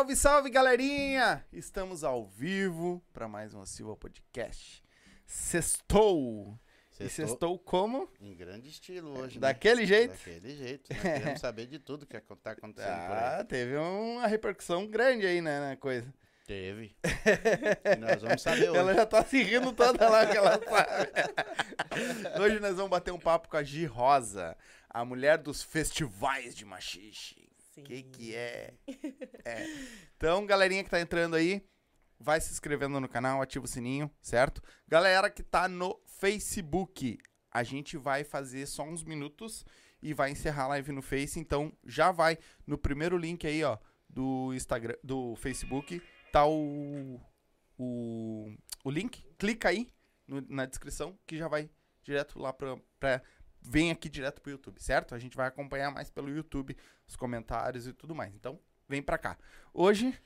Salve, salve, galerinha! Estamos ao vivo para mais um Silva Podcast. Sextou! E Sextou como? em grande estilo hoje, né? Daquele jeito? Daquele jeito. Nós queremos saber de tudo que acon- tá acontecendo por aí. Ah, teve uma repercussão grande aí, né, na coisa. Teve. Nós vamos saber hoje. Ela já tá se rindo toda lá que ela sabe. Hoje nós vamos bater um papo com a Gi Rosa, a mulher dos festivais de machixe. Sim. Que que é? É. Então, galerinha que tá entrando aí, vai se inscrevendo no canal, ativa o sininho, certo? Galera que tá no Facebook, a gente vai fazer só uns minutos e vai encerrar a live no Face, então já vai no primeiro link aí, ó, do Instagram, do Facebook, tá o o, o link, clica aí no- na descrição que já vai direto lá pra, pra vem aqui direto pro YouTube, certo? A gente vai acompanhar mais pelo YouTube, os comentários e tudo mais. Então, vem pra cá. Hoje,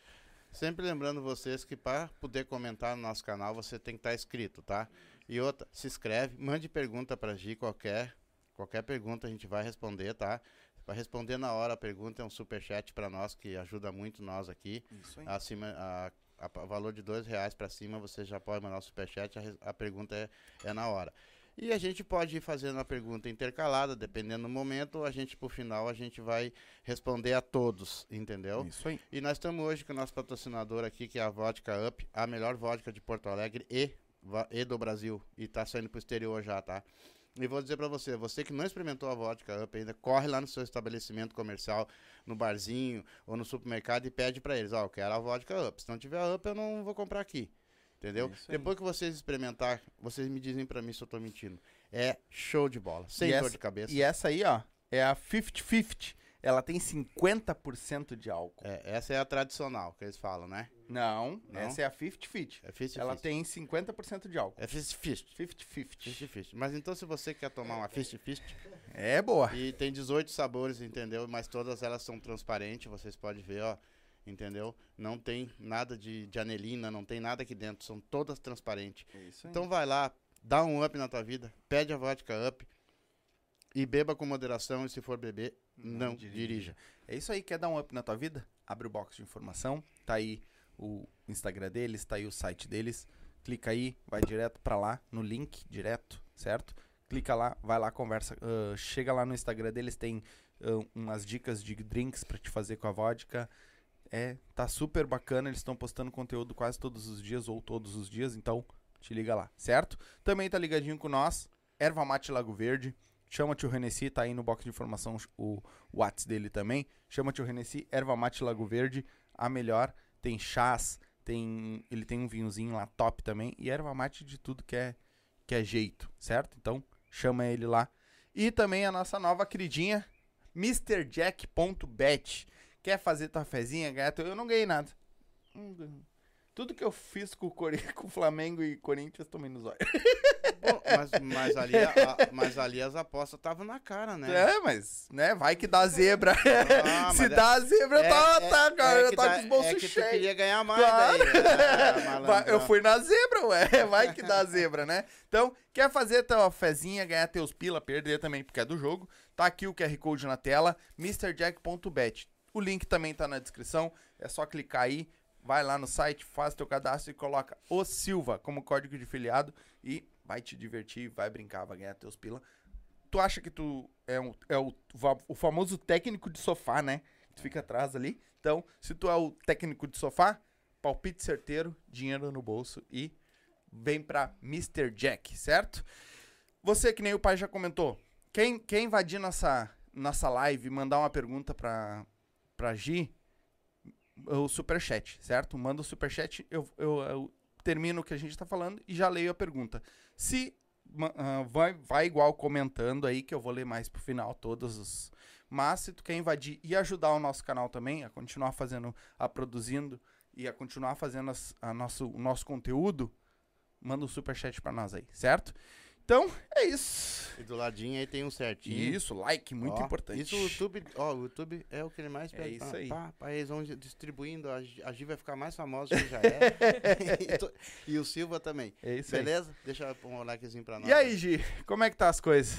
Sempre lembrando vocês que para poder comentar no nosso canal, você tem que estar inscrito, tá? E outra, se inscreve, mande pergunta pra Gi, qualquer. Qualquer pergunta a gente vai responder, tá? Vai responder na hora a pergunta, é um superchat pra nós, que ajuda muito nós aqui. isso aí. acima a, a- a valor de dois reais para cima você já pode mandar o superchat a, res- a pergunta é, é na hora e a gente pode ir fazendo a pergunta intercalada dependendo do momento a gente por final a gente vai responder a todos entendeu Isso aí. e nós estamos hoje com o nosso patrocinador aqui que é a Vodka Up a melhor vodka de Porto Alegre e e do Brasil e tá saindo pro exterior já tá e vou dizer pra você, você que não experimentou a vodka Up ainda, corre lá no seu estabelecimento comercial, no barzinho ou no supermercado e pede pra eles, ó, eu quero a vodka Up. Se não tiver Up, eu não vou comprar aqui. Entendeu? Aí. Depois que vocês experimentar, vocês me dizem pra mim se eu tô mentindo. É show de bola, sem E dor essa- de cabeça. E essa aí, ó, é a 50-50. Ela tem 50% de álcool. É, essa é a tradicional que eles falam, né? Não, Não? essa é a 50-50. É fist Ela fist. tem 50% de álcool. É fist fist. 50-50. Fist fist. Mas então se você quer tomar uma fist fist, É boa. E tem 18 sabores, entendeu? Mas todas elas são transparentes, vocês podem ver, ó. Entendeu? Não tem nada de, de anelina, não tem nada aqui dentro, são todas transparentes. Isso aí. Então vai lá, dá um up na tua vida, pede a vodka up e beba com moderação e se for beber, Não não, dirija. dirija. É isso aí, quer dar um up na tua vida? Abre o box de informação, tá aí o Instagram deles, tá aí o site deles. Clica aí, vai direto pra lá, no link direto, certo? Clica lá, vai lá, conversa. ah, chega lá no Instagram deles, tem ah, umas dicas de drinks pra te fazer com a vodka. É, tá super bacana, eles estão postando conteúdo quase todos os dias ou todos os dias, então te liga lá, certo? Também tá ligadinho com nós, Erva Mate Lago Verde. Chama tio Renessi, tá aí no box de informação o Whats dele também. Chama tio Renessi, Erva Mate Lago Verde, a melhor. Tem chás, tem ele tem um vinhozinho lá top também e erva mate de tudo que é que é jeito, certo? Então, chama ele lá. E também a nossa nova queridinha MrJack.bet. Quer fazer tua fezinha, gato? Eu não ganhei nada. Tudo que eu fiz com o, com o Flamengo e Corinthians tomei nos olhos. Bom, mas, mas, ali, a- a- mas ali as apostas estavam na cara, né? É, mas, né, vai que dá zebra. Ah, Se mas dá zebra, eu tá, tá, cara, é eu que tô dá- com os bolsos é que cheios. queria ganhar mais Claro. daí. né, eu fui na zebra, ué. Vai que dá zebra, né? Então, quer fazer tua fezinha, ganhar teus pila, perder também, porque é do jogo. Tá aqui o QR Code na tela, MrJack.bet. O link também tá na descrição. É só clicar aí, vai lá no site, faz teu cadastro e coloca o Silva como código de filiado e vai te divertir, vai brincar, vai ganhar teus pila. Tu acha que tu é, um, é o, o famoso técnico de sofá, né? Tu fica atrás ali. Então, se tu é o técnico de sofá, palpite certeiro, dinheiro no bolso e vem pra Mr. Jack, certo? Você, que nem o pai já comentou, quem, quem invadir nossa, nossa live mandar uma pergunta pra, pra Gi, o superchat, certo? Manda o superchat, eu, eu, eu termino o que a gente tá falando e já leio a pergunta. Se ah, vai, vai igual comentando aí, que eu vou ler mais pro final todos os. Mas se tu quer invadir e ajudar o nosso canal também, a continuar fazendo, a produzindo e a continuar fazendo as- a nosso, o nosso conteúdo, manda um superchat pra nós aí, certo? Então, é isso. E do ladinho aí tem um certinho. Isso, like, muito Ó, importante. Isso o YouTube, ó, o YouTube é o que ele mais É pede. isso pá, aí. Pá, pá, eles vão distribuindo, a, a Gi vai ficar mais famosa que já é. e, e o Silva também. É isso aí. Beleza? Deixa um likezinho pra nós. E aí, Gi, como é que tá as coisas?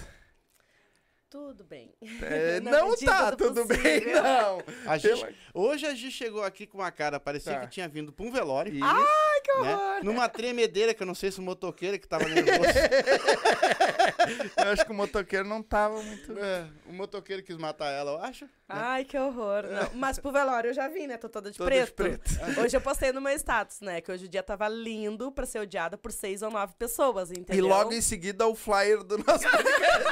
Tudo bem. É, não tá do tudo bem, possível. não. A hoje a Gi chegou aqui com uma cara, parecia Tá. que tinha vindo pra um velório. Isso. Ai, que né? horror! Numa tremedeira, que eu não sei se o motoqueiro que tava nervoso. Eu acho que o motoqueiro não tava muito. é, o motoqueiro quis matar ela, eu acho. Ai, que horror. Não, mas pro velório eu já vi, né? Tô toda de Toda de preto. Hoje eu postei no meu status, né? Que hoje o dia tava lindo pra ser odiada por seis ou nove pessoas, E entendeu? logo em seguida o flyer do nosso podcast.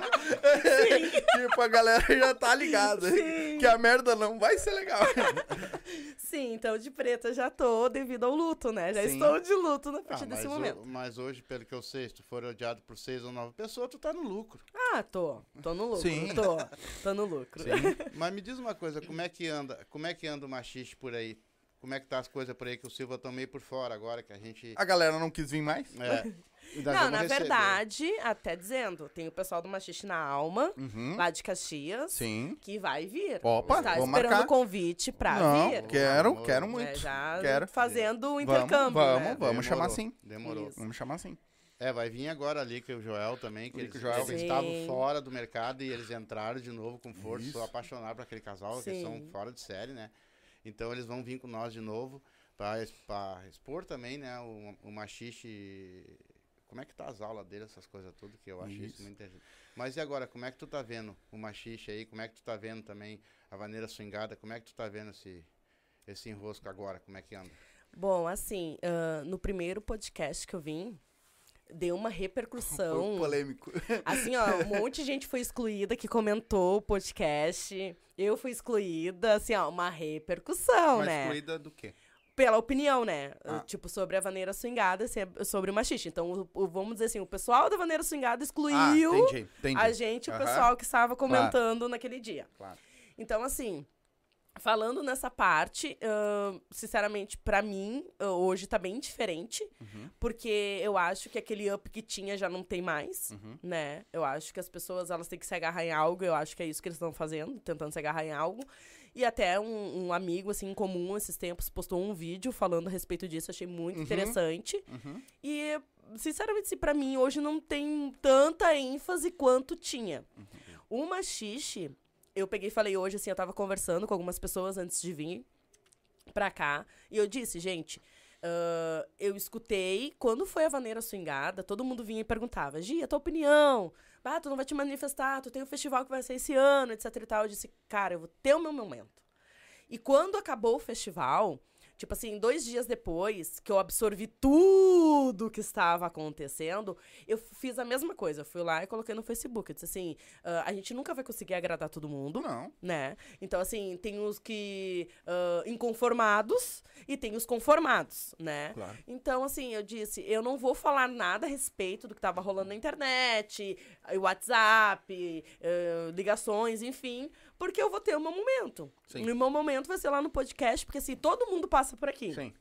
tipo, a galera já tá ligada. Sim. Que a merda não vai ser legal. Sim, então de preto eu já tô devido ao luto, né? Já Sim. estou de luto a Ah, partir mas, desse o- momento. mas hoje, pelo que eu sei, se tu for odiado por seis ou nove pessoas, tu tá no lucro. Ah, tô. Tô no lucro. Sim. Tô. Tô no lucro. Mas me diz uma coisa, como é que anda, como é que anda o machiste por aí? Como é que tá as coisas por aí que o Silva tá meio por fora agora, que a gente... A galera não quis vir mais? É, Não, vamos na receber. verdade, até dizendo, tem o pessoal do Machiste na Alma, Uhum. lá de Caxias, Sim. que vai vir. Opa, Está vou esperando marcar. o convite pra não, vir. quero, quero É, muito. já Quero. fazendo o Vamos, intercâmbio, vamos, né? vamos chamar Demorou, assim. Demorou. Isso. Vamos chamar assim. É, vai vir agora ali que o Joel também, que eles, Joel. eles Sim. estavam fora do mercado e eles entraram de novo com força. Isso. Sou apaixonado por aquele casal, que Sim. são fora de série, né? Então eles vão vir com nós de novo pra expor também, né, o, o machixe... Como é que tá as aulas dele, essas coisas tudo, que eu acho isso, Isso. muito interessante. Mas e agora, como é que tu tá vendo o machixe aí? Como é que tu tá vendo também a vaneira swingada? Como é que tu tá vendo esse, esse enrosco agora? Como é que anda? Bom, assim, ah, no primeiro podcast que eu vim, deu uma Foi repercussão. polêmico. Assim, ó, um monte de gente foi excluída que comentou o podcast. Eu fui excluída, assim, ó, uma repercussão, Mas né? excluída do quê? Pela opinião, né? Ah. Tipo, sobre a vaneira swingada, se é sobre o machista. Então, o- o- vamos dizer assim, o pessoal da vaneira swingada excluiu Ah, entendi, entendi. a gente, o Aham. pessoal que estava comentando naquele dia. Claro. Então, assim, falando nessa parte, ahn, sinceramente, pra mim, ah, hoje tá bem diferente. Uhum. Porque eu acho que aquele up que tinha já não tem mais, Uhum. né? Eu acho que as pessoas, elas têm que se agarrar em algo. Eu acho que é isso que eles estão fazendo, tentando se agarrar em algo. E até um, um amigo, assim, em comum, esses tempos, postou um vídeo falando a respeito disso. Achei muito Uhum. interessante. Uhum. E, sinceramente, se pra mim hoje não tem tanta ênfase quanto tinha. O machixe, eu peguei e falei hoje, assim, eu tava conversando com algumas pessoas antes de vir pra cá. E eu disse, gente, ah, eu escutei, quando foi a vaneira swingada, todo mundo vinha e perguntava, Gia, tua opinião? Ah, tu não vai te manifestar, tu tem o festival que vai ser esse ano, etc e tal. Eu disse, cara, eu vou ter o meu momento. E quando acabou o festival, tipo assim, dois dias depois que eu absorvi tudo que estava acontecendo, eu fiz a mesma coisa. Eu fui lá e coloquei no Facebook. Eu disse assim: "Ah, a gente nunca vai conseguir agradar todo mundo Não. né? Então, assim, tem os que. ah, inconformados e tem os conformados, né? Claro. Então, assim, eu disse, eu não vou falar nada a respeito do que tava rolando na internet, eh, WhatsApp, eh, ligações, enfim, porque eu vou ter o meu momento. Sim. E o meu momento vai ser lá no podcast, porque assim, todo mundo passa por aqui. Sim.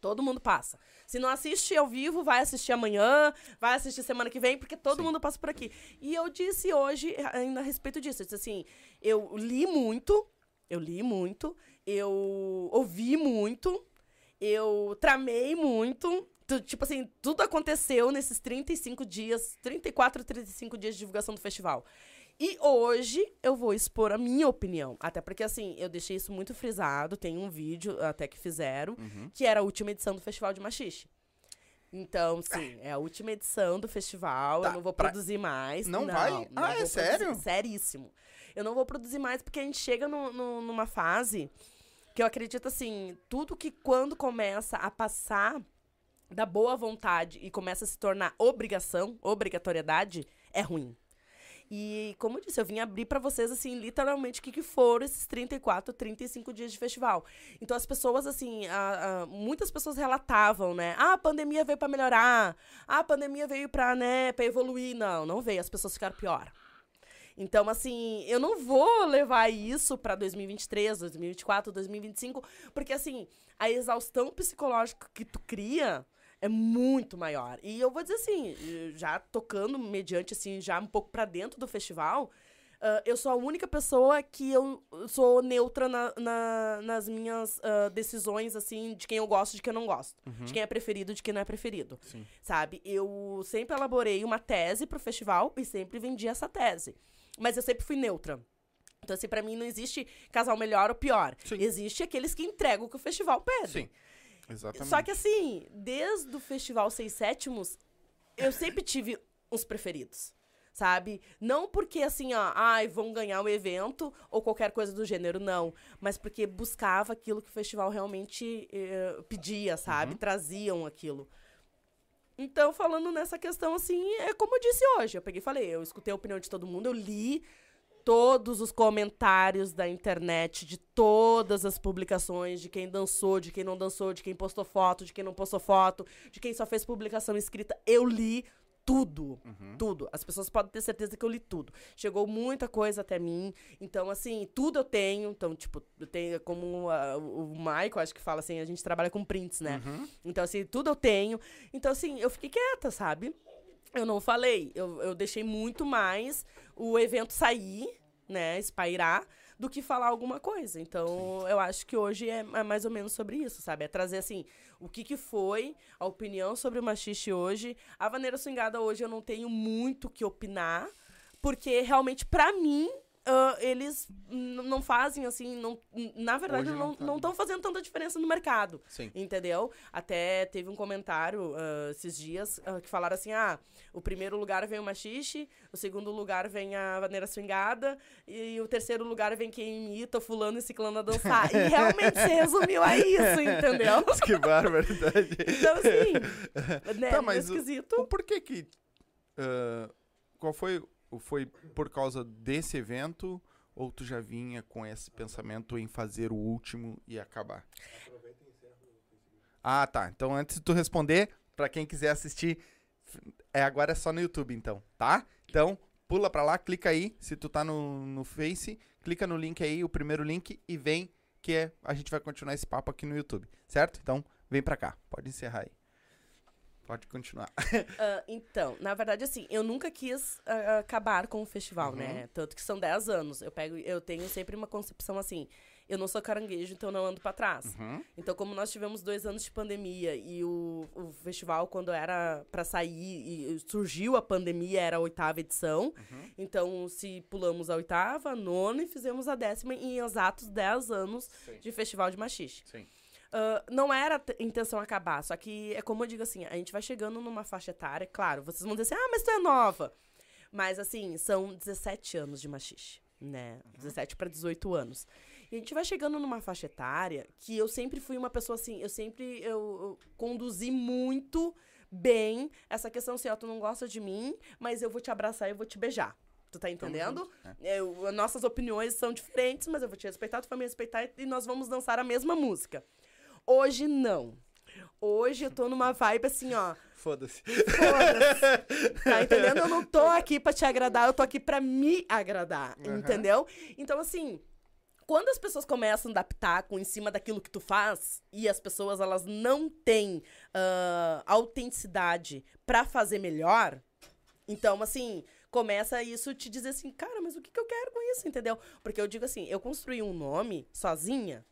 Todo mundo passa. Se não assiste ao vivo, vai assistir amanhã, vai assistir semana que vem, porque todo Sim. mundo passa por aqui. E eu disse hoje eh, ainda a respeito disso. Eu disse assim: eu li muito, eu li muito, eu ouvi muito, eu tramei muito. Tipo assim, tudo aconteceu nesses 35 dias, 34, 35 dias de divulgação do festival. E hoje eu vou expor a minha opinião. Até porque, assim, eu deixei isso muito frisado. Tem um vídeo até que fizeram, Uhum. que era a última edição do Festival de Machixe. Então, sim, é a última edição do festival. Tá, eu não vou pra- produzir mais. Não vai? Ah, é produzir- sério? Seríssimo. Eu não vou produzir mais porque a gente chega no- no- numa fase que eu acredito assim, tudo que quando começa a passar da boa vontade e começa a se tornar obrigação, obrigatoriedade, é ruim. E, como eu disse, eu vim abrir pra vocês, assim, literalmente, o que, que foram esses 34, 35 dias de festival. Então, as pessoas, assim, a- a- muitas pessoas relatavam, né? Ah, a pandemia veio pra melhorar. Ah, a pandemia veio pra, né, evoluir. Não, não veio. As pessoas ficaram pior. Então, assim, eu não vou levar isso pra 2023, 2024, 2025, porque, assim, a exaustão psicológica que tu cria é muito maior. E eu vou dizer assim, já tocando mediante, assim, já um pouco pra dentro do festival, ah, eu sou a única pessoa que eu sou neutra na- na- nas minhas ah, decisões, assim, de quem eu gosto e de quem eu não gosto. De quem é preferido e de quem não é preferido. Sim. Sabe? Eu sempre elaborei uma tese pro festival e sempre vendi essa tese. mas eu sempre fui neutra. Então, assim, pra mim não existe casal melhor ou pior. Sim. Existe aqueles que entregam o que o festival pede. Sim. Exatamente. Só que assim, desde o Festival Seis Sétimos, eu sempre tive uns preferidos. Sabe? Não porque assim, ó, ai, vão ganhar o evento ou qualquer coisa do gênero, não. Mas porque buscava aquilo que o festival realmente eh, pedia, sabe? Traziam aquilo. Então, falando nessa questão, assim, é como eu disse hoje. Eu peguei e falei, eu escutei a opinião de todo mundo, eu li todos os comentários da internet, de todas as publicações, de quem dançou, de quem não dançou, de quem postou foto, de quem não postou foto, de quem só fez publicação escrita. Eu li tudo, tudo. As pessoas podem ter certeza que eu li tudo. Chegou muita coisa até mim, então assim, tudo eu tenho. Então, tipo, eu tenho como ah, o Michael, acho que fala assim, a gente trabalha com prints, né? Então assim, tudo eu tenho. Então assim, eu fiquei quieta, sabe? Eu não falei, eu, eu deixei muito mais o evento sair, né, espairar, do que falar alguma coisa. Então, eu acho que hoje é, é mais ou menos sobre isso, sabe? É trazer, assim, o que que foi a opinião sobre o machiste hoje. A Vaneira Swingada hoje eu não tenho muito o que opinar, porque realmente, pra mim, ah, eles não fazem, assim, não, na verdade, Hoje não não tá, estão fazendo tanta diferença no mercado. Sim. Entendeu? Até teve um comentário ah, esses dias ah, que falaram assim: ah, o primeiro lugar vem o machixe, o segundo lugar vem a vaneira swingada, e o terceiro lugar vem quem imita o fulano e ciclano a dançar. e realmente se resumiu a isso, entendeu? Que barbaridade. Então, assim, né, Tá, mas nesse o- quesito. O porquê que. qual foi. O- Foi por causa desse evento? Ou tu já vinha com esse pensamento em fazer o último e acabar? Ah, tá. Então antes de tu responder, pra quem quiser assistir, é agora é só no YouTube, então, tá? Então, pula pra lá, clica aí. Se tu tá no, no Face, clica no link aí, o primeiro link, e vem, que é, a gente vai continuar esse papo aqui no YouTube, certo? Então, vem pra cá. Pode encerrar aí. Pode continuar. Ah, então, na verdade, assim, eu nunca quis ah, acabar com o festival, Uhum. né? Tanto que são 10 anos. Eu pego, eu tenho sempre uma concepção assim. Eu não sou caranguejo, então eu não ando pra trás. Uhum. Então, como nós tivemos dois anos de pandemia e o, o festival, quando era pra sair e surgiu a pandemia, era a oitava edição. Uhum. Então, se pulamos a oitava, a nona e fizemos a décima em exatos 10 anos Sim. de festival de machixe. Sim. Não era a intenção acabar, só que é como eu digo assim, a gente vai chegando numa faixa etária, claro, vocês vão dizer assim, ah, mas tu é nova. Mas assim, são 17 anos de machixe, né? 17 para 18 anos. E a gente vai chegando numa faixa etária que eu sempre fui uma pessoa assim, eu sempre eu, eu conduzi muito bem essa questão assim, ó, tu não gosta de mim, mas eu vou te abraçar e eu vou te beijar. Tu tá entendendo? né? Eu- nossas opiniões são diferentes, mas eu vou te respeitar, tu vai me respeitar e nós vamos dançar a mesma música. Hoje não. Hoje eu tô numa vibe assim, ó. Foda-se. Foda-se. Tá entendendo? Eu não tô aqui pra te agradar, eu tô aqui pra me agradar. Aham. Entendeu? Então, assim. Quando as pessoas começam a dar pitaco em cima daquilo que tu faz e as pessoas elas não têm ah, autenticidade pra fazer melhor, então, assim, começa isso te dizer assim, cara, mas o que, que eu quero com isso, entendeu? Porque eu digo assim, eu construí um nome sozinha.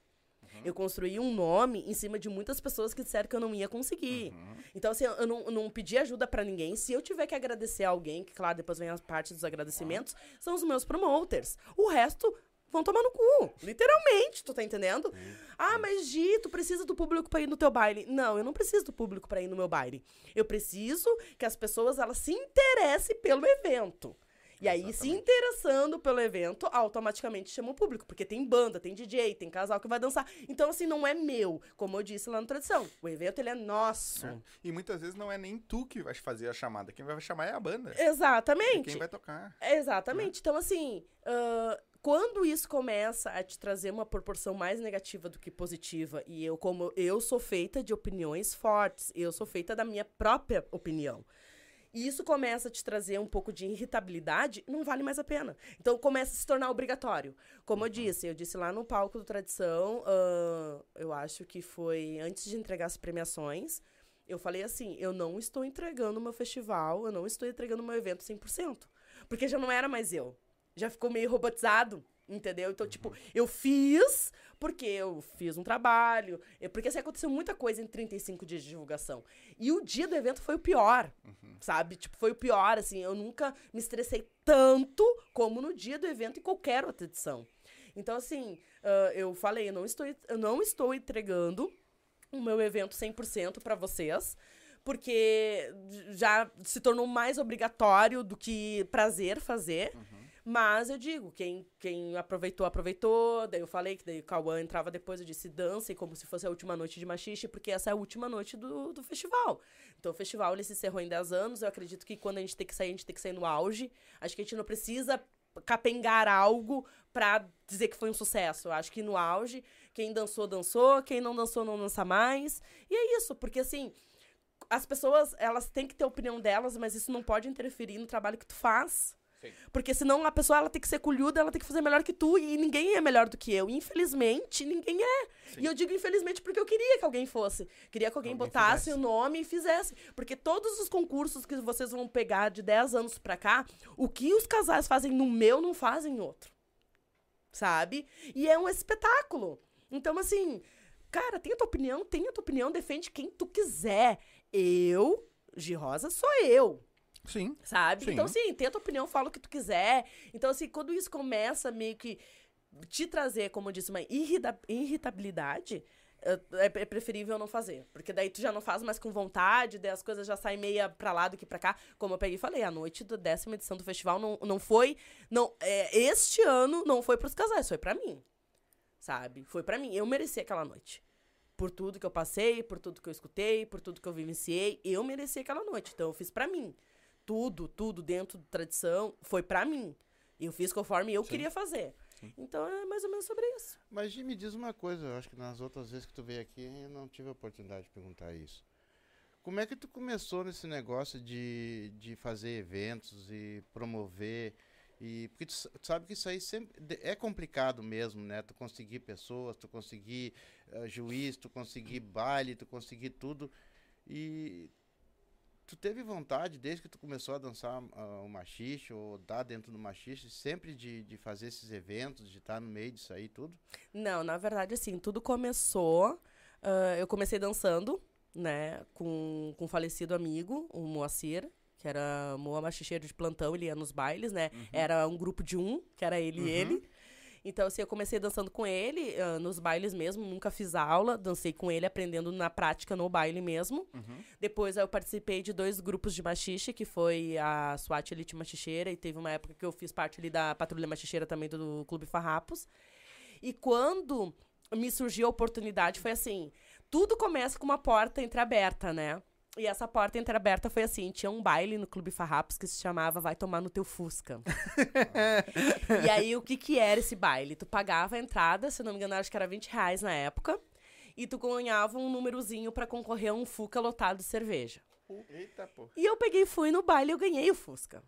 Eu construí um nome em cima de muitas pessoas que disseram que eu não ia conseguir. Então, assim, eu não, não pedi ajuda pra ninguém. Se eu tiver que agradecer alguém, que, claro, depois vem a parte dos agradecimentos, são os meus promoters. O resto vão tomar no cu. Literalmente, tu tá entendendo? Ah, mas Gi, tu precisa do público pra ir no teu baile. Não, eu não preciso do público pra ir no meu baile. Eu preciso que as pessoas elas se interessem pelo evento. E aí, se interessando pelo evento, automaticamente chama o público. Porque tem banda, tem DJ, tem casal que vai dançar. Então, assim, não é meu. Como eu disse lá no Tradição. O evento, ele é nosso. E muitas vezes não é nem tu que vai fazer a chamada. Quem vai chamar é a banda. Exatamente. Quem vai tocar. Exatamente. Então, assim, ah, quando isso começa a te trazer uma proporção mais negativa do que positiva, e eu, como eu sou feita de opiniões fortes, eu sou feita da minha própria opinião. E isso começa a te trazer um pouco de irritabilidade, não vale mais a pena. Então começa a se tornar obrigatório. Como eu disse, eu disse lá no palco do Tradição, ah, eu acho que foi antes de entregar as premiações, eu falei assim: eu não estou entregando meu festival, eu não estou entregando meu evento 100%. Porque já não era mais eu. Já ficou meio robotizado. Entendeu? Então, tipo, eu fiz porque eu fiz um trabalho. eu- Porque assim, aconteceu muita coisa em 35 dias de divulgação. E o dia do evento foi o pior. sabe? Tipo, foi o pior, assim. Eu nunca me estressei tanto como no dia do evento em qualquer outra edição. Então, assim, ah, eu falei, eu não estou, eu não estou entregando o meu evento 100% para vocês, porque já se tornou mais obrigatório do que prazer fazer. Mas eu digo, quem, quem aproveitou, aproveitou. Daí eu falei que daí o Cauã entrava depois, eu disse dancem como se fosse a última noite de machixe, porque essa é a última noite do, do festival. Então o festival ele se encerrou em 10 anos. Eu acredito que quando a gente tem que sair, a gente tem que sair no auge. Acho que a gente não precisa capengar algo pra dizer que foi um sucesso. Eu acho que no auge, quem dançou, dançou, quem não dançou, não dança mais. E é isso, porque assim, as pessoas, elas têm que ter a opinião delas, mas isso não pode interferir no trabalho que tu faz. Sim. Porque senão a pessoa ela tem que ser colhuda, ela tem que fazer melhor que tu, e ninguém é melhor do que eu. Infelizmente, ninguém é. Sim. E eu digo infelizmente porque eu queria que alguém fosse. Queria que alguém, Alguém botasse fizesse. o nome e fizesse. Porque todos os concursos que vocês vão pegar de 10 anos pra cá, o que os casais fazem no meu não fazem em outro. Sabe? E é um espetáculo. Então, assim, cara, tem a tua opinião, tem a tua opinião, defende quem tu quiser. Eu, de Rosa, sou eu Sim. sabe? Sim. Então, assim, tem a tua opinião, fala o que tu quiser. Então, assim, quando isso começa meio que te trazer, como eu disse, uma irrita- irritabilidade, eh, é é preferível não fazer. Porque daí tu já não faz mais com vontade, daí as coisas já saem meia pra lá do que pra cá. Como eu peguei e falei, a noite da décima edição do festival não, não foi. não é, Este ano não foi pros casais, foi pra mim. Sabe? Foi pra mim. Eu mereci aquela noite. Por tudo que eu passei, por tudo que eu escutei, por tudo que eu vivenciei, eu mereci aquela noite. Então eu fiz pra mim tudo, tudo dentro da tradição foi pra mim. Eu fiz conforme eu queria fazer. Então é mais ou menos sobre isso. Mas me diz uma coisa, eu acho que nas outras vezes que tu veio aqui eu não tive a oportunidade de perguntar isso. Como é que tu começou nesse negócio de, de fazer eventos e promover? E, porque tu, tu sabe que isso aí sempre é complicado mesmo, né? Tu conseguir pessoas, tu conseguir eh, juiz, tu conseguir baile, tu conseguir tudo. E tu teve vontade, desde que tu começou a dançar ah, o machixe, ou dar dentro do machixe, sempre de, de fazer esses eventos, de estar no meio disso aí tudo? Não, na verdade, assim, tudo começou. ah, eu comecei dançando, né, com, com um falecido amigo, o Moacir, que era Moa Machicheiro de plantão, ele ia nos bailes, né? Era um grupo de um, que era ele e ele. Então, assim, eu comecei dançando com ele, ah, nos bailes mesmo, nunca fiz aula, dancei com ele, aprendendo na prática, no baile mesmo. Depois eu participei de dois grupos de machixe, que foi a SWAT Elite Machicheira, e teve uma época que eu fiz parte ali da Patrulha Machicheira também do Clube Farrapos. E quando me surgiu a oportunidade, foi assim, tudo começa com uma porta entreaberta, né? E essa porta entreaberta foi assim, tinha um baile no Clube Farrapos que se chamava Vai Tomar no Teu Fusca. e aí, o que que era esse baile? Tu pagava a entrada, se eu não me engano, acho que era 20 reais na época, e tu ganhava um númerozinho pra concorrer a um Fuca lotado de cerveja. Eita, pô. E eu peguei e fui no baile e eu ganhei o Fusca.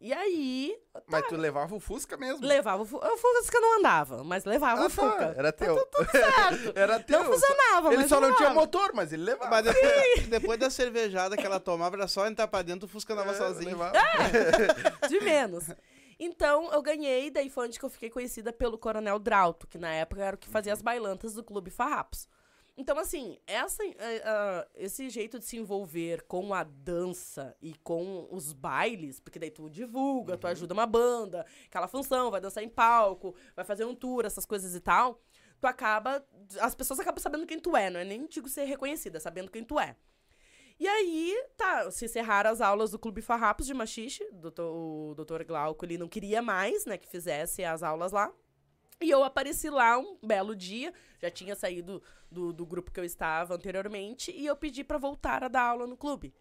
E aí, Mas tu levava o Fusca mesmo? levava o Fusca. O Fusca não andava, mas levava Ah, o Fuca. tá. Era teu. Certo. Era teu. Não funcionava, Ele mas só não tinha motor, mas ele levava. Mas depois, depois da cervejada que ela tomava, era só entrar pra dentro, o Fusca andava É, sozinho. levava. De menos. Então, eu ganhei, daí foi onde que eu fiquei conhecida pelo Coronel Drauto, que na época era o que fazia as bailantas do Clube Farrapos. Então, assim, essa, ah, esse jeito de se envolver com a dança e com os bailes, porque daí tu divulga, tu ajuda uma banda, aquela função, vai dançar em palco, vai fazer um tour, essas coisas e tal, tu acaba. As pessoas acabam sabendo quem tu é, não é nem digo ser reconhecida, sabendo quem tu é. E aí, tá, se encerraram as aulas do Clube Farrapos de Machixe, doutor, o doutor Glauco, ele não queria mais, né, que fizesse as aulas lá. E eu apareci lá um belo dia, já tinha saído do, do grupo que eu estava anteriormente, e eu pedi pra voltar a dar aula no clube.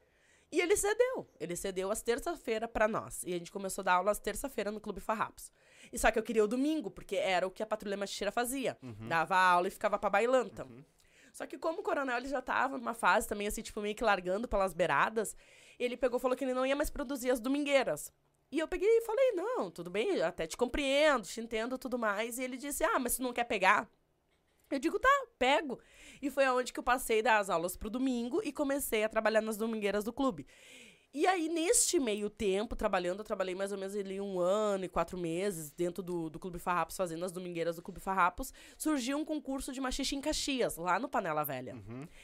E ele cedeu. Ele cedeu às terça-feira pra nós. E a gente começou a dar aula às terça-feira no Clube Farrapos. E só que eu queria o domingo, porque era o que a Patrulha Machicheira fazia. Dava aula e ficava pra bailanta. Só que como o coronel ele já tava numa fase também, assim, tipo, meio que largando pelas beiradas, ele pegou e falou que ele não ia mais produzir as domingueiras. E eu peguei e falei, não, tudo bem, até te compreendo, te entendo, tudo mais. E ele disse, ah, mas tu não quer pegar? Eu digo, tá, pego. E foi aonde que eu passei das aulas pro domingo e comecei a trabalhar nas domingueiras do clube. E aí, neste meio tempo, trabalhando, eu trabalhei mais ou menos ali um ano e quatro meses dentro do, do Clube Farrapos, fazendo as domingueiras do Clube Farrapos, surgiu um concurso de machixe em Caxias, lá no Panela Velha.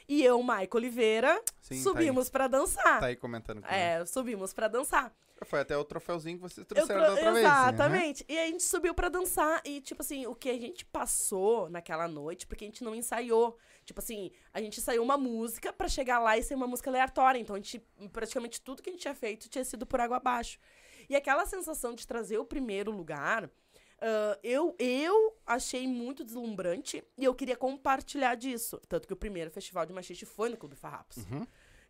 E eu, Maico Oliveira, Sim, tá subimos pra dançar. Tá aí comentando comigo. É, subimos pra dançar. Foi até o troféuzinho que vocês trouxeram tro- da outra vez. né? Exatamente. E aí a gente subiu pra dançar. E, tipo assim, o que a gente passou naquela noite, porque a gente não ensaiou. Tipo assim, a gente ensaiou uma música pra chegar lá e ser uma música aleatória. Então, a gente, praticamente tudo que a gente tinha feito tinha sido por água abaixo. E aquela sensação de trazer o primeiro lugar, ah, eu, eu achei muito deslumbrante e eu queria compartilhar disso. Tanto que o primeiro festival de machiste foi no Clube Farrapos.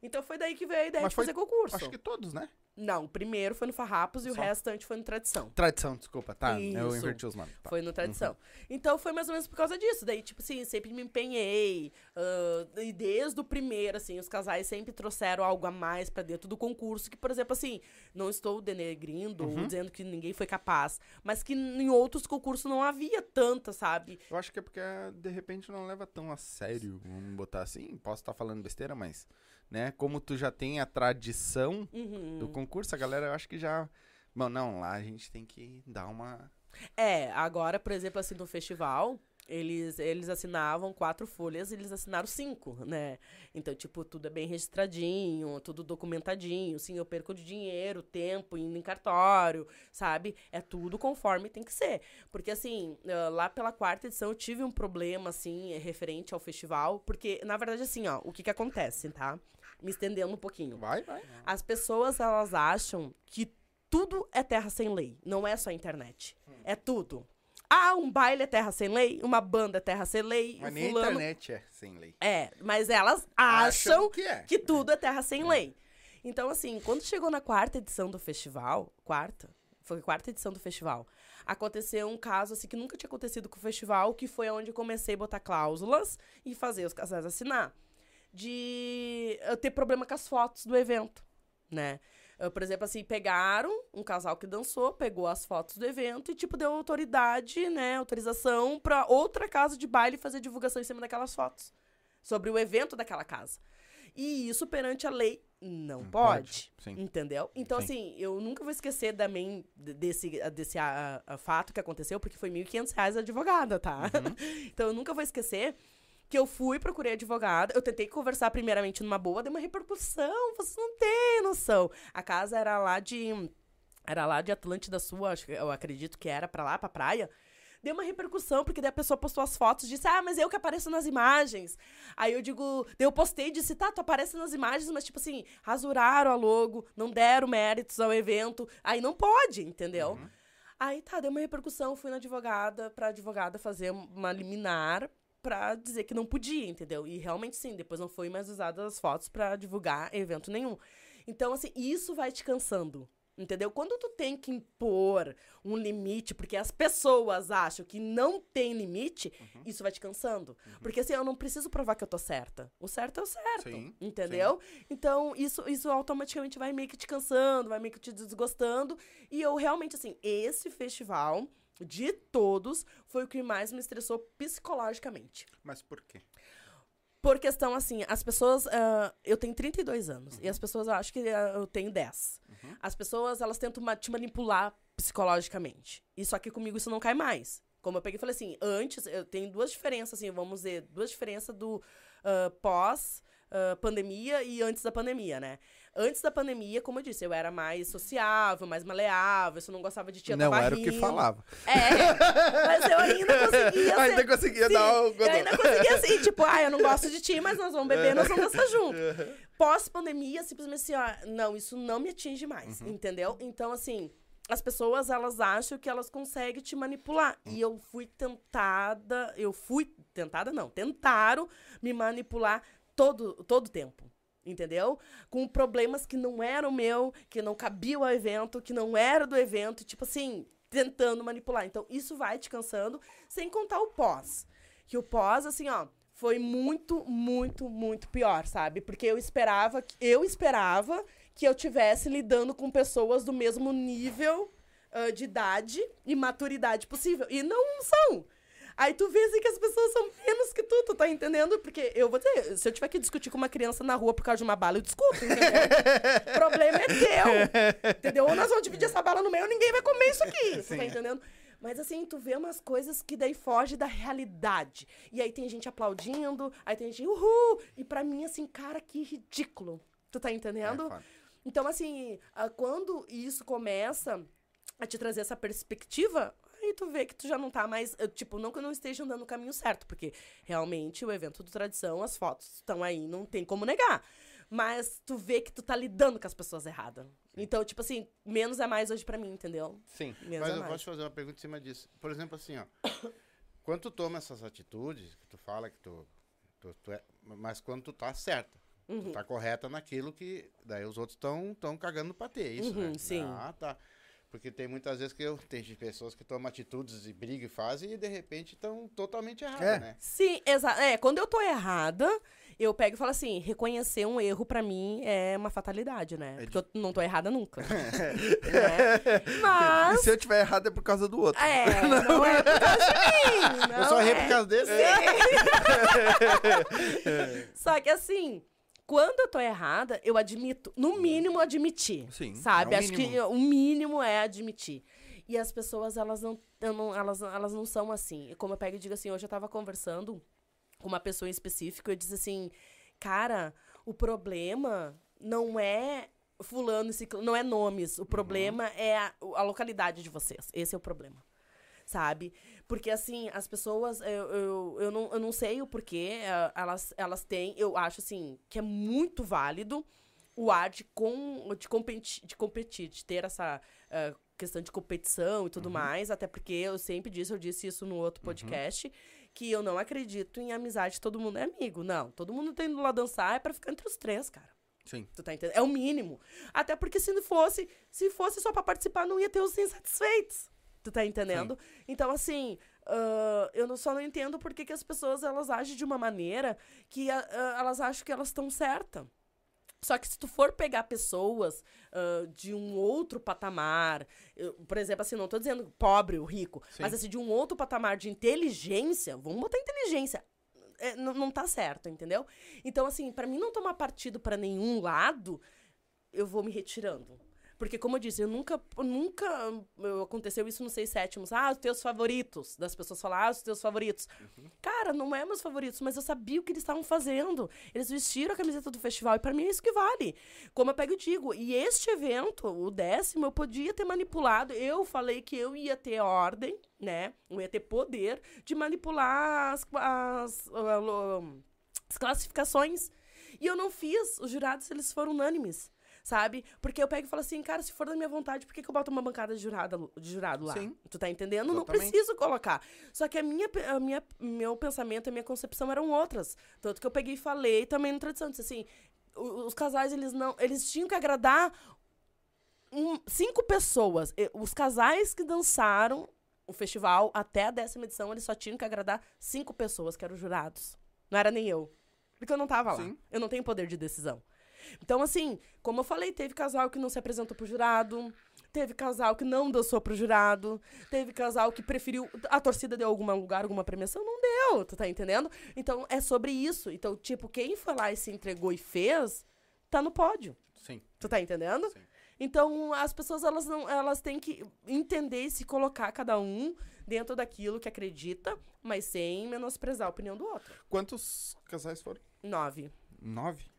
Então foi daí que veio a ideia Uhum. Mas de foi- fazer concurso. Acho que todos, né? Não, o primeiro foi no Farrapos e o restante foi no Tradição. Tradição, desculpa, tá? Eu Isso. inverti os nomes. Tá. Foi no Tradição. Então foi mais ou menos por causa disso. Daí, tipo assim, sempre me empenhei. ah, e desde o primeiro, assim, os casais sempre trouxeram algo a mais pra dentro do concurso. Que, por exemplo, assim, não estou denegrindo ou dizendo que ninguém foi capaz. Mas que em outros concursos não havia tanta, sabe? Eu acho que é porque de repente não leva tão a sério, vamos botar assim. Posso estar falando besteira, mas, né? Como tu já tem a tradição Uhum. do concurso, a galera eu acho que já. Bom, não, lá a gente tem que dar uma. É, agora, por exemplo, assim, no festival, eles, eles assinavam quatro folhas e eles assinaram cinco, né? Então, tipo, tudo é bem registradinho, tudo documentadinho. Sim, eu perco de dinheiro, tempo, indo em cartório, sabe? É tudo conforme tem que ser. Porque, assim, ah, lá pela quarta edição eu tive um problema, assim, referente ao festival. Porque, na verdade, assim, ó, o que que acontece, tá? Me estendendo um pouquinho. Vai, vai. As pessoas, elas acham que tudo é terra sem lei. Não é só a internet. É tudo. Ah, um baile é terra sem lei, uma banda é terra sem lei, Mas nem a fulano... internet é sem lei. É, mas elas acham que é. que tudo é terra sem lei. Então, assim, quando chegou na quarta edição do festival, quarta, foi a quarta edição do festival, aconteceu um caso, assim, que nunca tinha acontecido com o festival, que foi onde eu comecei a botar cláusulas e fazer os casais assinar. De eu ter problema com as fotos do evento, né? Eu, por exemplo, assim, pegaram um casal que dançou, pegou as fotos do evento e, tipo, deu autoridade, né, autorização pra outra casa de baile fazer divulgação em cima daquelas fotos. Sobre o evento daquela casa. E isso, perante a lei, não, Não pode. pode. Entendeu? Então, Sim. assim, eu nunca vou esquecer main, desse, desse a, a fato que aconteceu, porque foi 1.500 reais a advogada, tá? então, eu nunca vou esquecer que eu fui, procurei advogada, eu tentei conversar primeiramente numa boa, deu uma repercussão, vocês não têm noção. A casa era lá de... Era lá de Atlântida Sul, acho que- eu acredito que era pra lá, pra praia. Deu uma repercussão, porque daí a pessoa postou as fotos e disse, ah, mas eu que apareço nas imagens. Aí eu digo, eu postei e disse, tá, tu aparece nas imagens, mas tipo assim, rasuraram a logo, não deram méritos ao evento. Aí não pode, entendeu? Aí tá, deu uma repercussão, fui na advogada, pra advogada fazer uma liminar pra dizer que não podia, entendeu? E realmente sim, depois não foi mais usadas as fotos pra divulgar evento nenhum. Então, assim, isso vai te cansando. Entendeu? Quando tu tem que impor um limite, porque as pessoas acham que não tem limite, isso vai te cansando. Porque assim, eu não preciso provar que eu tô certa. O certo é o certo. Sim, entendeu? Então, isso, isso automaticamente vai meio que te cansando, vai meio que te desgostando. E eu realmente, assim, esse festival, de todos, foi o que mais me estressou psicologicamente. Mas por quê? Por questão, assim, as pessoas. ah, eu tenho 32 anos e as pessoas acham que ah, eu tenho 10. As pessoas, elas tentam ma- te manipular psicologicamente. E só que comigo isso não cai mais. Como eu peguei e falei assim, antes, eu tenho duas diferenças, assim, vamos dizer, duas diferenças do ah, pós. Ah, pandemia e antes da pandemia, né? Antes da pandemia, como eu disse, eu era mais sociável, mais maleável, eu não gostava de tia não tava era o que falava. É, mas eu ainda conseguia Ainda ser- conseguia Sim, dar o Eu ainda conseguia assim, tipo, ah, eu não gosto de ti, mas nós vamos beber, nós vamos dançar junto. Pós-pandemia, simplesmente assim, ó, não, isso não me atinge mais, entendeu? Então, assim, as pessoas, elas acham que elas conseguem te manipular. E eu fui tentada, eu fui, tentada não, tentaram me manipular todo, todo tempo. Entendeu? Com problemas que não eram meu, que não cabiam ao evento, que não era do evento, tipo assim, tentando manipular. Então, isso vai te cansando, sem contar o pós. Que o pós, assim, ó, foi muito, muito, muito pior, sabe? Porque eu esperava, eu esperava que eu tivesse lidando com pessoas do mesmo nível ah, de idade e maturidade possível. E não são. Aí tu vê assim que as pessoas são menos que tu, tu tá entendendo? Porque eu vou dizer, se eu tiver que discutir com uma criança na rua por causa de uma bala, eu discuto, entendeu? o problema é entendeu? Ou nós vamos dividir essa bala no meio, ninguém vai comer isso aqui, tu Sim. tá entendendo? Mas assim, tu vê umas coisas que daí foge da realidade. E aí tem gente aplaudindo, aí tem gente, uhul! E pra mim, assim, cara, que ridículo. Tu tá entendendo? É. Então, assim, ah, quando isso começa a te trazer essa perspectiva, aí tu vê que tu já não tá mais. eh, Tipo, não que eu não esteja andando no caminho certo, porque realmente o evento do tradição, as fotos estão aí, não tem como negar. Mas tu vê que tu tá lidando com as pessoas erradas. Então, tipo assim, menos é mais hoje pra mim, entendeu? Sim. Menos Mas é eu posso te fazer uma pergunta em cima disso. Por exemplo, assim, ó. quando tu toma essas atitudes, que tu fala que tu, tu, tu é. Mas quando tu tá certa. Uhum. Tu tá correta naquilo que. Daí os outros estão tão cagando pra ter, isso, Uhum, né? sim. Ah, tá. Porque tem muitas vezes que eu. Tem pessoas que tomam atitudes e brigam e fazem e de repente estão totalmente erradas, É. né? Sim, exato. É, quando eu tô errada, eu pego e falo assim: reconhecer um erro pra mim é uma fatalidade, né? Porque eu não tô errada nunca. né? E Mas. se eu tiver errado é por causa do outro. É, não é por causa de mim. eu não só errei é. por causa desse. Só que assim, quando eu tô errada, eu admito. No mínimo, admitir. Sim, Sabe? é Acho que o mínimo é admitir. E as pessoas, elas não, não, elas, elas não são assim. E Como eu pego e digo assim, hoje eu tava conversando com uma pessoa em específico, eu disse assim, cara, o problema não é fulano e ciclano, não é nomes. O problema é a, a localidade de vocês. Esse é o problema. Sabe? Porque, assim, as pessoas, eu, eu, eu, não, eu não sei o porquê, eh, elas, elas têm, eu acho, assim, que é muito válido o ar de, com, de, competir, de competir, de ter essa eh, questão de competição e tudo mais, até porque eu sempre disse, eu disse isso no outro podcast, que eu não acredito em amizade, todo mundo é amigo. Não, todo mundo tá indo lá dançar é pra ficar entre os três, cara. Sim. Tu tá entendendo? É o mínimo. Até porque se não fosse, se fosse só pra participar, não ia ter os insatisfeitos. Tu tá entendendo? Então, assim, ah, eu não- só não entendo por que, que as pessoas elas agem de uma maneira que ah, elas acham que elas estão certas. Só que se tu for pegar pessoas ah, de um outro patamar, eu, por exemplo, assim, não tô dizendo pobre ou rico, Sim. mas assim, de um outro patamar de inteligência, vamos botar inteligência. É, não, não tá certo, entendeu? Então, assim, pra mim não tomar partido pra nenhum lado, eu vou me retirando. Porque, como eu disse, eu nunca, nunca eu- aconteceu isso nos seis sétimos. Ah, os teus favoritos. Das pessoas falar, ah, os teus favoritos. Cara, não é meus favoritos, mas eu sabia o que eles estavam fazendo. Eles vestiram a camiseta do festival e pra mim é isso que vale. Como eu pego e digo, e este evento, o décimo, eu podia ter manipulado. Eu falei que eu ia ter ordem, né? Eu ia ter poder de manipular as, as, ah, lo- as classificações. E eu não fiz. Os jurados, eles foram unânimes. Sabe? Porque eu pego e falo assim, cara, se for da minha vontade, por que, que eu boto uma bancada de jurado, de jurado lá? Sim. Tu tá entendendo? Não Exatamente. preciso colocar. Só que a minha, a minha, meu pensamento, a minha concepção eram outras. Tanto que eu peguei e falei também no tradição, disse assim, os casais, eles não, eles tinham que agradar um- cinco pessoas. Os casais que dançaram o festival até a décima edição, eles só tinham que agradar cinco pessoas, que eram os jurados. Não era nem eu. Porque eu não tava lá. Sim. Eu não tenho poder de decisão. Então, assim, como eu falei, teve casal que não se apresentou pro jurado, teve casal que não dançou pro jurado, teve casal que preferiu. A torcida deu algum lugar, alguma premiação? Não deu, tu tá entendendo? Então, é sobre isso. Então, tipo, quem foi lá e se entregou e fez, tá no pódio. Sim. Tu tá entendendo? Sim. Então, as pessoas, elas, não, elas têm que entender e se colocar cada um dentro daquilo que acredita, mas sem menosprezar a opinião do outro. Quantos casais foram? Nove. Nove?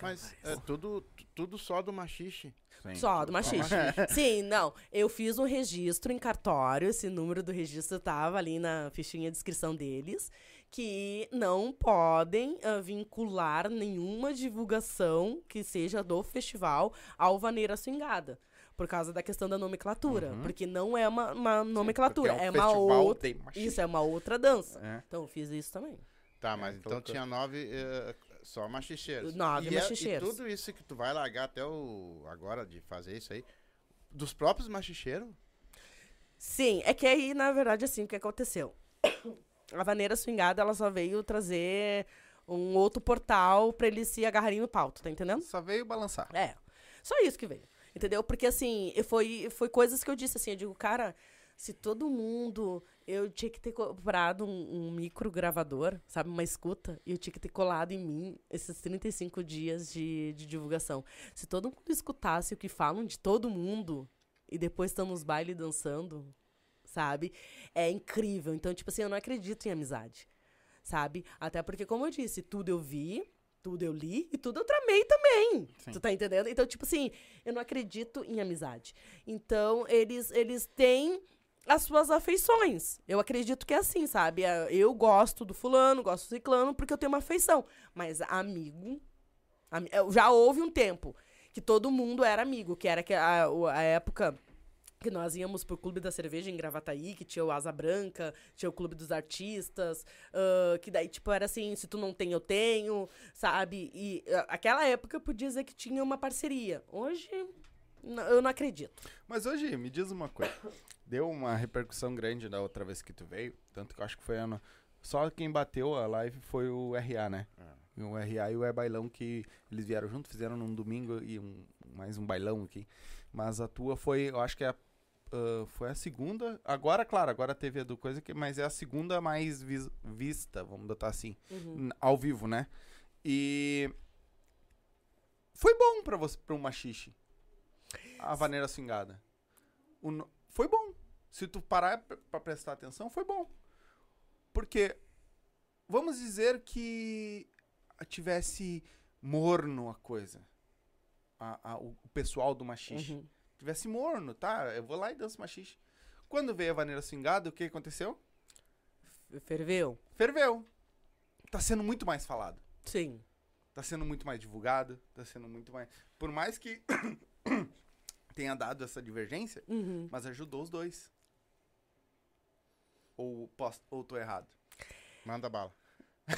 Mas é tudo, tudo só do machixe. Sim. Só do machiste. Sim, não. Eu fiz um registro em cartório, esse número do registro tava ali na fichinha de inscrição deles, que não podem ah, vincular nenhuma divulgação que seja do festival ao Vaneira Swingada. Por causa da questão da nomenclatura. Porque não é uma, uma nomenclatura, é, é um uma festival outra. Isso, é uma outra dança. É. Então eu fiz isso também. Tá, mas então colocou. tinha nove eh, só machicheiros. Nove e é- e tudo isso que tu vai largar até o. agora de fazer isso aí. Dos próprios machicheiros? Sim, é que aí, na verdade, assim, o que aconteceu? A Vaneira Swingada, ela só veio trazer um outro portal pra eles se agarrarem no pau, tu tá entendendo? Só veio balançar. É, só isso que veio, entendeu? Porque, assim, foi, foi coisas que eu disse, assim, eu digo, cara, se todo mundo. Eu tinha que ter comprado um, um micro gravador, sabe? Uma escuta, e eu tinha que ter colado em mim esses 35 dias de, de divulgação. Se todo mundo escutasse o que falam de todo mundo, e depois estamos baile dançando, sabe? É incrível. Então, tipo assim, eu não acredito em amizade, sabe? Até porque, como eu disse, tudo eu vi, tudo eu li e tudo eu tramei também. Sim. Tu tá entendendo? Então, tipo assim, eu não acredito em amizade. Então, eles, eles têm as suas afeições. Eu acredito que é assim, sabe? Ah, Eu gosto do fulano, gosto do ciclano, porque eu tenho uma afeição. Mas amigo. ami- eu- Já houve um tempo que todo mundo era amigo, que era a, a época que nós íamos pro Clube da Cerveja em Gravataí, que tinha o Asa Branca, tinha o Clube dos Artistas, ah, que daí, tipo, era assim, se tu não tem, eu tenho, sabe? E ah, aquela época eu podia dizer que tinha uma parceria. Hoje, eu não acredito. Mas hoje, me diz uma coisa. Deu uma repercussão grande da outra vez que tu veio. Tanto que eu acho que foi ano. Só quem bateu a live foi o RA, né? É. O RA e o É Bailão que eles vieram junto, fizeram num domingo e um, mais um bailão aqui. Mas a tua foi, eu acho que é a, ah, foi a segunda. Agora, claro, agora teve a do coisa, que, mas é a segunda mais vis- vista, vamos botar assim, Uhum. ao vivo, né? E foi bom pra você, pra um machixe. A vaneira swingada. No- foi bom. Se tu parar p- pra prestar atenção, foi bom. Porque vamos dizer que tivesse morno a coisa. A- a- o, o pessoal do machixe. Uhum. Tivesse morno, tá? Eu vou lá e danço machixe. Quando veio a vaneira swingada, o que aconteceu? Ferveu? Ferveu. Tá sendo muito mais falado. Sim. Tá sendo muito mais divulgado. Tá sendo muito mais. Por mais que tenha dado essa divergência, Uhum. mas ajudou os dois. Ou, posso, ou tô errado? Manda bala. É,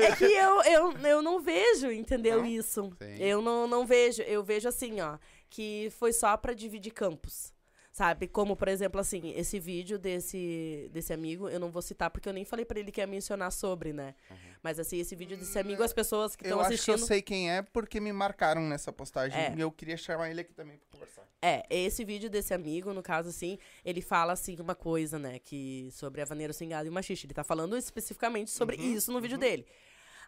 é, é, é que eu, eu, eu não vejo, entendeu Não? isso? Sim. Eu não, não vejo. Eu vejo assim, ó, que foi só pra dividir campos. Sabe? Como, por exemplo, assim, esse vídeo desse, desse amigo, eu não vou citar porque eu nem falei pra ele que ia mencionar sobre, né? Mas, assim, esse vídeo desse amigo, as pessoas que eu estão acho que assistindo. eu sei quem é porque me marcaram nessa postagem. É. E eu queria chamar ele aqui também pra conversar. É, esse vídeo desse amigo, no caso, assim, ele fala, assim, uma coisa, né, que sobre a vaneira swingada e o machiste. Ele tá falando especificamente sobre Uhum, isso no vídeo dele.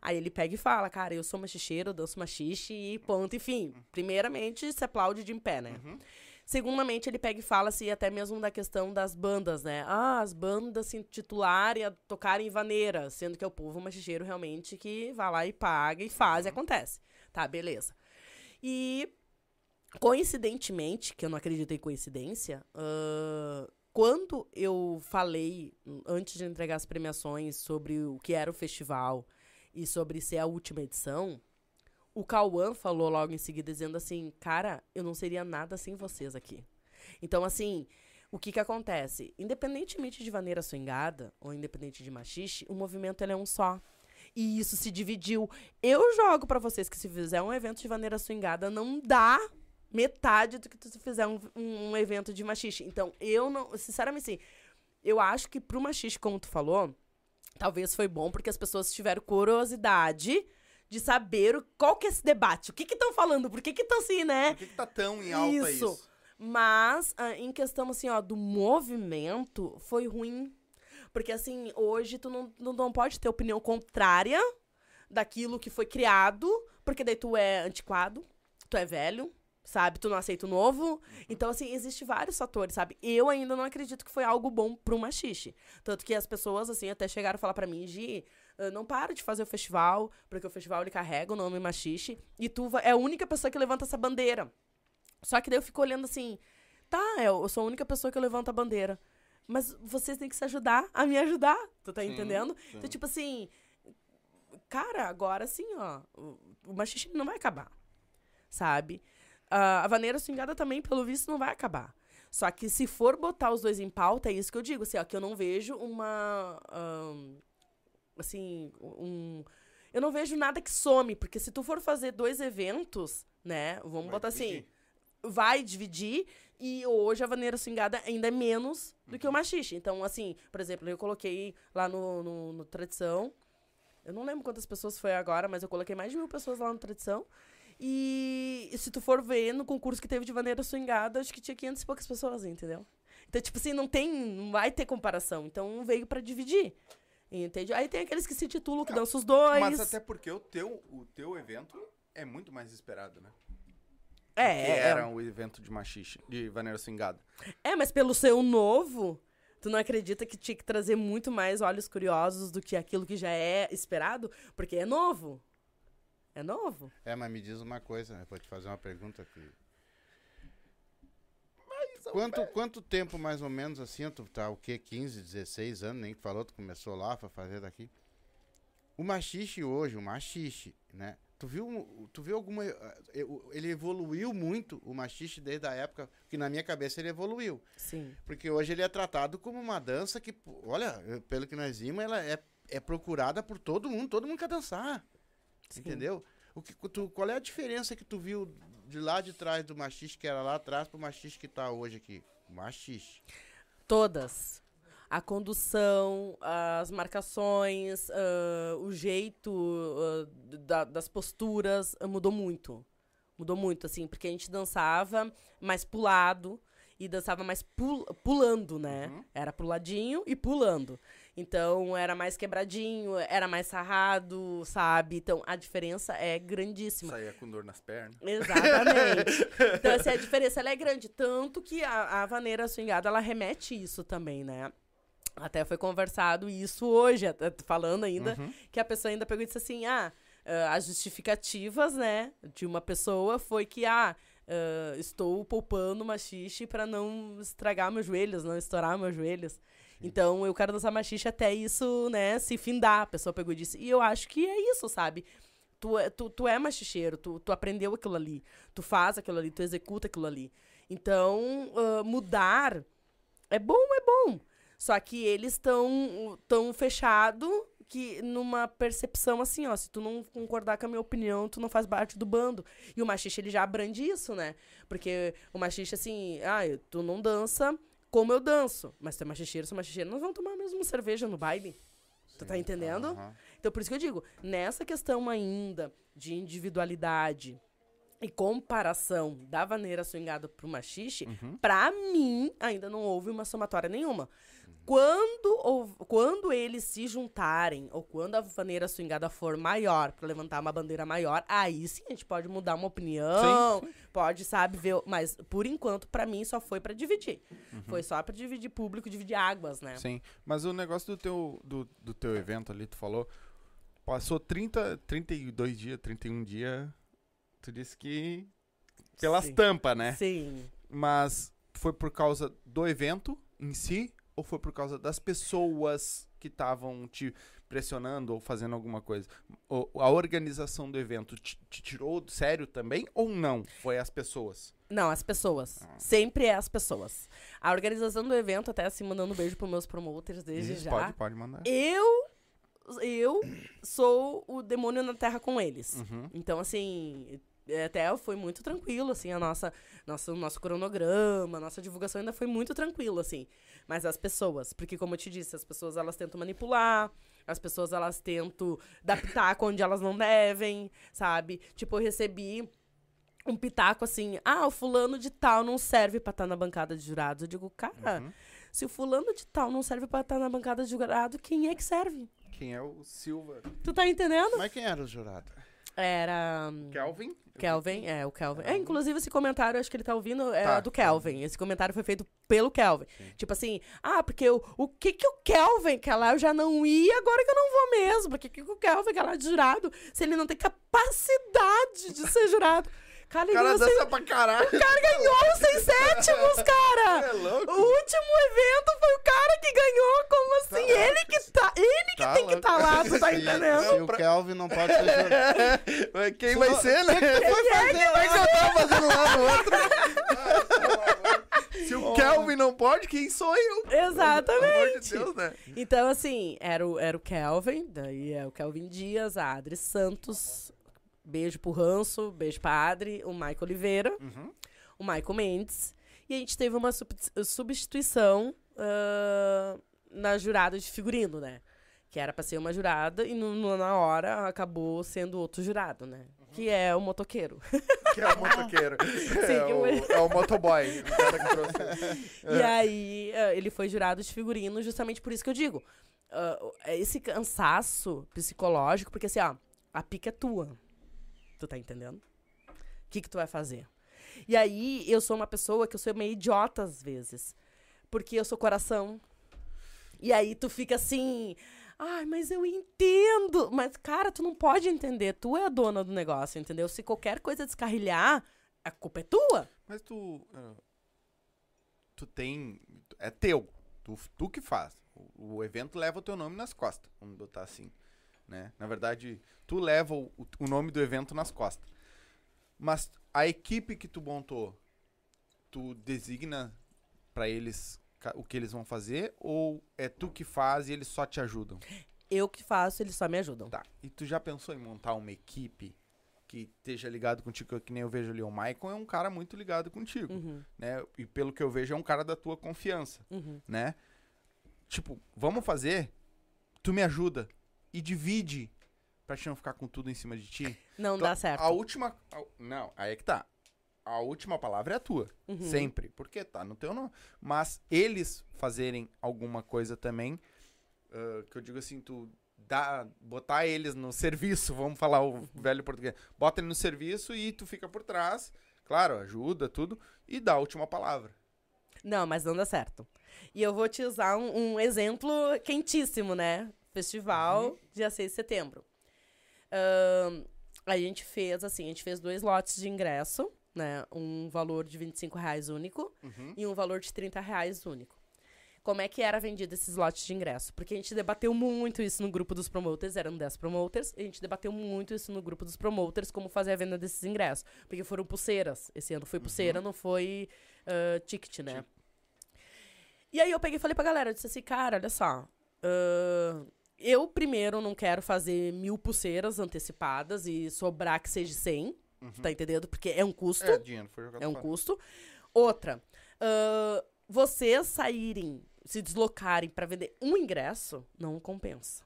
Aí ele pega e fala, cara, eu sou machicheiro, eu danço machixe e ponto, enfim. Primeiramente, se aplaude de em pé, né? Uhum. Segundamente, ele pega e fala, assim, até mesmo da questão das bandas, né? Ah, as bandas se intitularem a tocarem vaneira, sendo que é o povo machicheiro realmente que vai lá e paga e faz e acontece. Tá, beleza. E coincidentemente, que eu não acredito em coincidência, ah, quando eu falei, antes de entregar as premiações, sobre o que era o festival e sobre ser a última edição, o Cauã falou logo em seguida, dizendo assim, cara, eu não seria nada sem vocês aqui. Então, assim, o que que acontece? Independentemente de vaneira swingada ou independente de machixe, o movimento ele é um só. E isso se dividiu. Eu jogo pra vocês que se fizer um evento de vaneira swingada, não dá metade do que tu fizer um, um, um evento de machixe. Então, eu não, sinceramente, assim, eu acho que pro machixe, como tu falou, talvez foi bom porque as pessoas tiveram curiosidade de saber o, qual que é esse debate. O que que estão falando? Por que que estão assim, né? Por que, que tá tão em alta Isso. isso? Mas, ah, em questão, assim, ó, do movimento, foi ruim. Porque, assim, hoje tu não, não, não pode ter opinião contrária daquilo que foi criado, porque daí tu é antiquado, tu é velho, sabe? Tu não aceita o novo. Então, assim, existe vários fatores, sabe? Eu ainda não acredito que foi algo bom pro machixe. Tanto que as pessoas, assim, até chegaram a falar pra mim, Gi, ah, não para de fazer o festival, porque o festival, ele carrega o nome machixe, e tu é a única pessoa que levanta essa bandeira. Só que daí eu fico olhando assim, tá, eu eu sou a única pessoa que levanta a bandeira. Mas vocês têm que se ajudar a me ajudar. Tu tá Sim, entendendo? sim. Então, tipo assim, cara, agora sim, ó, o, machismo não vai acabar. Sabe? A vaneira swingada também, pelo visto, não vai acabar. Só que se for botar os dois em pauta, é isso que eu digo, assim, ó, que eu não vejo uma. ahn, assim, um. Eu não vejo nada que some, porque se tu for fazer dois eventos, né? Vamos Vai botar dividir. assim vai dividir e hoje a vaneira swingada ainda é menos do que o machixe. Então, assim, por exemplo, eu coloquei lá no, no, no Tradição, eu não lembro quantas pessoas foi agora, mas eu coloquei mais de mil pessoas lá no Tradição. E, se tu for ver no concurso que teve de maneira swingada, acho que tinha 500 e poucas pessoas, entendeu? Então, tipo assim, não tem, não vai ter comparação. Então veio pra dividir. Entende? Aí tem aqueles que se titulam, que dançam os dois. Mas até porque o teu, o teu evento é muito mais esperado, né? é, que é, era o evento de machixe, de vaneira swingada. é, mas pelo seu novo, tu não acredita que tinha que trazer muito mais olhos curiosos do que aquilo que já é esperado? Porque é novo. É novo. É, mas me diz uma coisa, eu vou te fazer uma pergunta aqui. Quanto, quanto tempo mais ou menos assim, tu tá o quê? 15, 16 anos, nem que falou, tu começou lá pra fazer daqui. O machixe hoje, o machixe, né? Tu viu, tu viu alguma. eh, Ele evoluiu muito, o machixe, desde a época que na minha cabeça ele evoluiu. Sim. Porque hoje ele é tratado como uma dança que, olha, pelo que nós vimos, ela é, é procurada por todo mundo, todo mundo quer dançar. Sim. Entendeu? O que, tu, qual é a diferença que tu viu de lá de trás do machixe que era lá atrás pro machixe que tá hoje aqui? Machixe. Todas. A condução, as marcações, ah, o jeito ah, da- das posturas ah, mudou muito. Mudou muito, assim, porque a gente dançava mais pulado e dançava mais pul- pulando, né? Uhum. Era puladinho e pulando. Então era mais quebradinho, era mais sarrado, sabe? Então a diferença é grandíssima. Saía com dor nas pernas. Exatamente. então, assim, a diferença ela é grande. Tanto que a, a vaneira swingada, ela remete isso também, né? Até foi conversado isso hoje, falando ainda, Uhum. que a pessoa ainda pegou e disse assim, ah, as justificativas, né, de uma pessoa foi que, ah, estou poupando machixe pra não estragar meus joelhos, não estourar meus joelhos. Então, eu quero dançar machixe até isso, né, se findar. A pessoa pegou e disse. E eu acho que é isso, sabe? Tu, é- tu, tu é machicheiro, tu, tu aprendeu aquilo ali, tu faz aquilo ali, tu executa aquilo ali. Então, ah, mudar é bom, é bom. Só que eles estão tão fechado que numa percepção assim, ó, se tu não concordar com a minha opinião, tu não faz parte do bando. E o machixe, ele já abrange isso, né? Porque o machixe, assim, ah, tu não dança como eu danço. Mas tu é machicheiro, sou machicheiro, nós vamos tomar a mesma cerveja no baile. Tu tá entendendo? Então, por isso que eu digo, nessa questão ainda de individualidade e comparação da vaneira swingada pro machixe, Uhum. pra mim, ainda não houve uma somatória nenhuma. Quando, ou, quando eles se juntarem, ou quando a vaneira swingada for maior, pra levantar uma bandeira maior, aí sim a gente pode mudar uma opinião, pode, sabe, ver. Mas, por enquanto, pra mim, só foi pra dividir. Foi só pra dividir público, dividir águas, né? Sim, mas o negócio do teu, do, do teu evento ali, tu falou, passou 30, 32 dias, 31 dias, tu disse que pelas Sim. tampas, né? Sim. Mas foi por causa do evento em si ou foi por causa das pessoas que estavam te pressionando ou fazendo alguma coisa? O- a organização do evento te, te tirou do sério também ou não? Foi as pessoas? Não, as pessoas. Ah. Sempre é as pessoas. A organização do evento, até assim, mandando um beijo pros meus promoters desde Isso, já. Pode, pode mandar. Eu, eu sou o demônio na terra com eles. Uhum. Então, assim, até foi muito tranquilo, assim, a nossa, nossa, o nosso cronograma, a nossa divulgação ainda foi muito tranquilo, assim. Mas as pessoas, porque como eu te disse, as pessoas elas tentam manipular, as pessoas elas tentam dar pitaco onde elas não devem, sabe? Tipo, eu recebi um pitaco assim, ah, o fulano de tal não serve pra estar na bancada de jurados. Eu digo, cara, Uhum. se o fulano de tal não serve pra estar na bancada de jurado, quem é que serve? Quem é o Silva? Tu tá entendendo? Mas quem era o jurado? Era. Kelvin? Kelvin, é, o Kelvin. É, inclusive esse comentário, acho que ele tá ouvindo, é Tá. do Kelvin. Esse comentário foi feito pelo Kelvin. Tipo assim, ah, porque o, o que que o Kelvin, que lá eu já não ia, agora que eu não vou mesmo. Porque que que o Kelvin, que lá de jurado, se ele não tem capacidade de ser jurado? Cara, cara ganhou seis- dança pra caralho. o cara ganhou os seis sétimos, cara! É louco. O último evento foi o cara que ganhou, como assim? ele que tá, ele que Tá tem que louco. estar lá, tu tá Se- entendendo? Se o Kelvin não pode ser jurado. Mas Quem vai ser, né? Foi fazer lá. eu tava fazendo lá no outro. Se o Kelvin não pode, quem sou eu? Pelo amor Exatamente. de Deus, né? Então, assim, era o, era o Kelvin, daí é o Kelvin Dias, a Adri Santos, beijo pro Ranço, beijo pra Adri, o Michael Oliveira, Uhum. o Michael Mendes. E a gente teve uma sub- substituição ah, na jurada de figurino, né? Que era pra ser uma jurada e no- no- na hora acabou sendo outro jurado, né? que é o motoqueiro. Que é o motoqueiro. é, que o, é o motoboy. O cara que trouxe. E aí, eh, ele foi jurado de figurino justamente por isso que eu digo. ah, esse cansaço psicológico, porque assim, ó, a pica é tua. Tu tá entendendo? O que que tu vai fazer? E aí, eu sou uma pessoa que eu sou meio idiota às vezes. Porque eu sou coração. E aí, tu fica assim... Ai, mas eu entendo. Mas, cara, tu não pode entender. Tu é a dona do negócio, entendeu? Se qualquer coisa descarrilhar, a culpa é tua. Mas tu. ah, Tu tem. É teu. Tu, tu que faz. O, o evento leva o teu nome nas costas. Vamos botar assim. Né? Na verdade, tu leva o, o nome do evento nas costas. Mas a equipe que tu montou, tu designa pra eles o que eles vão fazer? Ou é tu que faz e eles só te ajudam? Eu que faço, eles só me ajudam. Tá. E tu já pensou em montar uma equipe que esteja ligado contigo, que nem eu vejo ali? O Maicon é um cara muito ligado contigo, Uhum, né? E pelo que eu vejo, é um cara da tua confiança, uhum. né? Tipo, vamos fazer? Tu me ajuda e divide pra te não ficar com tudo em cima de ti. Não Então, dá certo. A última. a- não, aí é que tá. A última palavra é a tua. Uhum. Sempre. Porque tá no teu nome. Mas eles fazerem alguma coisa também. ah, que eu digo assim, tu dá, botar eles no serviço, vamos falar o velho português. Bota ele no serviço e tu fica por trás. Claro, ajuda, tudo. E dá a última palavra. Não, mas não dá certo. E eu vou te usar um, um exemplo quentíssimo, né? Festival, Uhum. dia 6 de setembro. Ahn, a gente fez, assim, a gente fez dois lotes de ingresso, né? Um valor de 25 reais único Uhum. e um valor de 30 reais único. Como é que era vendido esses lotes de ingresso? Porque a gente debateu muito isso no grupo dos promoters, eram 10 promoters, e a gente debateu muito isso no grupo dos promoters, como fazer a venda desses ingressos. Porque foram pulseiras. Esse ano foi pulseira, não foi ah, ticket, né? E aí eu peguei e falei pra galera, eu disse assim, cara, olha só. ah, eu primeiro não quero fazer mil pulseiras antecipadas e sobrar que seja 100, tá entendendo? Porque é um custo. É, dinheiro foi jogado É um fora. custo. Outra, ahn, vocês saírem, se deslocarem pra vender um ingresso, não compensa.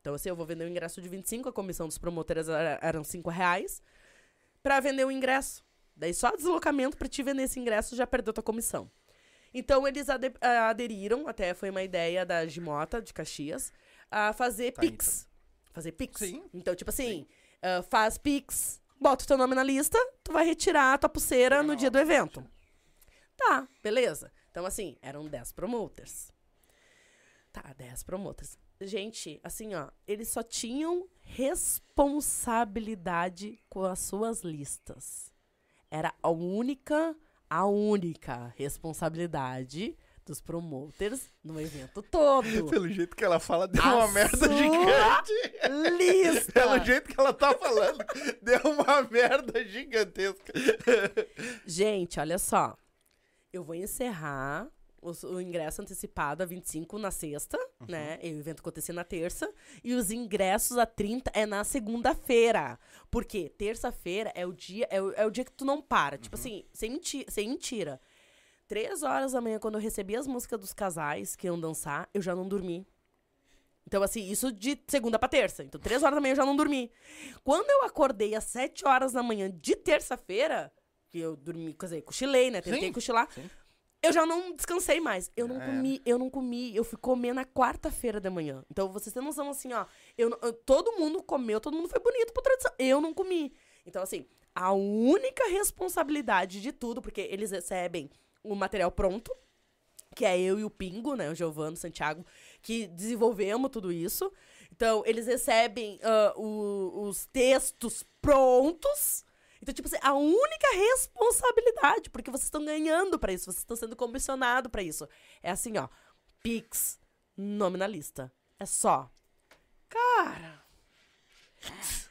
Então, assim, eu vou vender um ingresso de 25, a comissão dos promotores era- eram 5 reais, pra vender um ingresso. Daí só deslocamento pra te vender esse ingresso já perdeu tua comissão. Então, eles ade- aderiram, até foi uma ideia da Gimota, de Caxias, a fazer Tá, Pix. Fazer Pix. Sim. Então, tipo assim, ah, faz Pix, bota o teu nome na lista, tu vai retirar a tua pulseira no dia do evento. Tá, beleza. Então, assim, eram 10 promoters. Tá, 10 promoters. Gente, assim, ó, eles só tinham responsabilidade com as suas listas. Era a única, a única responsabilidade dos promoters no evento todo. Pelo jeito que ela fala, deu A uma merda gigante. Lista! Pelo jeito que ela tá falando, deu uma merda gigantesca. Gente, olha só. Eu vou encerrar os- o, ingresso antecipado a 25 na sexta, né? E o evento acontecer na terça. E os ingressos a 30 é na segunda-feira. Porque terça-feira é o dia é o, é o dia que tu não para. Tipo assim, sem, menti sem mentira. Três horas da manhã, quando eu recebi as músicas dos casais que iam dançar, eu já não dormi. Então, assim, isso de segunda pra terça. Então, três horas da manhã eu já não dormi. Quando eu acordei às sete horas da manhã de terça-feira, que eu dormi, quer dizer, cochilei, né? Tentei Sim, cochilar. sim. Eu já não descansei mais. Eu não É. comi, eu não comi. Eu fui comer na quarta-feira da manhã. Então, vocês têm noção, assim, ó. Eu, eu- todo mundo comeu, todo mundo foi bonito por tradição. Eu não comi. Então, assim, a única responsabilidade de tudo, porque eles recebem o material pronto, que é eu e o Pingo, né? O Giovanni, o Santiago, que desenvolvemos tudo isso. Então, eles recebem ah, o- os textos prontos. Então, tipo assim, a única responsabilidade, porque vocês estão ganhando pra isso, vocês estão sendo comissionados pra isso. É assim, ó. Pix, nome na lista. É só. Cara.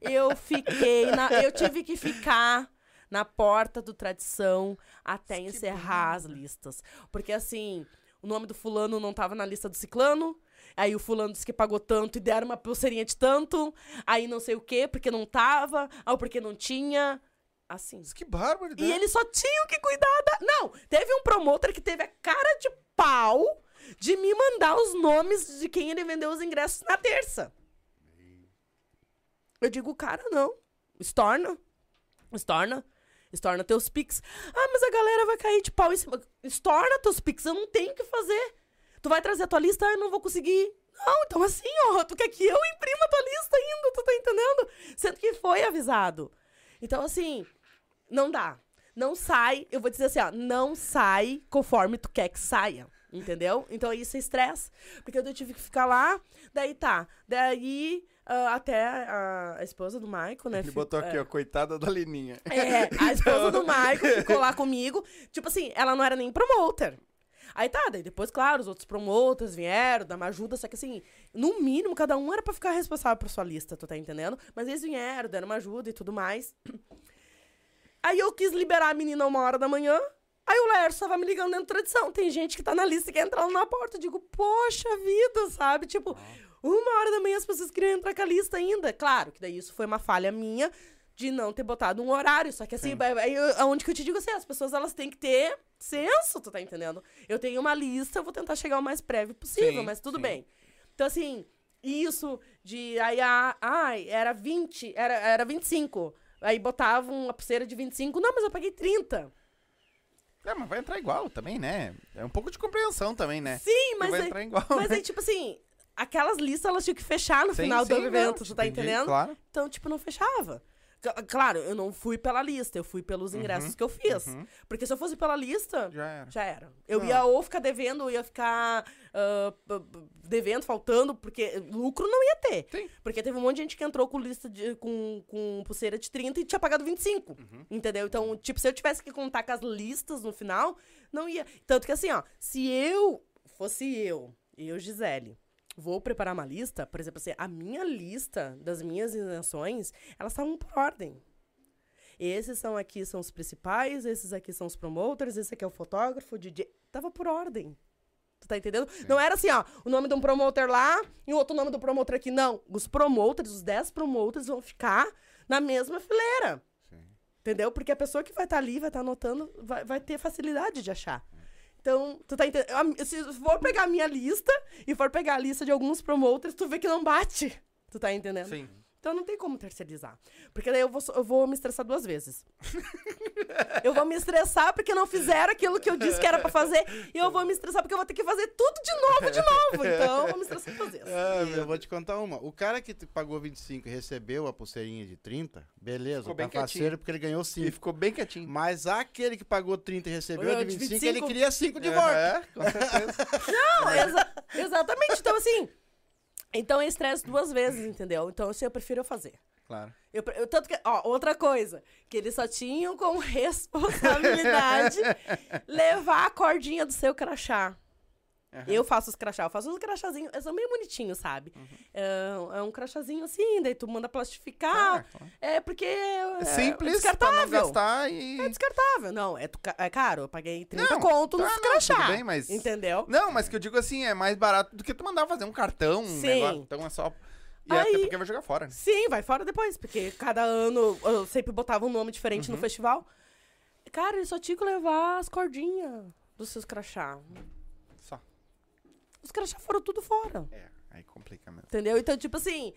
Eu fiquei na. Eu tive que ficar na porta do tradição até encerrar as listas. Porque assim, o nome do fulano não tava na lista do ciclano. Aí o fulano disse que pagou tanto e deram uma pulseirinha de tanto. Aí não sei o quê, porque não tava. Ou porque não tinha. Assim. Que bárbaro, E eles só tinham que cuidar da. Não! Teve um promotor que teve a cara de pau de me mandar os nomes de quem ele vendeu os ingressos na terça. Eu digo, cara, não. Estorna. Estorna. Estorna teus pics. Ah, mas a galera vai cair de pau em cima. Estorna teus pics, eu não tenho o que fazer. Tu vai trazer a tua lista, ah, eu não vou conseguir. Não, então assim, ó, tu quer que eu imprima a tua lista ainda, tu tá entendendo? Sendo que foi avisado. Então, assim, não dá. Não sai, eu vou dizer assim, ó, não sai conforme tu quer que saia. Entendeu? Então isso é estresse. Porque eu tive que ficar lá, daí tá. Daí ah, até a, a esposa do Maico, né? Ele botou aqui, é, ó, coitada da Lininha. é, a esposa do Maico ficou lá comigo. Tipo assim, ela não era nem promoter. Aí tá, daí depois, claro, os outros promoters vieram, dar uma ajuda, só que assim, no mínimo, cada um era pra ficar responsável por sua lista, tu tá entendendo? Mas eles vieram, deram uma ajuda e tudo mais. Aí eu quis liberar a menina uma hora da manhã. Aí o Lércio tava me ligando dentro da tradição. Tem gente que tá na lista e quer entrar lá na porta. Eu digo, poxa vida, sabe? Tipo, uma hora da manhã as pessoas queriam entrar com a lista ainda. Claro que daí isso foi uma falha minha de não ter botado um horário. Só que assim, aí eu- aonde que eu te digo assim, as pessoas elas têm que ter senso, tu tá entendendo? Eu tenho uma lista, eu vou tentar chegar o mais breve possível, Sim, mas tudo sim. bem. Então, assim, isso de. Aí, a, ai, era 20, era, era 25. Aí botavam uma pulseira de 25. Não, mas eu paguei 30. É, mas vai entrar igual também, né? É um pouco de compreensão também, né? Sim, mas vai aí, entrar igual, mas né? aí, tipo assim, aquelas listas elas tinham que fechar no Sim, final do sim, evento, não, tu tá entendi, entendendo? Claro. Então, tipo, não fechava. Cl- Claro, eu não fui pela lista, eu fui pelos ingressos que eu fiz. uhum. Porque se eu fosse pela lista, Já era. já era. Eu Não. ia ou ficar devendo, ou ia ficar ah, p- devendo, faltando, porque lucro não ia ter. Sim. Porque teve um monte de gente que entrou com lista de, com, com pulseira de 30 e tinha pagado 25. Uhum. Entendeu? Então, tipo, se eu tivesse que contar com as listas no final, não ia. Tanto que assim, ó, se eu fosse eu, eu, Gisele, vou preparar uma lista, por exemplo, assim, a minha lista das minhas isenções, elas estavam por ordem. Esses são aqui são os principais, esses aqui são os promoters, esse aqui é o fotógrafo, o DJ. Tava por ordem. Tu tá entendendo? Não era assim, ó, o nome de um promoter lá e o outro nome do promotor aqui. Não. Os promoters, os 10 promoters vão ficar na mesma fileira. Sim. Entendeu? Porque a pessoa que vai estar ali, vai estar anotando, vai, vai ter facilidade de achar. Então, tu tá entendendo? Se for pegar a minha lista e for pegar a lista de alguns promoters, tu vê que não bate. Tu tá entendendo? Sim. Então não tem como terceirizar. Porque daí eu vou, eu vou me estressar duas vezes. eu vou me estressar porque não fizeram aquilo que eu disse que era pra fazer. E eu vou me estressar porque eu vou ter que fazer tudo de novo, de novo. Então eu vou me estressar duas vezes. Ah, E eu vou te contar uma. O cara que te pagou 25 e recebeu a pulseirinha de 30, beleza, Ficou tá bem quietinho. porque ele ganhou E 5. ficou bem quietinho. Mas aquele que pagou 30 e recebeu de de 25, 25. ele queria 5 de volta. É, com certeza. Não, exa- exatamente. Então, assim. Então é estresse duas vezes, entendeu? Então, assim, eu prefiro eu fazer. Claro. Eu, eu- tanto que, ó, outra coisa, que eles só tinham como responsabilidade levar a cordinha do seu crachá. Aham. Eu faço os crachá, eu faço uns crachazinhos, eles são meio bonitinhos, sabe? É, é um crachazinho assim, daí tu manda plastificar. Ah, claro. É porque é, É simples, é descartável. e... É descartável. Não, é, é caro. Eu paguei 30 Não, conto tá, nos não, crachá. tudo bem, mas- Entendeu? Não, mas que eu digo assim, é mais barato do que tu mandar fazer um cartão, um Sim. negócio. Então é só... E Aí- até porque vai jogar fora. né? Sim, vai fora depois, porque cada ano eu sempre botava um nome diferente Uhum. no festival. Cara, eles só tinham que levar as cordinhas dos seus crachá. Só. Os crachá foram tudo fora. É, aí complica mesmo. Entendeu? Então, tipo assim,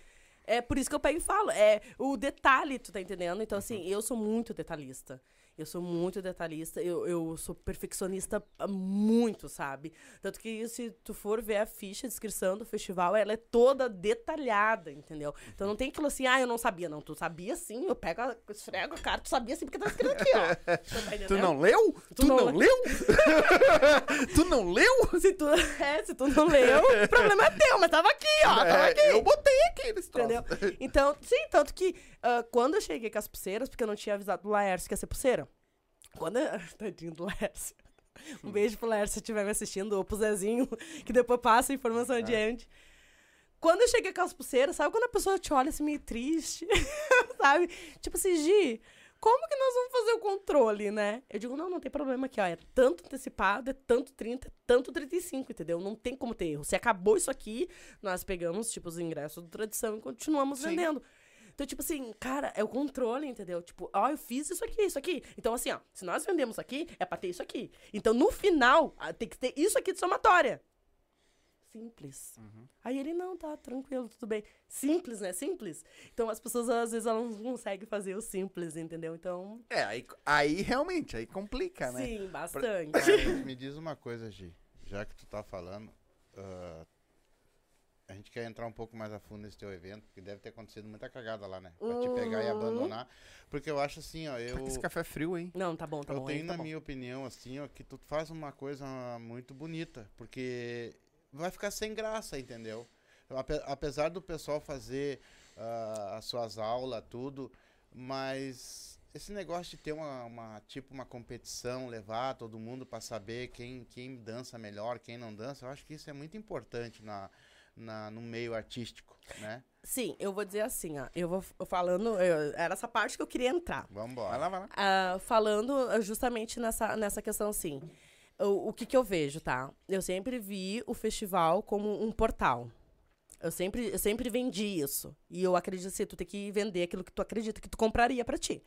é por isso que eu pego e falo. É o detalhe, tu tá entendendo? Então, assim, eu sou muito detalhista. Eu sou muito detalhista, eu, eu sou perfeccionista muito, sabe? Tanto que se tu for ver a ficha, a descrição do festival, ela é toda detalhada, entendeu? Então não tem aquilo assim, ah, eu não sabia. Não, tu sabia sim, eu pego, a, esfrego a cara, tu sabia sim, porque tá escrito aqui, ó. Tu, tá Tu não leu? Tu, não não, leu? tu não leu? Se tu, é, se tu não leu, o problema é teu, mas tava aqui, ó, tava É, aqui. eu botei aqui nesse troço. Entendeu? Então, sim, tanto que ah, quando eu cheguei com as pulseiras, porque eu não tinha avisado o Laércio que ia ser pulseira. Quando. Tadinho do Laércio. Um beijo pro Laércio se estiver me assistindo, ou pro Zezinho, que depois passa a informação adiante. Quando eu cheguei com as pulseiras, sabe quando a pessoa te olha assim meio triste? sabe? Tipo assim, Gi, como que nós vamos fazer o controle, né? Eu digo, não, não tem problema aqui, ó. É tanto antecipado, é tanto 30, é tanto 35, entendeu? Não tem como ter erro. Se acabou isso aqui, nós pegamos, tipo, os ingressos do tradição e continuamos Sim. vendendo. Então, tipo assim, cara, é o controle, entendeu? Tipo, ó, eu fiz isso aqui, isso aqui. Então, assim, ó, se nós vendemos aqui, é pra ter isso aqui. Então, no final, ah, tem que ter isso aqui de somatória. simples. Uhum. Aí ele, não, tá tranquilo, tudo bem. Simples, né? Simples. Então as pessoas, às vezes, elas não conseguem fazer o simples, entendeu? Então, É, aí, aí realmente, aí complica, né? sim, bastante. Mas me diz uma coisa, Gi. Já que tu tá falando, ah, a gente quer entrar um pouco mais a fundo nesse teu evento, porque deve ter acontecido muita cagada lá, né? Pra te pegar e Uhum. abandonar. Porque eu acho assim, ó, eu. Esse café frio, hein? Não, tá bom, tá eu bom. tenho, aí tá na bom. minha opinião, assim, ó, que tu faz uma coisa muito bonita, porque vai ficar sem graça, entendeu? Ape- apesar do pessoal fazer ah, as suas aulas, tudo, mas esse negócio de ter uma, uma- tipo uma competição, levar todo mundo para saber quem, quem dança melhor, quem não dança, eu acho que isso é muito importante na, na, no meio artístico, né? Sim, eu vou dizer assim, ó. Eu vou falando. eu- era essa parte que eu queria entrar. Vamos Vai embora. lá, vai lá. Ah, falando ah, justamente nessa, nessa questão, assim. O, o que, que eu vejo, tá? Eu sempre vi o festival como um portal. Eu sempre, eu sempre vendi isso. E eu acredito assim, tu tem que vender aquilo que tu acredita que tu compraria pra ti.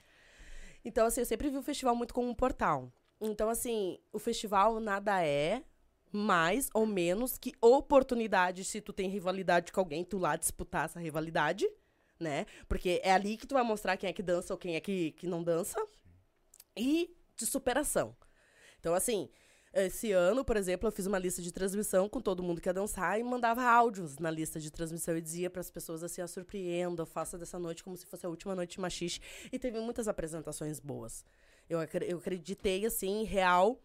Então, assim, eu sempre vi o festival muito como um portal. Então, assim, o festival nada é mais ou menos que oportunidade se tu tem rivalidade com alguém, tu lá disputar essa rivalidade, né? Porque é ali que tu vai mostrar quem é que dança ou quem é que, que não dança. E de superação. Então, assim, esse ano, por exemplo, eu fiz uma lista de transmissão com todo mundo que ia dançar e mandava áudios na lista de transmissão e dizia para as pessoas assim: a surpreenda, faça dessa noite como se fosse a última noite de machixe. E teve muitas apresentações boas. Eu, eu acreditei, assim, real,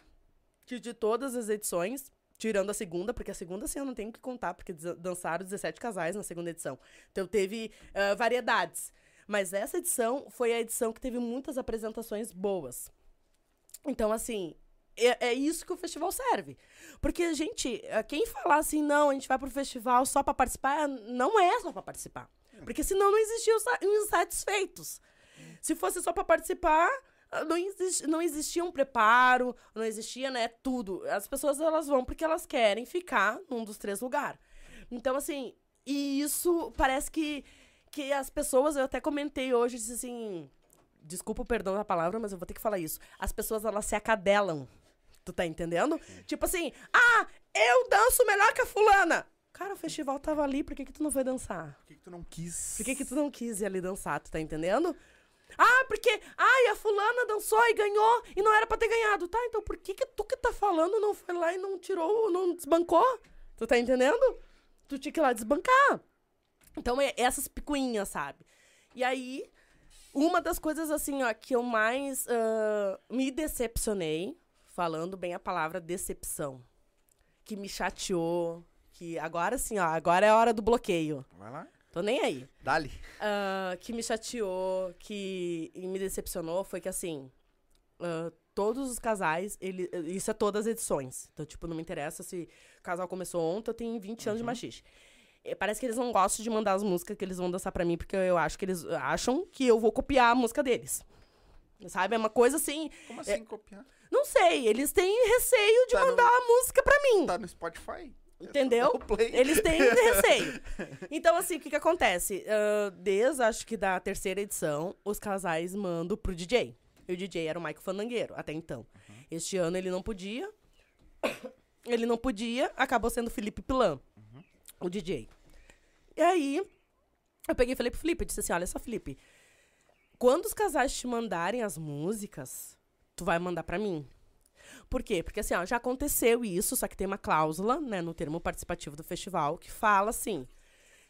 que de todas as edições, tirando a segunda, porque a segunda, assim, eu não tenho que contar, porque dançaram 17 casais na segunda edição. Então teve ah, variedades. Mas essa edição foi a edição que teve muitas apresentações boas. Então, assim, é, é isso que o festival serve. Porque, gente, eh, quem falar assim, não, a gente vai pro festival só pra participar, não é só pra participar. Porque senão não existiam os sa- os insatisfeitos. Se fosse só pra participar, não, existe, não existia um preparo, não existia, né, tudo. As pessoas, elas vão porque elas querem ficar num dos três lugares. Então, assim, e isso parece que, que as pessoas, eu até comentei hoje, disse assim, desculpa o perdão da palavra, mas eu vou ter que falar isso. As pessoas, elas se acadelam. Tu tá entendendo? Tipo assim, ah, eu danço melhor que a fulana. Cara, o festival tava ali, por que que tu não foi dançar? Por que, que tu não quis? Por que, que tu não quis ir ali dançar, tu tá entendendo? Ah, porque. Ai, a fulana dançou e ganhou e não era pra ter ganhado. Tá, então por que, que tu que tá falando não foi lá e não tirou, não desbancou? Tu tá entendendo? Tu tinha que ir lá desbancar. Então, é essas picuinhas, sabe? E aí, uma das coisas, assim, ó, que eu mais ah, me decepcionei, falando bem a palavra decepção, que me chateou, que agora sim, ó, agora é a hora do bloqueio. Vai lá. Tô nem aí. Dali. Ah, que me chateou, que me decepcionou foi que, assim, ah, todos os casais, ele, isso é todas as edições. Então, tipo, não me interessa se o casal começou ontem, eu tenho 20 anos de machixe. Eh, Parece que eles não gostam de mandar as músicas que eles vão dançar pra mim, porque eu acho que eles acham que eu vou copiar a música deles. Sabe? É uma coisa assim. Como assim copiar? Não sei, eles têm receio de Tá no- mandar a música pra mim. Tá no Spotify. Entendeu? Eles têm receio. Então, assim, o que que acontece? Ah, desde, acho que da terceira edição, os casais mandam pro DJ. E o DJ era o Maico Fandangueiro, até então. Este ano ele não podia. Ele não podia, acabou sendo o Felipe Pilan, o DJ. E aí, eu peguei e falei pro Felipe, eu disse assim, olha só, Felipe, quando os casais te mandarem as músicas, tu vai mandar pra mim. Por quê? Porque assim, ó, já aconteceu isso, só que tem uma cláusula, né, no termo participativo do festival, que fala assim,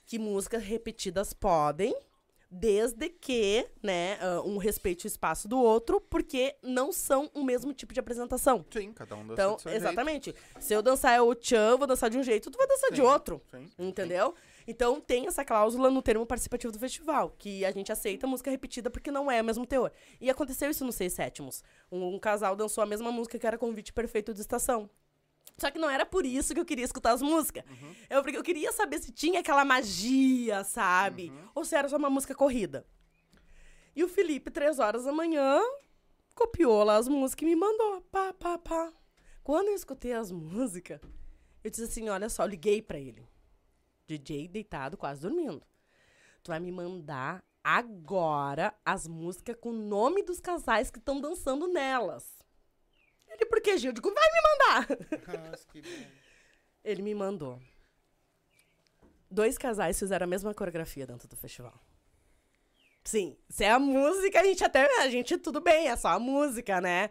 que músicas repetidas podem, desde que, né, ah, um respeite o espaço do outro, porque não são o mesmo tipo de apresentação. Sim, cada um dança Então, do seu jeito. exatamente. Se eu dançar o tchan, vou dançar de um jeito, tu vai dançar de Sim. outro. Sim. Entendeu? Então tem essa cláusula no termo participativo do festival, que a gente aceita música repetida porque não é o mesmo teor. E aconteceu isso nos Seis Sétimos. Um, um casal dançou a mesma música que era Convite Perfeito de Estação. Só que não era por isso que eu queria escutar as músicas. Eu, porque eu queria saber se tinha aquela magia, sabe? Ou se era só uma música corrida. E o Felipe, três horas da manhã, copiou lá as músicas e me mandou. Pá, pá, pá. Quando eu escutei as músicas, eu disse assim: olha só, eu liguei pra ele. DJ deitado, quase dormindo. Tu vai me mandar agora as músicas com o nome dos casais que estão dançando nelas. Ele, por que, Gil? Eu digo, vai me mandar. Nossa, que bom. Ele me mandou. dois casais fizeram a mesma coreografia dentro do festival. Sim, se é a música, a gente até. A gente, tudo bem, é só a música, né?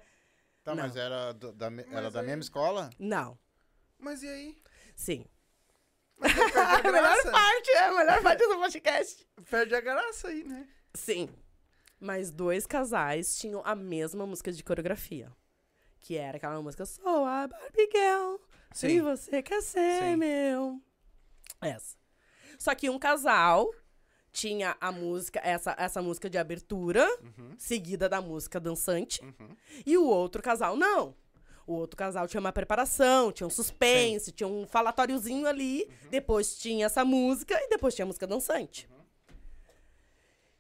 Tá, Não. mas era, do- da, era Mas da aí- mesma escola? Não. Mas e aí? Sim. Mas a A melhor parte, é a melhor parte do podcast. Perde a graça aí, né? Sim. Mas dois casais tinham a mesma música de coreografia. Que era aquela música Sou a Barbie Girl. E você quer ser Sim. meu. Essa. Só que um casal tinha a música, essa, essa música de abertura, Uhum. seguida da música dançante. Uhum. E o outro casal não. O outro casal tinha uma preparação, tinha um suspense, tinha um falatóriozinho ali. Uhum. Depois tinha essa música e depois tinha a música dançante. Uhum.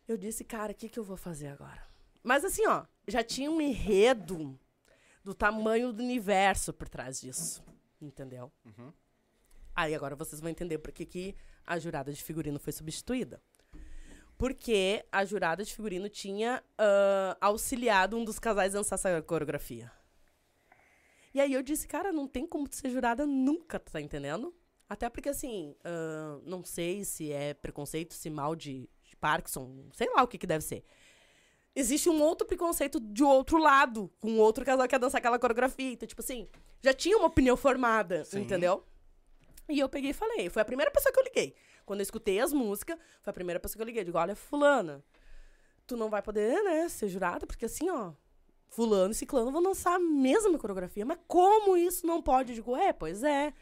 Eu disse, cara, o que, que eu vou fazer agora? Mas assim, ó, já tinha um enredo do tamanho do universo por trás disso. Entendeu? Uhum. Aí agora vocês vão entender por que, que a jurada de figurino foi substituída. Porque a jurada de figurino tinha ah, auxiliado um dos casais a dançar essa coreografia. E aí eu disse, cara, não tem como ser jurada nunca, tu tá entendendo? Até porque, assim, ah, não sei se é preconceito, se mal de, de Parkinson, sei lá o que que deve ser. Existe um outro preconceito de outro lado, com outro casal que quer dançar aquela coreografia. Então, tipo assim, já tinha uma opinião formada, Sim. entendeu? E eu peguei e falei, foi a primeira pessoa que eu liguei. Quando eu escutei as músicas, foi a primeira pessoa que eu liguei. Digo, olha, fulana, tu não vai poder, né, ser jurada, porque assim, ó, fulano e ciclano vão dançar a mesma coreografia. Mas como isso não pode? Eu digo, é, pois é,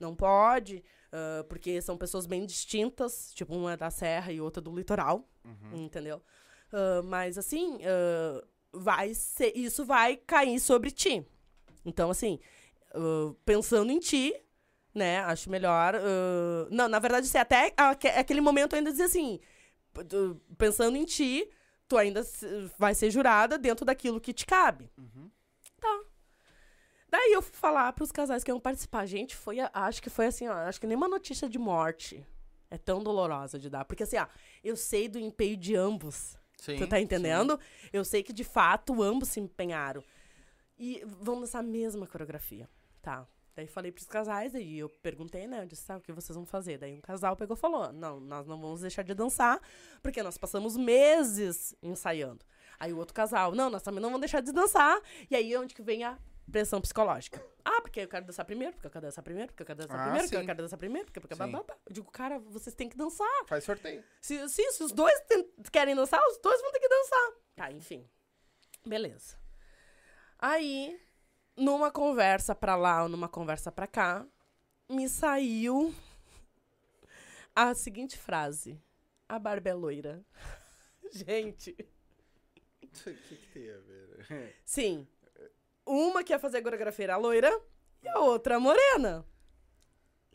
não pode, ah, porque são pessoas bem distintas, tipo, uma é da serra e outra do litoral, entendeu? Ah, mas assim, ah, vai ser, isso vai cair sobre ti. Então, assim, pensando em ti, né? Acho melhor. não, na verdade, assim, até aque- aquele momento ainda dizia assim: pensando em ti, tu ainda vai ser jurada dentro daquilo que te cabe. Tá. Daí eu fui falar pros casais que iam participar. Gente, foi. acho que foi assim, ó. Acho que nem uma notícia de morte é tão dolorosa de dar. Porque assim, ó, eu sei do empenho de ambos. Sim. Tu tá entendendo? Eu sei que, de fato, ambos se empenharam. E vão dançar a mesma coreografia. Tá. Daí falei pros casais, aí eu perguntei, né? Eu disse, tá, o que vocês vão fazer? Daí um casal pegou e falou: não, nós não vamos deixar de dançar, porque nós passamos meses ensaiando. Aí o outro casal, não, nós também não vamos deixar de dançar. E aí onde que vem a pressão psicológica? Ah, porque eu quero dançar primeiro, porque eu quero dançar primeiro, porque eu quero dançar Ah, primeiro, porque eu sim. quero dançar primeiro, porque, porque Sim. blá, blá, blá. Eu digo, cara, vocês têm que dançar. Faz sorteio. Se, se, se os dois tem- querem dançar, os dois vão ter que dançar. Tá, enfim. Beleza. Aí, numa conversa pra lá ou numa conversa pra cá, me saiu a seguinte frase. A barba é loira. Gente, O que, que tem a ver? sim. Uma que ia fazer a coreografia era loira e a outra morena.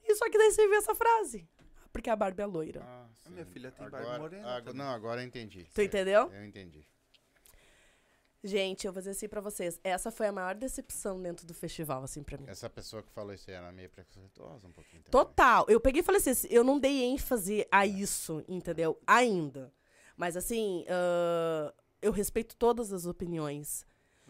E só que daí você viu essa frase. Porque a barba é loira. Ah, A minha filha tem agora, barba morena ago- também. não, agora eu entendi. Tu Certo. entendeu? Eu entendi. Gente, eu vou dizer assim pra vocês. Essa foi a maior decepção dentro do festival, assim, pra mim. Essa pessoa que falou isso aí era meio preconceituosa um pouquinho. também. Total. Eu peguei e falei assim, eu não dei ênfase a isso, entendeu? Ainda. Mas assim, ah, eu respeito todas as opiniões.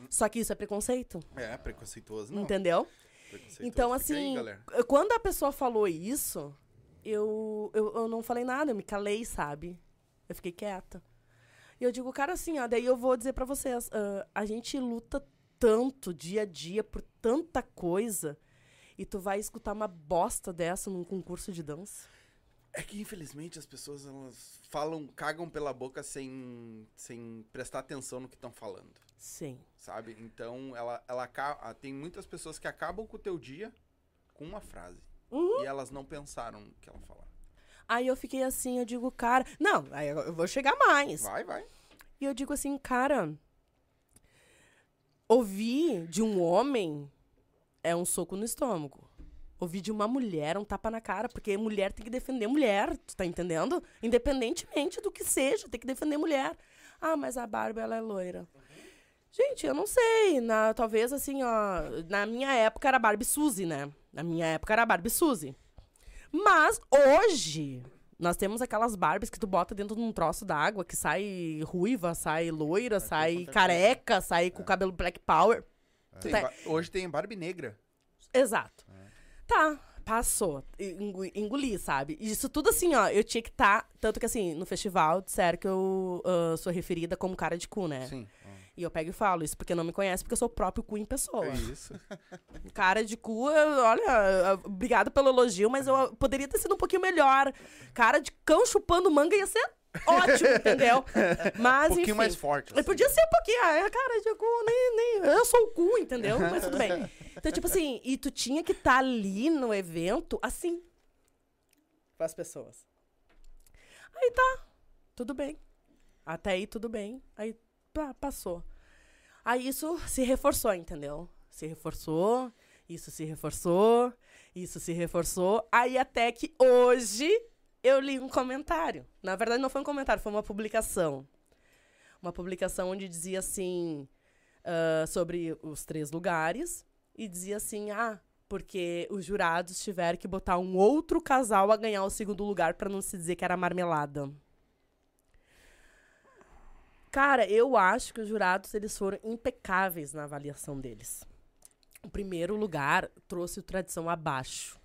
Só que isso é preconceito, É, preconceituoso não. entendeu? Preconceituoso Então, aí, assim, galera. quando a pessoa falou isso, eu, eu, eu não falei nada, eu me calei, sabe? Eu fiquei quieta. E eu digo, cara, assim, ó, daí eu vou dizer pra vocês, ah, a gente luta tanto dia a dia por tanta coisa, e tu vai escutar uma bosta dessa num concurso de dança? É que, infelizmente, as pessoas elas falam, cagam pela boca sem, sem prestar atenção no que estão falando, Sim. sabe? Então, ela, ela tem muitas pessoas que acabam com o teu dia com uma frase. Uhum. E elas não pensaram no que ela falar. Aí eu fiquei assim, eu digo, cara. Não, aí eu vou chegar mais. Vai, vai. E eu digo assim, cara. Ouvir de um homem é um soco no estômago. Ouvir de uma mulher é um tapa na cara, porque mulher tem que defender mulher, tu tá entendendo? Independentemente do que seja, tem que defender mulher. Ah, mas a Bárbara, ela é loira. Gente, eu não sei. Na, talvez assim, ó. Na minha época era Barbie Suzy, né? Na minha época era Barbie Suzy. Mas hoje, nós temos aquelas Barbies que tu bota dentro de um troço d'água, que sai ruiva, sai loira, sai é careca, sai com o cabelo black power. Tem Tá. ba- Hoje tem Barbie negra. Exato. Tá. Passou. Engo- Engoli, sabe? Isso tudo assim, ó. Eu tinha que estar. tanto que assim, no festival disseram que eu ah, sou referida como cara de cu, né? Sim. E eu pego e falo isso porque não me conhece, porque eu sou o próprio cu em pessoa. É isso. Cara de cu, eu- olha, obrigada pelo elogio, mas eu poderia ter sido um pouquinho melhor. Cara de cão chupando manga ia ser ótimo, entendeu? Mas, Um pouquinho enfim. mais forte. Eu podia ser um pouquinho, ah, cara de cu, nem, nem. Eu sou o cu, entendeu? Mas tudo bem. Então, tipo assim, e tu tinha que estar ali no evento assim. Com as pessoas. Aí tá, tudo bem. Até aí tudo bem. Aí pá, passou. Aí isso se reforçou, entendeu? Se reforçou, isso se reforçou, isso se reforçou. Aí até que hoje eu li um comentário. Na verdade, não foi um comentário, foi uma publicação uma publicação onde dizia assim ah, sobre os três lugares e dizia assim ah porque os jurados tiveram que botar um outro casal a ganhar o segundo lugar para não se dizer que era marmelada cara eu acho que os jurados eles foram impecáveis na avaliação deles o primeiro lugar trouxe o tradição abaixo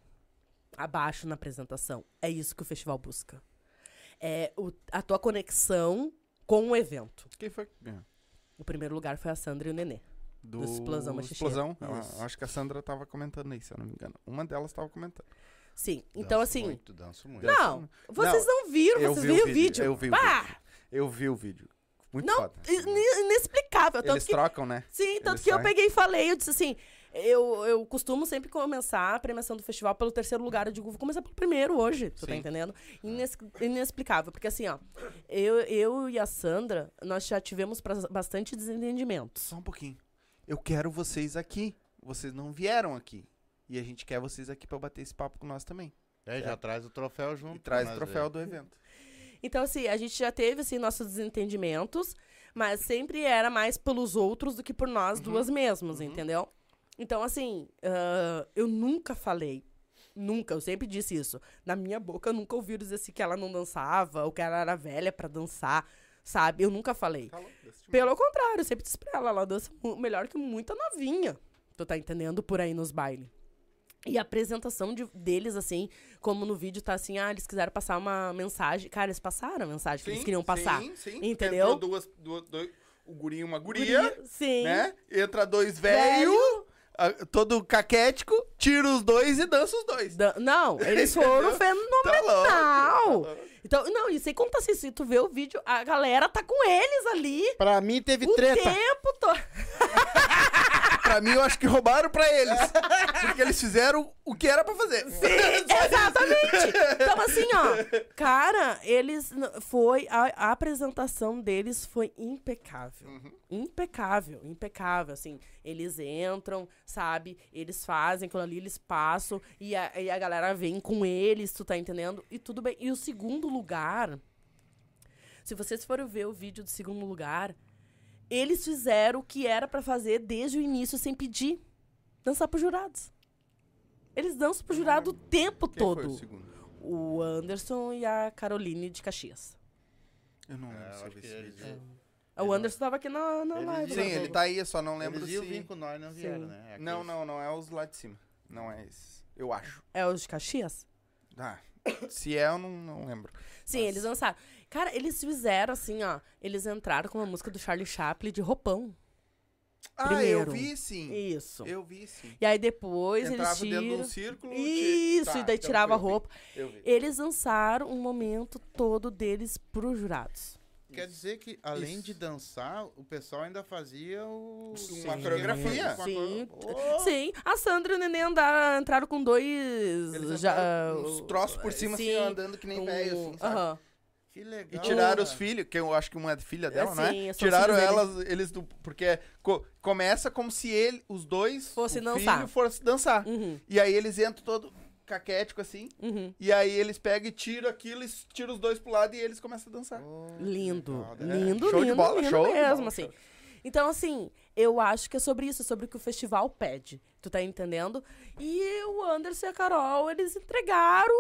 abaixo na apresentação é isso que o festival busca é o- a tua conexão com o evento Quem foi? É. o primeiro lugar foi a Sandra e o Nenê. Do, Do Explosão. Explosão. Isso. acho que a Sandra tava comentando aí, se eu não me engano. Uma delas tava comentando. Sim. Então, Danço assim. Muito, danço muito. Não, vocês não, viram, eu vocês vi o viram o vídeo, vídeo. eu vi o vídeo. Eu vi o vídeo. Muito Não, foda. in- inexplicável. Tanto Eles que, trocam, né? sim, tanto eles que eu saem. peguei e falei, eu disse assim. Eu, eu costumo sempre começar a premiação do festival pelo terceiro lugar. Eu digo, vou começar pelo primeiro hoje, tu tá Sim. entendendo? Ines- inexplicável. Porque assim, ó, eu, eu e a Sandra, nós já tivemos bastante desentendimentos. Só um pouquinho. Eu quero vocês aqui. Vocês não vieram aqui. E a gente quer vocês aqui pra bater esse papo com nós também. É, já traz o troféu junto. E traz o troféu ver. do evento. Então, assim, a gente já teve, assim, nossos desentendimentos, mas sempre era mais pelos outros do que por nós duas mesmas, entendeu? Então, assim, ah, eu nunca falei, nunca, eu sempre disse isso. Na minha boca, eu nunca ouvi dizer assim que ela não dançava, ou que ela era velha pra dançar, sabe? Eu nunca falei. Pelo contrário, eu sempre disse pra ela, ela dança melhor que muita novinha. Tu tá entendendo? Por aí nos bailes. E a apresentação de- deles, assim, como no vídeo tá assim, ah, eles quiseram passar uma mensagem. Cara, eles passaram a mensagem que eles queriam passar. Sim, sim. Entendeu? Entrou duas, duas, dois, o guri e uma guria, Guria, Sim. né? Entra dois velhos, todo caquético, tira os dois e dança os dois. Da- Não, eles foram Tá louco. fenomenal. Então, não, e sem contar assim, se tu vê o vídeo, a galera tá com eles ali Pra mim teve o treta. tempo todo. Pra mim, eu acho que roubaram pra eles. Porque eles fizeram o que era pra fazer. Exatamente. Então, assim, ó, cara, eles. Foi. A, a apresentação deles foi impecável. Impecável, impecável. Assim, eles entram, sabe? Eles fazem aquilo ali, eles passam. E a, e a galera vem com eles, tu tá entendendo? E tudo bem. E o segundo lugar. Se vocês forem ver o vídeo do segundo lugar, eles fizeram o que era pra fazer desde o início sem pedir. Dançar pros jurados. Eles dançam pro jurado o tempo Quem foi todo. o segundo? O Anderson e a Caroline de Caxias. Eu não É, lembro eu se eu vi esse eles- vídeo. O Anderson tava aqui na, na Eles live. Sim, né? ele tá aí, eu só não lembro Eles iam se... vir com nós, não vieram, Sim. né? Não, Aqueles- não, não é os lá de cima. Não é esse. Eu acho. É os de Caxias? Ah, se é, eu não, não lembro. Sim, Nossa. eles dançaram. Cara, eles fizeram assim, ó. Eles entraram com uma música do Charlie Chaplin de roupão. Ah, Primeiro. eu vi sim. Isso. Eu vi sim. E aí depois Entrava eles dentro de tiram. um círculo. Isso, ti- e daí então tirava a roupa. Eu vi. Eles dançaram um momento todo deles pros jurados. Quer dizer que, além Isso. de dançar, o pessoal ainda fazia o... Uma coreografia. Sim. Oh! Sim, a Sandra e o Nenê andaram, entraram com dois. Eles já, ah, uns troços por cima, sim, assim, andando que nem um- velho, assim, sabe? aham. Que E legal. tiraram os filhos, que eu acho que uma é filha dela, É, não sim, é? são Tiraram elas, eles do. Porque co- começa como se ele, os dois, Fosse o dançar. filho, fosse dançar. Uhum, E aí eles entram todo caquético assim, uhum. e aí eles pegam e tiram aquilo, e tiram os dois pro lado e eles começam a dançar. Oh, Lindo, legal, né? lindo, show de lindo, bola, lindo show de mesmo, bola, assim. show. Então, assim, eu acho que é sobre isso, é sobre o que o festival pede. Tu tá entendendo? E o Anderson e a Carol, eles entregaram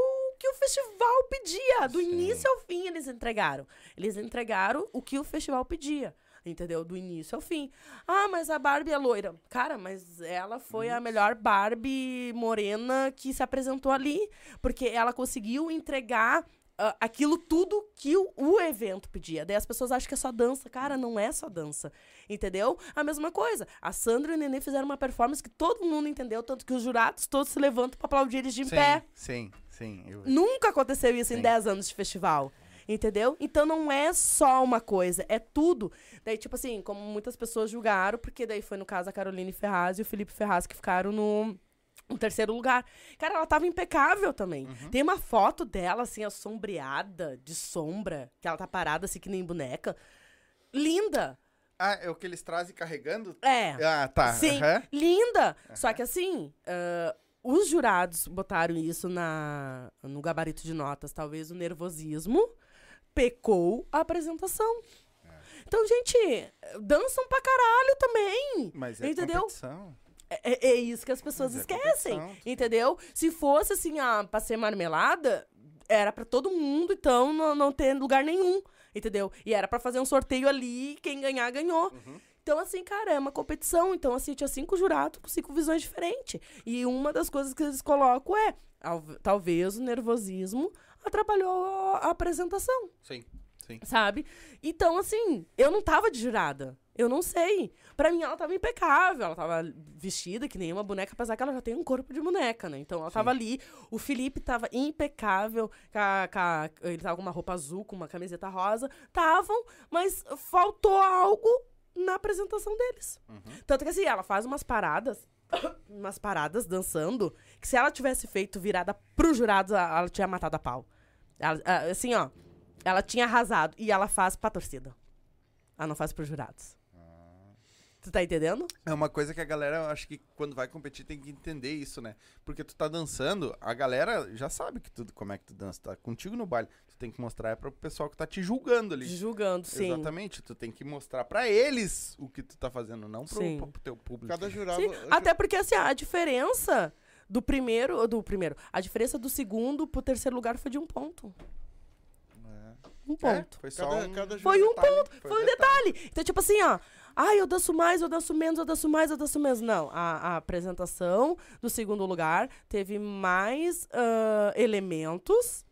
que o festival pedia. Do Sim. início ao fim, eles entregaram. Eles entregaram o que o festival pedia. Entendeu? Do início ao fim. Ah, mas a Barbie é loira. Cara, mas ela foi a melhor Barbie morena que se apresentou ali. Porque ela conseguiu entregar ah, aquilo tudo que o, o evento pedia. Daí as pessoas acham que é só dança. Cara, não é só dança. Entendeu? A mesma coisa. A Sandra e o Nenê fizeram uma performance que todo mundo entendeu, tanto que os jurados todos se levantam pra aplaudir eles de em sim, pé. sim, sim. Eu- Nunca aconteceu isso em Sim. 10 anos de festival. Entendeu? Então não é só uma coisa, é tudo. Daí, tipo assim, como muitas pessoas julgaram, porque daí foi no caso a Caroline Ferraz e o Felipe Ferraz que ficaram no, no terceiro lugar. Cara, ela tava impecável também. Uhum. Tem uma foto dela, assim, assombreada, de sombra, que ela tá parada assim que nem boneca. Linda! Ah, é o que eles trazem carregando? É. Ah, tá. Sim, aham. linda! Só que assim, ah, os jurados botaram isso na, no gabarito de notas. Talvez o nervosismo pecou a apresentação. É. Então, gente, dançam pra caralho também. Mas é Entendeu? competição. É, é- é isso que as pessoas é esquecem, entendeu? Se fosse assim, ah, pra ser marmelada, era pra todo mundo, então não, não ter lugar nenhum, entendeu? E era pra fazer um sorteio ali, quem ganhar, ganhou. Uhum. Então, assim, cara, é uma competição. Então, assim, tinha cinco jurados com cinco visões diferentes. E uma das coisas que eles colocam é, al- talvez o nervosismo atrapalhou a a apresentação Sim, sim. sabe? Então, assim, eu não tava de jurada. Eu não sei. Pra mim, ela tava impecável. Ela tava vestida que nem uma boneca, apesar que ela já tem um corpo de boneca, né? Então, ela tava ali. O Felipe tava impecável. com a- com a- ele tava com uma roupa azul, com uma camiseta rosa. Tavam, mas faltou algo na apresentação deles. Tanto que, assim, ela faz umas paradas umas paradas dançando, que se ela tivesse feito virada pro jurado, ela tinha matado a pau. Ela- assim, ó, ela tinha arrasado. E ela faz pra torcida. Ela não faz pros jurados. Tu tá entendendo? É uma coisa que a galera, eu acho que quando vai competir tem que entender isso, né? Porque tu tá dançando, a galera já sabe que tu, como é que tu dança, tá contigo no baile. Tu tem que mostrar é pro pessoal que tá te julgando ali. Julgando, sim. Exatamente, tu tem que mostrar pra eles o que tu tá fazendo, não pro, Sim. pro teu público. Cada jurado. Sim, Até porque, assim, a diferença do primeiro, do primeiro, a diferença do segundo pro terceiro lugar foi de um ponto. Um É, ponto. foi só Cada, um... cada Foi um ponto, foi um detalhe. Então, tipo assim, ó. Ai, eu danço mais, eu danço menos, eu danço mais, eu danço menos. Não, a, a apresentação do segundo lugar teve mais ah, elementos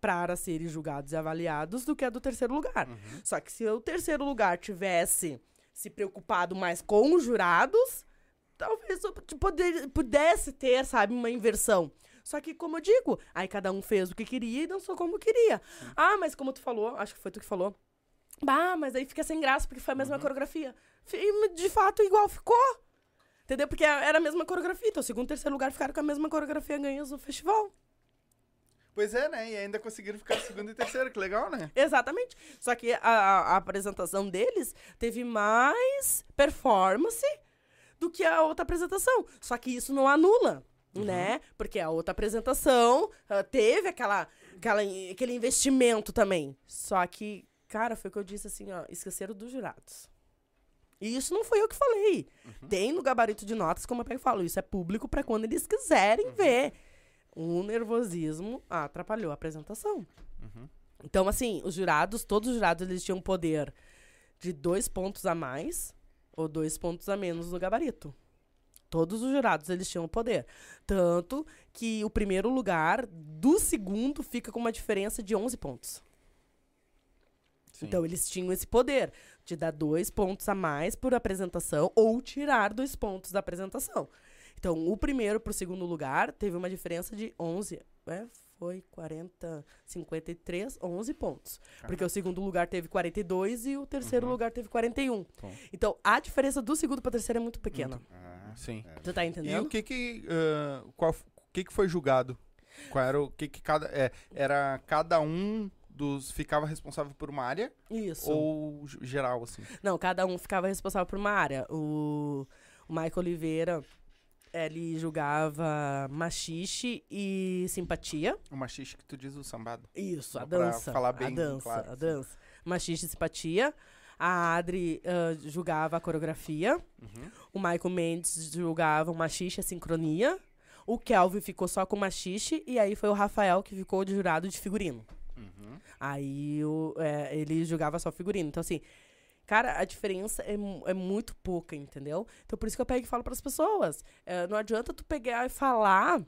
para serem julgados e avaliados do que a do terceiro lugar. Só que se o terceiro lugar tivesse se preocupado mais com os jurados, talvez poder- pudesse ter, sabe, uma inversão. Só que, como eu digo, aí cada um fez o que queria e dançou como queria. Ah, mas como tu falou, acho que foi tu que falou. Bah, mas aí fica sem graça porque foi a mesma coreografia. Fi- De fato, igual ficou. Entendeu? Porque era a mesma coreografia. Então, segundo e terceiro lugar ficaram com a mesma coreografia ganhas do festival. Pois é, né? E ainda conseguiram ficar segundo e terceiro, que legal, né? Exatamente. Só que a, a- apresentação deles teve mais performance do que a outra apresentação. Só que isso não anula, né? Porque a outra apresentação ah, teve aquela, aquela, aquele investimento também. Só que, cara, foi o que eu disse assim, ó, esqueceram dos jurados. E isso não foi eu que falei. Tem no gabarito de notas, como eu pego e falo, isso é público para quando eles quiserem ver. O nervosismo atrapalhou a apresentação. Então, assim, os jurados, todos os jurados, eles tinham poder de dois pontos a mais ou dois pontos a menos no gabarito. Todos os jurados, eles tinham poder. Tanto que o primeiro lugar do segundo fica com uma diferença de 11 pontos. Sim. Então, eles tinham esse poder de dar dois pontos a mais por apresentação ou tirar dois pontos da apresentação. Então, o primeiro pro segundo lugar teve uma diferença de 11, é, foi 40, 53, 11 pontos. Porque o segundo lugar teve 42 e o terceiro lugar teve 41. Bom. Então, a diferença do segundo para terceiro é muito pequena. Ah, Sim. Tu tá E entendendo? o que que, ah, qual, o que que foi julgado? Qual era o que que cada, é, era cada um dos ficava responsável por uma área Isso. ou geral assim? Não, cada um ficava responsável por uma área. O, o Michael Oliveira, ele julgava machixe e simpatia. O machixe que tu diz o sambado. Isso, Só a pra dança. falar a bem dança, claro, a assim. dança. Machixe e simpatia. A Adri ah, julgava a coreografia. Uhum. O Michael Mendes julgava o machixe e a sincronia. O Kelvin ficou só com o machixe. E aí foi o Rafael que ficou de jurado de figurino. Uhum. Aí o, é, ele julgava só figurino. Então, assim, Cara, a diferença é, é muito pouca, entendeu? Então por isso que eu pego e falo pras pessoas. É, não adianta tu pegar e falar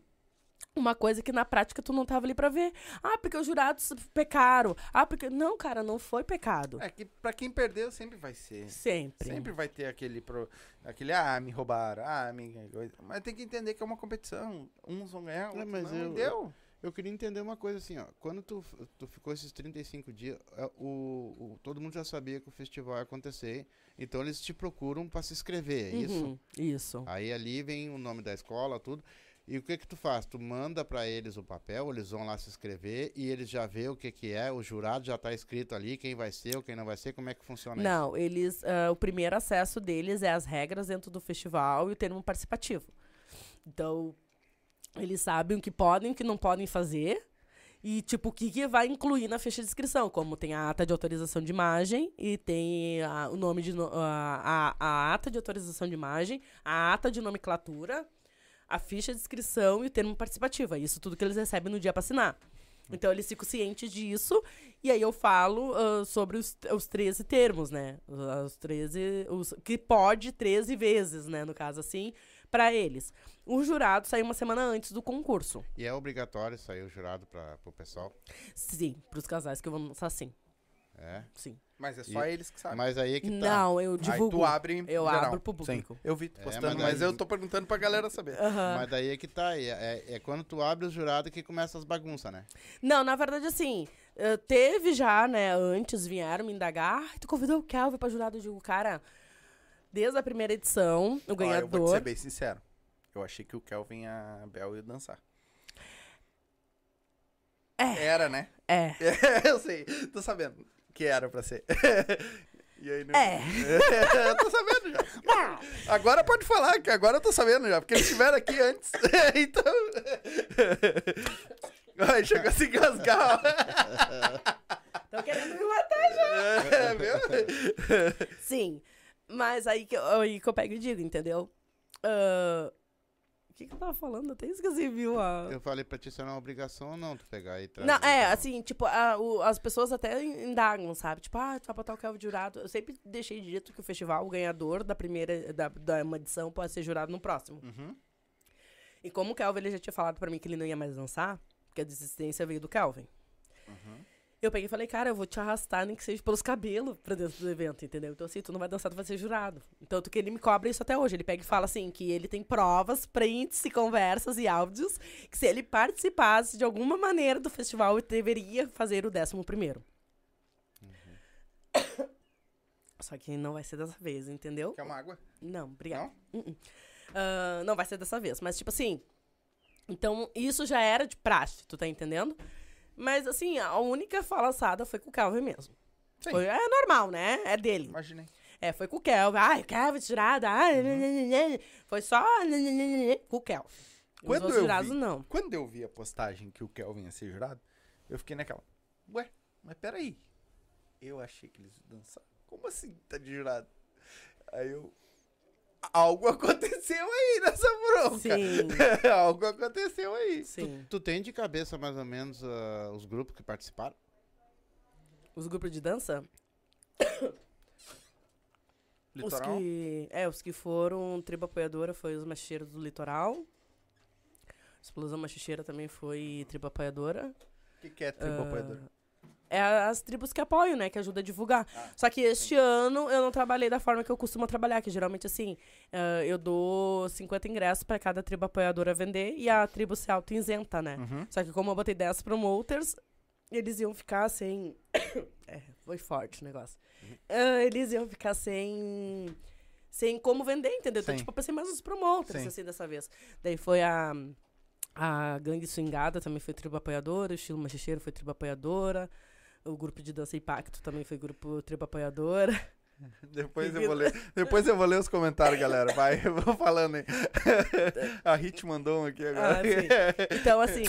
uma coisa que na prática tu não tava ali pra ver. Ah, porque os jurados pecaram. Ah, porque. Não, cara, não foi pecado. É que pra quem perdeu sempre vai ser. Sempre. Sempre vai ter aquele pro, aquele ah, me roubaram, ah, me coisa. Mas tem que entender que é uma competição. Uns vão ganhar, É, outros mas não. eu- deu. Eu queria entender uma coisa assim, ó. Quando tu, tu ficou esses 35 dias, é, o, o- todo mundo já sabia que o festival ia acontecer. Então eles te procuram pra se inscrever, é isso? Uhum, Isso. Aí ali vem o nome da escola, tudo. E o que que tu faz? Tu manda pra eles o papel, eles vão lá se inscrever e eles já vê o que que é, o jurado já tá escrito ali, quem vai ser ou quem não vai ser, como é que funciona isso? Não, eles. ah, o primeiro acesso deles é as regras dentro do festival e o termo participativo. Então, eles sabem o que podem e o que não podem fazer. E, tipo, o que, que vai incluir na ficha de inscrição. Como tem a ata de autorização de imagem e tem a- o nome de. a, a, a ata de autorização de imagem, a ata de nomenclatura, a ficha de inscrição e o termo participativo. É isso tudo que eles recebem no dia para assinar. Então, eles ficam cientes disso. E aí eu falo ah, sobre os, os 13 termos, né? Os 13. Os, que pode 13 vezes, né? No caso, assim, para eles. O jurado sai uma semana antes do concurso. E é obrigatório sair o jurado para o pessoal? Sim, pros casais que eu vou lançar sim. É. Sim. Mas é só E- eles que sabem. Mas aí é que tá. Não, eu Aí divulgo. tu abre Eu geral. abro pro Sim, público. eu vi tu É, postando, mas mas, daí- eu tô perguntando pra galera saber. Aham. Mas daí é que tá. É, é, é quando tu abre o jurado que começa as bagunças, né? Não, na verdade, assim, eh, teve já, né, antes vieram me indagar, "Ai, tu convidou o Kelvin pra jurado, eu digo, cara, desde a primeira edição, o Ó, eu vou te ganhador... ser bem sincero. Eu achei que o Kelvin e a Bel iam dançar. É. Era, né? É, eu sei. Tô sabendo que era pra ser. E aí, não... É. eu tô sabendo já. Agora pode falar, que agora eu tô sabendo já, porque eles estiveram aqui antes. então. Ai, chegou a se engasgar. Tô querendo me matar já. É, viu? Sim, mas aí que, eu- aí que eu pego e digo, entendeu? Ah, O que que eu tava falando? Até esqueci, viu? a- Eu falei pra ti se era uma obrigação ou não tu pegar e trazer. Não, é, então. assim, tipo, a- o- as pessoas até indagam, sabe? Tipo, ah, tu vai botar o Kelvin jurado. Eu sempre deixei dito que o festival, o ganhador da primeira, da, da uma edição, pode ser jurado no próximo. Uhum. E como o Kelvin ele já tinha falado pra mim que ele não ia mais dançar, porque a desistência veio do Kelvin. Uhum. Eu peguei e falei, cara, eu vou te arrastar, nem que seja pelos cabelos pra dentro do evento, entendeu? Então, assim, tu não vai dançar, tu vai ser jurado. Tanto que ele me cobra isso até hoje. Ele pega e fala assim, que ele tem provas, prints e conversas e áudios, que se ele participasse de alguma maneira do festival, ele deveria fazer o décimo primeiro. Só que não vai ser dessa vez, entendeu? Quer uma água? Não, obrigada. Não? Uh-uh. Ah, não vai ser dessa vez. Mas, tipo assim. Então, isso já era de praxe, tu tá entendendo? Mas, assim, a única falaçada foi com o Calvin mesmo. Sim. Foi, é normal, né? É dele. Imaginei. É, foi com o Kelvin. Ai, o Kelvin tirado. Ai, né, né, né, né. Foi só com o Kelvin. Os Quando outros eu jurados, vi- não. Quando eu vi a postagem que o Kelvin ia ser jurado, eu fiquei naquela. Ué, mas peraí. Eu achei que eles iam dançar. Como assim tá de jurado? Aí eu. Algo aconteceu aí nessa bronca. Sim, Algo aconteceu aí. sim. Tu tem de cabeça mais ou menos ah, os grupos que participaram? Os grupos de dança? Os Litoral? que, é, os que foram tribo apoiadora foi os macheiros do litoral. Explosão Machicheira também foi tribo apoiadora. O que, que é tribo Ah, apoiador? É as tribos que apoiam, né? Que ajuda a divulgar. Ah, Só que este ano eu não trabalhei da forma que eu costumo trabalhar, que geralmente assim, ah, eu dou 50 ingressos pra cada tribo apoiadora vender e a tribo se auto-isenta, né? Uhum. Só que como eu botei 10 promoters, eles iam ficar sem. é, foi forte o negócio. Ah, eles iam ficar sem. Sem como vender, entendeu? Então, Sim. tipo, eu pensei mais nos promoters, Sim. assim, dessa vez. Daí foi a. A Gangue Swingada também foi tribo apoiadora, o Estilo Machicheiro foi tribo apoiadora, o grupo de dança Impacto também foi grupo tribo apoiadora. Depois eu vou ler. Depois eu vou ler os comentários, galera. Vai, eu vou falando aí. A Hit mandou um aqui agora. Ah, sim. Então, assim,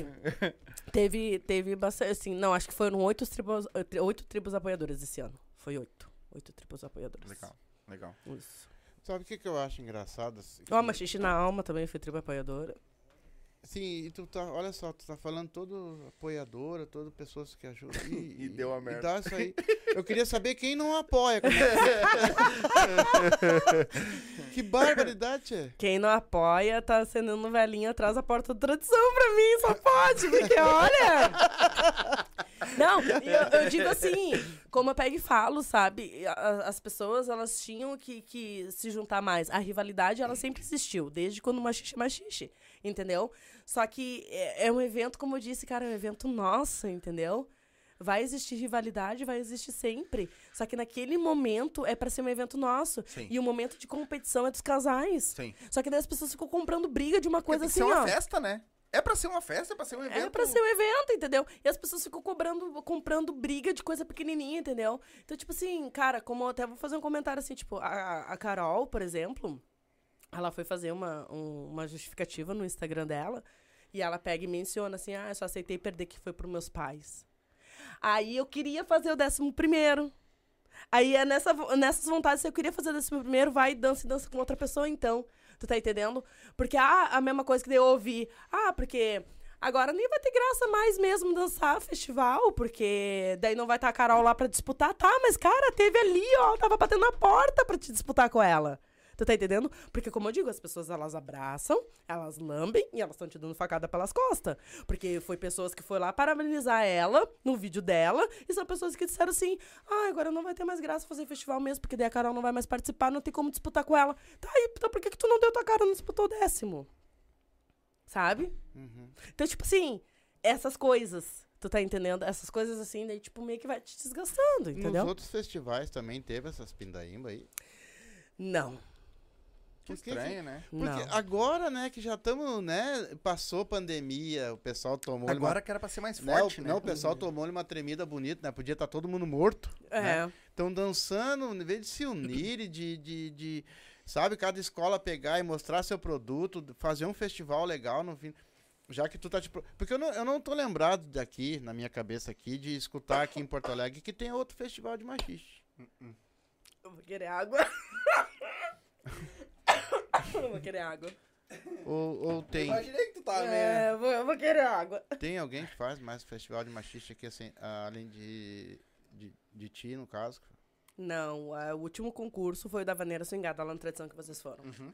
teve, teve bastante, assim, não, acho que foram oito tribos, oito tribos apoiadoras esse ano. Foi oito. Oito tribos apoiadoras. legal, legal. Isso. Sabe o que, que eu acho engraçado? assim, Ó, que- Machixe na Alma também foi tribo apoiadora. Sim, e tu tá, olha só, tu tá falando todo apoiadora, todo pessoas que ajudam. E, E deu a merda. E dá isso aí. Eu queria saber quem não apoia. como é que- que barbaridade, tchê. Quem não apoia tá acendendo velhinha atrás da porta da tradição pra mim, só pode, porque olha. Não, eu, eu digo assim, como eu pego e falo, sabe? As pessoas, elas tinham que, que se juntar mais. A rivalidade, ela sempre existiu, desde quando machixe é machixe, entendeu? Só que é, é um evento, como eu disse, cara, é um evento nosso, entendeu? Vai existir rivalidade, vai existir sempre. Só que naquele momento é pra ser um evento nosso. Sim. E o momento de competição é dos casais. Sim. Só que daí as pessoas ficam comprando briga de uma coisa assim, ser uma ó. festa, né? É pra ser uma festa, é pra ser um evento. É pra ser um evento, entendeu? E as pessoas ficam cobrando, comprando briga de coisa pequenininha, entendeu? Então, tipo assim, cara, como eu até vou fazer um comentário assim, tipo, a, a Carol, por exemplo, ela foi fazer uma, um- uma justificativa no Instagram dela e ela pega e menciona assim, ah, eu só aceitei perder que foi pros meus pais. Aí eu queria fazer o décimo primeiro. Aí é nessa, nessas vontades, se eu queria fazer o décimo primeiro, vai dança e dança com outra pessoa, então. Tu tá entendendo? Porque ah, a mesma coisa que eu ouvi. Ah, porque agora nem vai ter graça mais mesmo dançar festival, porque daí não vai estar a Carol lá pra disputar. Tá, mas cara, teve ali, ó, tava batendo na porta pra te disputar com ela. Tu tá entendendo? Porque, como eu digo, as pessoas elas abraçam, elas lambem e elas estão te dando facada pelas costas. Porque foi pessoas que foi lá parabenizar ela no vídeo dela e são pessoas que disseram assim: ah, agora não vai ter mais graça fazer festival mesmo, porque daí a Carol não vai mais participar, não tem como disputar com ela. Tá aí, então por que, que tu não deu tua cara e não disputou o décimo? Sabe? Uhum. Então, tipo assim, essas coisas. Tu tá entendendo? Essas coisas assim, daí, tipo, meio que vai te desgastando, entendeu? Nos outros festivais também teve essas pindaíba aí. Não. Que estranho, né? Porque não. agora, né, que já estamos, né, passou pandemia, o pessoal tomou Agora uma... que era pra ser mais Né, forte, o, né? Não, o pessoal tomou uma tremida bonita, né? Podia estar todo mundo morto. É. Estão dançando, em vez de se unir e de, de, de, sabe, cada escola pegar e mostrar seu produto, fazer um festival legal no fim. Já que tu tá te. pro- Porque eu não, eu não tô lembrado daqui, na minha cabeça aqui, de escutar aqui em Porto Alegre que tem outro festival de machixe. Eu vou querer água. eu vou querer água. Ou, ou tem, Imaginei que tu tava É, eu vou, eu vou querer água. tem alguém que faz mais festival de machixe aqui, assim, além de, de, de ti, no caso? Não, é, o último concurso foi o da Vaneira Swingada, lá na tradição que vocês foram. Uhum.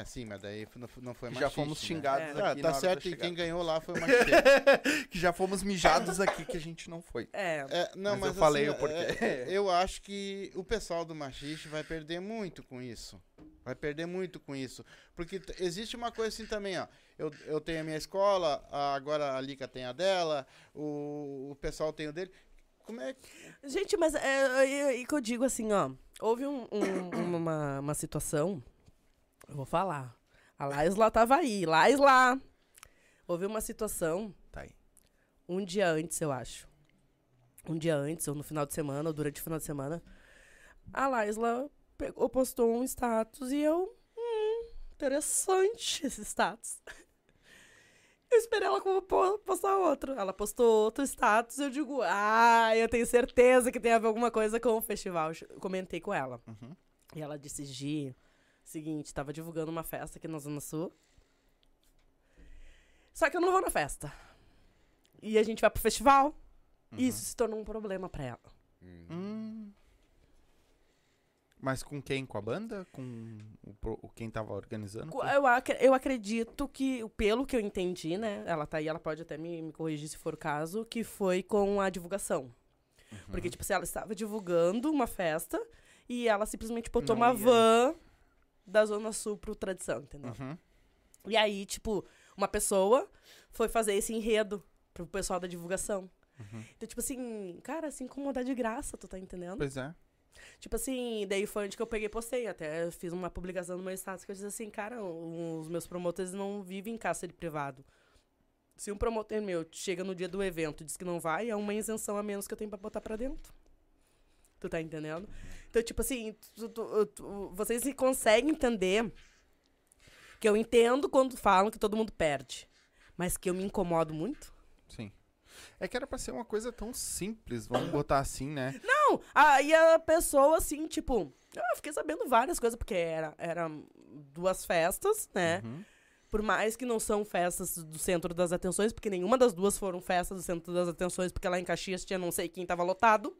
É, sim, mas daí não, foi Que machixe, já fomos né? xingados É. aqui. Tá certo, e quem ganhou lá foi o machixe. que já fomos mijados aqui que a gente não foi. É. É, não, Mas mas, eu falei assim, o porquê. é, eu acho que o pessoal do machixe vai perder muito com isso. Vai perder muito com isso. Porque existe uma coisa assim também, ó. Eu, eu tenho a minha escola, a- agora a Lica tem a dela, o, o pessoal tem o dele. Como é que. Gente, mas é, é, é que eu digo assim, ó. Houve um- um- uma, uma situação. Eu vou falar. A Laisla tava aí. Laisla! Houve uma situação Tá aí. um dia antes, eu acho. Um dia antes, ou no final de semana, ou durante o final de semana. A Laisla pegou, postou um status e eu. Hum, interessante esse status. Eu esperei ela postar outro. Ela postou outro status eu digo, ah, eu tenho certeza que tem a ver alguma coisa com o festival. Eu comentei com ela. Uhum. E ela disse, Gi, seguinte, tava divulgando uma festa aqui na Zona Sul. Só que eu não vou na festa. E a gente vai pro festival. E isso se tornou um problema pra ela. Hum. Mas com quem? Com a banda? Com o, quem tava organizando? Eu, ac- eu acredito que, pelo que eu entendi, né? Ela tá aí, ela pode até me, me corrigir se for o caso, que foi com a divulgação. Uhum. Porque, tipo, se ela estava divulgando uma festa e ela simplesmente botou Não uma ia. van da Zona Sul pro Tradição, entendeu? Uhum. E aí, tipo, uma pessoa foi fazer esse enredo pro pessoal da divulgação. Uhum. Então, tipo assim, cara, se incomodar de graça, tu tá entendendo? Pois é. Tipo assim, daí foi onde que eu peguei e postei. Até fiz uma publicação no meu status que eu disse assim, cara, os meus promotores não vivem em cárcere privado. Se um promotor meu chega no dia do evento e diz que não vai, é uma isenção a menos que eu tenho pra botar pra dentro. Tu tá entendendo? Então, tipo assim, tu- tu- tu- vocês se conseguem entender que eu entendo quando falam que todo mundo perde. Mas que eu me incomodo muito. Sim. É que era pra ser uma coisa tão simples, vamos botar assim, né? Não, aí a pessoa, assim, tipo, eu fiquei sabendo várias coisas, porque era, era duas festas, né? Uhum. por mais que não são festas do centro das atenções, porque nenhuma das duas foram festas do centro das atenções, porque lá em Caxias tinha não sei quem tava lotado.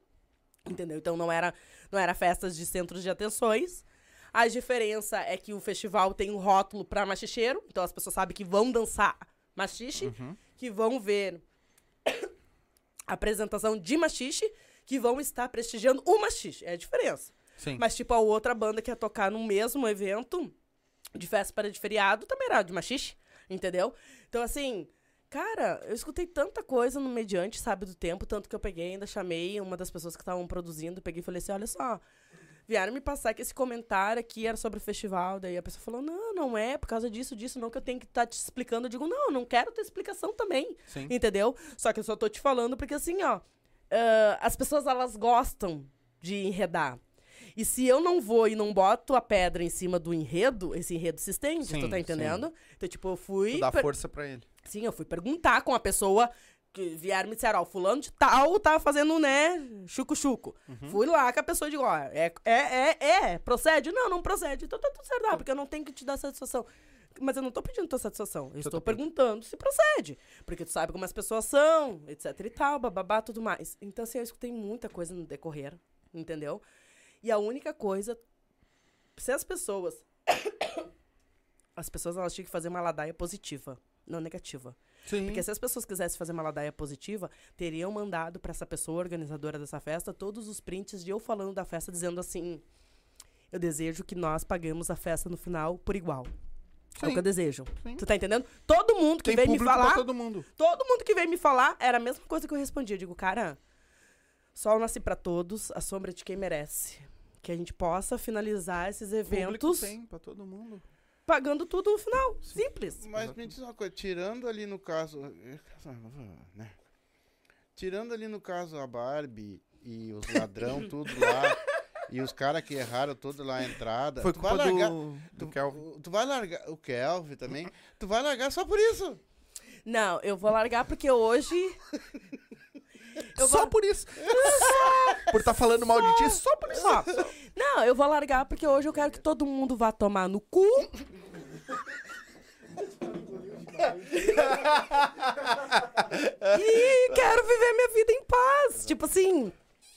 Entendeu? Então não era, não era festas de centros de atenções. A diferença é que o festival tem um rótulo pra machicheiro, então as pessoas sabem que vão dançar machixe, que vão ver apresentação de machixe, que vão estar prestigiando o machixe. É a diferença. Sim. Mas, tipo, a outra banda que ia tocar no mesmo evento, de véspera de feriado, também era de machixe, entendeu? Então, assim, cara, eu escutei tanta coisa no Mediante, sabe, do tempo, tanto que eu peguei, ainda chamei uma das pessoas que estavam produzindo, peguei e falei assim, olha só, vieram me passar que esse comentário aqui era sobre o festival, daí a pessoa falou, não, não é, por causa disso, disso, não que eu tenho que estar te explicando. Eu digo, não, não quero ter explicação também, Sim. entendeu? Só que eu só tô te falando porque, assim, ó, ah, as pessoas, elas gostam de enredar. E se eu não vou e não boto a pedra em cima do enredo, esse enredo se estende, Sim, tu tá sim. entendendo? Então, tipo, eu fui. Tu dá per- força pra ele. Sim, eu fui perguntar com a pessoa que vieram me disseram, ó, fulano de tal tá fazendo, né, chuco-chuco. Fui lá com a pessoa e digo, ó, é, é, é, é, procede? Não, não procede. Então tá tudo certo, ah, porque eu não tenho que te dar satisfação. Mas eu não tô pedindo tua satisfação, eu estou perguntando se procede. Porque tu sabe como as pessoas são, etc e tal, bababá, tudo mais. Então, assim, eu escutei muita coisa no decorrer, entendeu? E a única coisa, se as pessoas... As pessoas, elas tinham que fazer uma ladaia positiva, não negativa. Sim. Porque se as pessoas quisessem fazer uma ladaia positiva, teriam mandado pra essa pessoa organizadora dessa festa todos os prints de eu falando da festa, dizendo assim: Eu desejo que nós paguemos a festa no final por igual. É o Sim. que eu desejo. Sim. Tu tá entendendo? Todo mundo que Tem veio me falar, todo mundo. todo mundo que veio me falar, era a mesma coisa que eu respondia. Eu digo, cara, sol nasce pra todos, a sombra de quem merece. Que a gente possa finalizar esses Público eventos tem pra todo mundo. pagando tudo no final. Simples. Mas me diz uma coisa, tirando ali no caso. né? Tirando ali no caso a Barbie e os ladrão, tudo lá. E os caras que erraram tudo lá a entrada. Foi tu vai culpa largar. do, do Tu, Kelvin. tu vai largar. O Kelvin também. Tu vai largar só por isso. Não, eu vou largar porque hoje. Eu Só vou... por isso. Só por estar falando mal de ti, só por isso. Só. Não, eu vou largar porque hoje eu quero que todo mundo vá tomar no cu. e quero viver minha vida em paz. Tipo assim,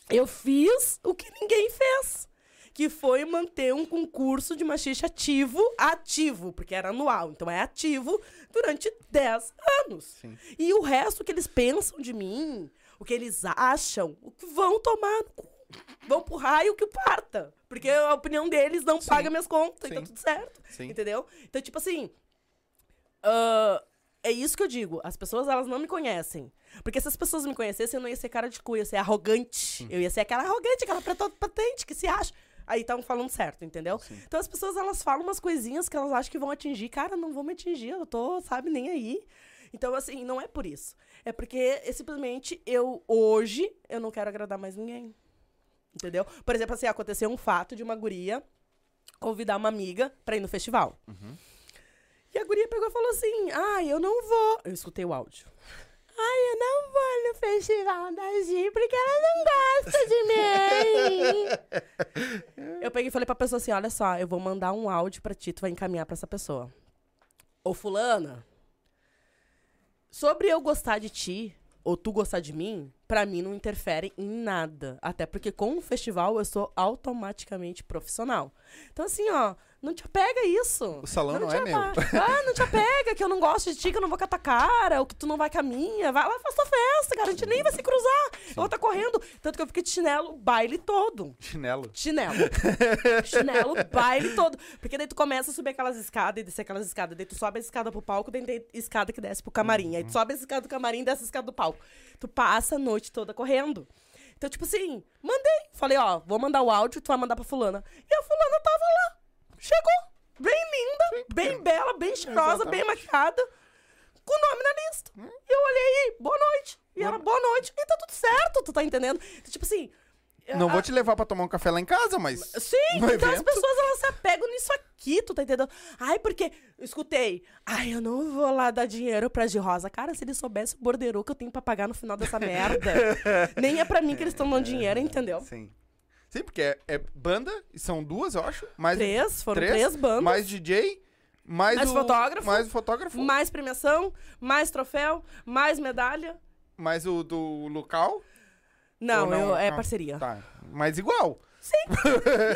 eu fiz o que ninguém fez. Que foi manter um concurso de machixe ativo, ativo, porque era anual, então é ativo, durante 10 anos. Sim. E o resto que eles pensam de mim, o que eles acham, o que vão tomar no cu. Vão pro raio que parta. Porque a opinião deles não Sim. paga minhas contas, então Sim. tudo certo. Sim. Entendeu? Então, tipo assim. ah, é isso que eu digo. As pessoas, elas não me conhecem. Porque se as pessoas me conhecessem, eu não ia ser cara de cu, eu ia ser arrogante. Eu ia ser aquela arrogante, aquela patente que se acha. Aí estavam falando certo, entendeu? Então as pessoas, elas falam umas coisinhas que elas acham que vão atingir. Cara, não vão me atingir, eu tô, sabe, nem aí. Então, assim, não é por isso. É porque, é, simplesmente, eu, hoje, eu não quero agradar mais ninguém. Entendeu? Por exemplo, assim, aconteceu um fato de uma guria convidar uma amiga pra ir no festival. E a guria pegou e falou assim: Ai, eu não vou. Eu escutei o áudio. Ai, eu não vou no festival da Gi porque ela não gosta de mim. eu peguei e falei pra pessoa assim: Olha só, eu vou mandar um áudio pra ti, tu vai encaminhar pra essa pessoa. Ô, Fulana, sobre eu gostar de ti, ou tu gostar de mim, pra mim não interfere em nada. Até porque com o festival eu sou automaticamente profissional. Então, assim, ó, não te apega isso. O salão não, te é meu. Ah, não te apega, que eu não gosto de ti, que eu não vou com a tua cara, ou que tu não vai com a minha. Vai lá faz tua festa, cara. A gente nem vai se cruzar. Eu vou estar correndo. Tanto que eu fiquei de chinelo o baile todo. Chinelo. Chinelo. Chinelo, baile todo. Porque daí tu começa a subir aquelas escadas e descer aquelas escadas. Daí tu sobe a escada pro palco, daí tem escada que desce pro camarim. Aí tu sobe a escada do camarim e desce a escada do palco. Tu passa a noite toda correndo. Então, tipo assim, mandei. Falei, ó, vou mandar o áudio, tu vai mandar pra fulana. E a fulana tava lá. Chegou. Bem linda, bem bela, bem cheirosa, bem maquiada. Com o nome na lista. E eu olhei, boa noite. E ela, boa noite. E tá tudo certo, tu tá entendendo? Tipo assim... Não a- vou te levar pra tomar um café lá em casa, mas. Sim, então as evento. pessoas elas se apegam nisso aqui, tu tá entendendo? Ai, porque escutei, ai, eu não vou lá dar dinheiro pra de rosa. Cara, se eles soubessem o borderô que eu tenho pra pagar no final dessa merda, nem é pra mim que eles estão dando dinheiro, entendeu? Sim. Sim, porque é, é banda, e são duas, eu acho. Mais Três, foram três bandas. Mais DJ, Mais, Mais o fotógrafo. Mais o fotógrafo. Mais premiação, mais troféu, mais medalha. Mais o do local. Não, não, eu- é não. parceria. Tá. Mas igual.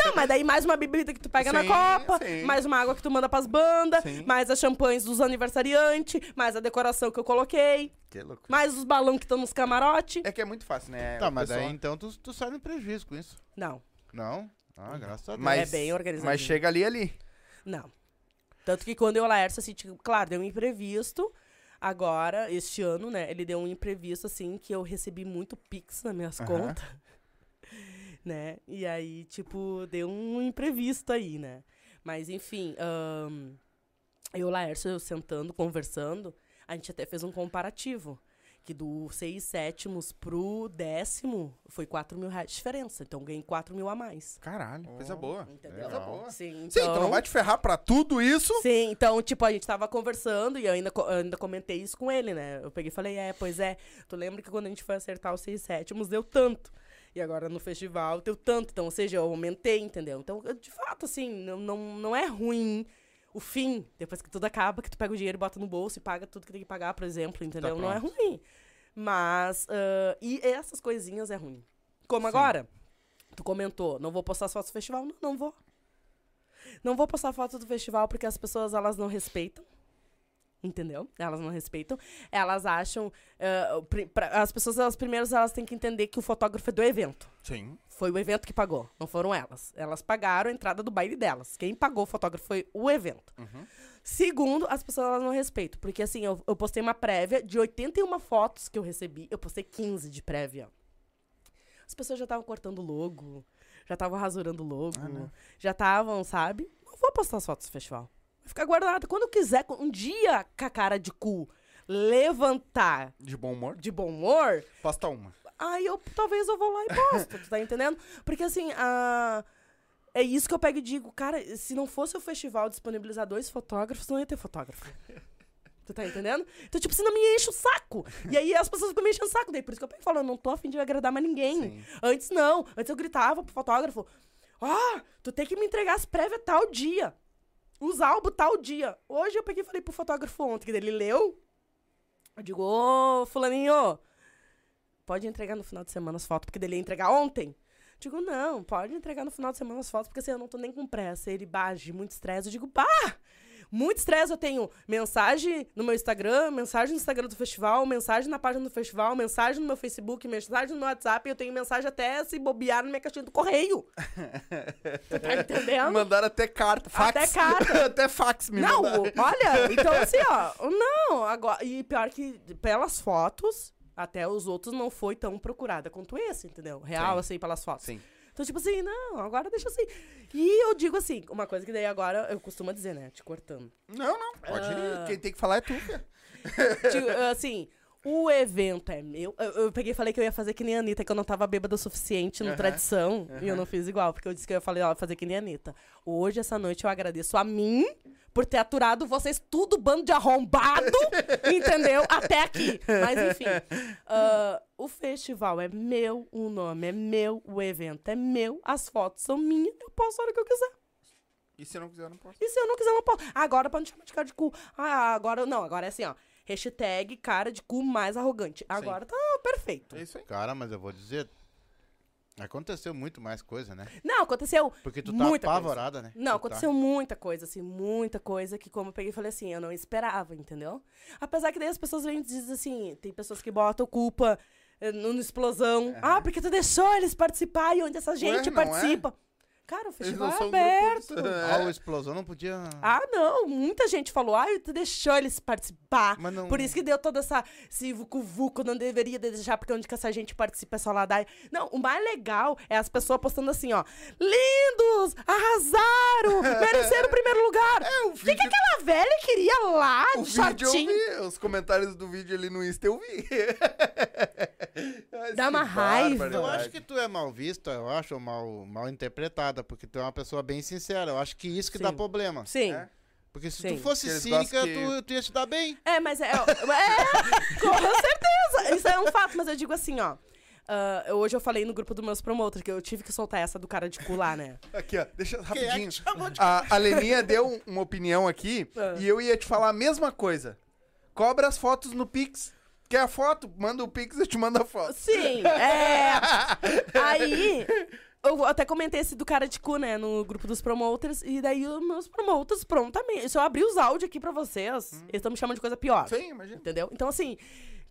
Não, mas daí mais uma bebida que tu pega na Sim, Copa, sim. mais uma água que tu manda pras bandas, Sim. mais as champanhes dos aniversariantes, mais a decoração que eu coloquei, Que louco. mais os balões que estão nos camarote. É que é muito fácil, né? Tá, mas daí então tu, tu sai no prejuízo com isso. Não, Não? Ah, graças a Deus. Mas, É bem organizadinho. Mas chega ali ali. não. Tanto que quando eu Laércio, assim, tipo, claro, deu um imprevisto. Agora, este ano, né, ele deu um imprevisto, assim, que eu recebi muito pix nas minhas contas. Né? E aí, tipo, deu um imprevisto aí, né? Mas, enfim, ahn, eu e o Laércio sentando, conversando, a gente até fez um comparativo. Que do 6 sétimos pro décimo foi 4 mil reais de diferença. Então ganhei 4 mil a mais. Caralho, coisa Oh, boa. Entendeu? Coisa boa. Sim, Sim, então não vai te ferrar pra tudo isso. Sim, então, tipo, a gente tava conversando e eu ainda, eu ainda comentei isso com ele, né? Eu peguei e falei, é, pois é, tu lembra que quando a gente foi acertar os seis sétimos, deu tanto. E agora no festival deu tanto. Então, ou seja, eu aumentei, entendeu? Então, eu, de fato, assim, não, não, não é ruim o fim, depois que tudo acaba, que tu pega o dinheiro e bota no bolso e paga tudo que tem que pagar, por exemplo, entendeu? não é ruim. Mas, ah, e essas coisinhas é ruim. Como Sim. agora, tu comentou, não vou postar as fotos do festival? Não, não vou. Não vou postar foto do festival porque as pessoas, elas não respeitam. Entendeu? Elas não respeitam. Elas acham... pri- pra- as pessoas, elas primeiras, elas têm que entender que o fotógrafo é do evento. Sim. Foi o evento que pagou, não foram elas. Elas pagaram a entrada do baile delas. Quem pagou o fotógrafo foi o evento. Uhum. Segundo, as pessoas elas não respeitam. Porque assim, eu, eu postei uma prévia de 81 fotos que eu recebi. Eu postei 15 de prévia. As pessoas já estavam cortando logo, já estavam rasurando logo, Ah, né? já estavam, sabe? Não vou postar as fotos do festival. Vai ficar guardado. Quando eu quiser, um dia com a cara de cu levantar De bom humor. de bom humor, Posta uma. aí eu talvez eu vou lá e posto, tu tá entendendo? Porque assim, a... é isso que eu pego e digo, cara, se não fosse o festival disponibilizar dois fotógrafos, não ia ter fotógrafo. Tu tá entendendo? Então, tipo, senão me enche o saco. E aí as pessoas ficam me enchendo o saco. Daí por isso que eu pego e falo, eu não tô afim de agradar mais ninguém. Sim. Antes não. Antes eu gritava pro fotógrafo, ah, tu tem que me entregar as prévias tal dia. Os álbuns tal dia. Hoje eu peguei e falei pro fotógrafo ontem, que ele leu. Eu digo, ô, fulaninho, pode entregar no final de semana as fotos, porque dele ia entregar ontem. Digo, não, pode entregar no final de semana as fotos, porque assim, eu não tô nem com pressa. Ele bate, muito estresse. Eu digo, pá! Muito estresse, eu tenho mensagem no meu Instagram, mensagem no Instagram do festival, mensagem na página do festival, mensagem no meu Facebook, mensagem no meu WhatsApp, eu tenho mensagem até se bobear na minha caixinha do correio. tu tá entendendo? Mandaram até carta. Fax. Até carta. até fax me Não, mandaram. olha, então assim, ó, não, agora, e pior que pelas fotos, até os outros não foi tão procurada quanto esse, entendeu? Real, Sim. assim, pelas fotos. Sim. Então, tipo assim, não, agora deixa assim. E eu digo assim, uma coisa que daí agora eu costumo dizer, né, te cortando. Não, não. Pode Ah. ir. Quem tem que falar é tu, cara. Tipo, assim, o evento é meu. Eu, eu peguei e falei que eu ia fazer que nem a Anitta, que eu não tava bêbada o suficiente no Aham, tradição. E eu não fiz igual, porque eu disse que eu ia falei, ó, fazer que nem a Anitta. Hoje, essa noite, eu agradeço a mim por ter aturado vocês tudo bando de arrombado, entendeu? Até aqui. Mas enfim. ah, o festival é meu, o nome é meu, o evento é meu, as fotos são minhas, eu posto a hora que eu quiser. E se eu não quiser, eu não posso. E se eu não quiser, eu não posso. Agora pode me chamar de cara de cu. Ah, agora não, agora é assim, ó. Hashtag cara de cu mais arrogante. Agora tá perfeito. É isso aí. Cara, mas eu vou dizer. Aconteceu muito mais coisa, né? Não, aconteceu. Porque tu tá Muita coisa. apavorada, né? Não, Tu aconteceu muita coisa, assim, muita coisa que, como eu peguei e falei assim, eu não esperava, entendeu? Apesar que daí as pessoas vêm e dizem assim, tem pessoas que botam culpa eh, no, no explosão. Ah, porque tu deixou eles participar e onde essa gente não é? Cara, o festival é aberto. grupos. Tá... Ah, o explosão não podia. Ah, não, muita gente falou, ah, tu deixou eles participar. Mas não- Por isso que deu toda essa. Esse vucu-vucu, não deveria deixar, porque onde que essa gente participa é só lá dar. Não, o mais legal é as pessoas postando assim, ó. Lindos! Arrasaram! Mereceram o primeiro lugar! É, o O que, vídeo, que aquela velha queria lá, o de vídeo eu shortinho? vi. Os comentários do vídeo ali no Insta eu vi. Dá uma raiva. Eu acho que tu é mal vista, eu acho, ou mal, mal porque tu é uma pessoa bem sincera. Eu acho que isso que dá Sim. problema. Sim. É? Porque se Sim. tu fosse eles cínica, que- tu, tu ia te dar bem. É, mas é. é com certeza! Isso é um fato, mas eu digo assim, ó. ah, hoje eu falei no grupo dos meus promoters que eu tive que soltar essa do cara de cu lá, né? Aqui, ó, deixa é rapidinho. de A, a Leninha deu um- uma opinião aqui Ah. e eu ia te falar a mesma coisa. Cobra as fotos no Pix. Quer a foto? Manda o Pix, eu te mando a foto. Sim, é. Aí, eu até comentei esse do cara de cu, né, no grupo dos promoters. E daí os meus promoters prontamente. Se eu abrir os áudios aqui pra vocês, eles estão me chamando de coisa pior. Sim, imagina. Entendeu? Então, assim.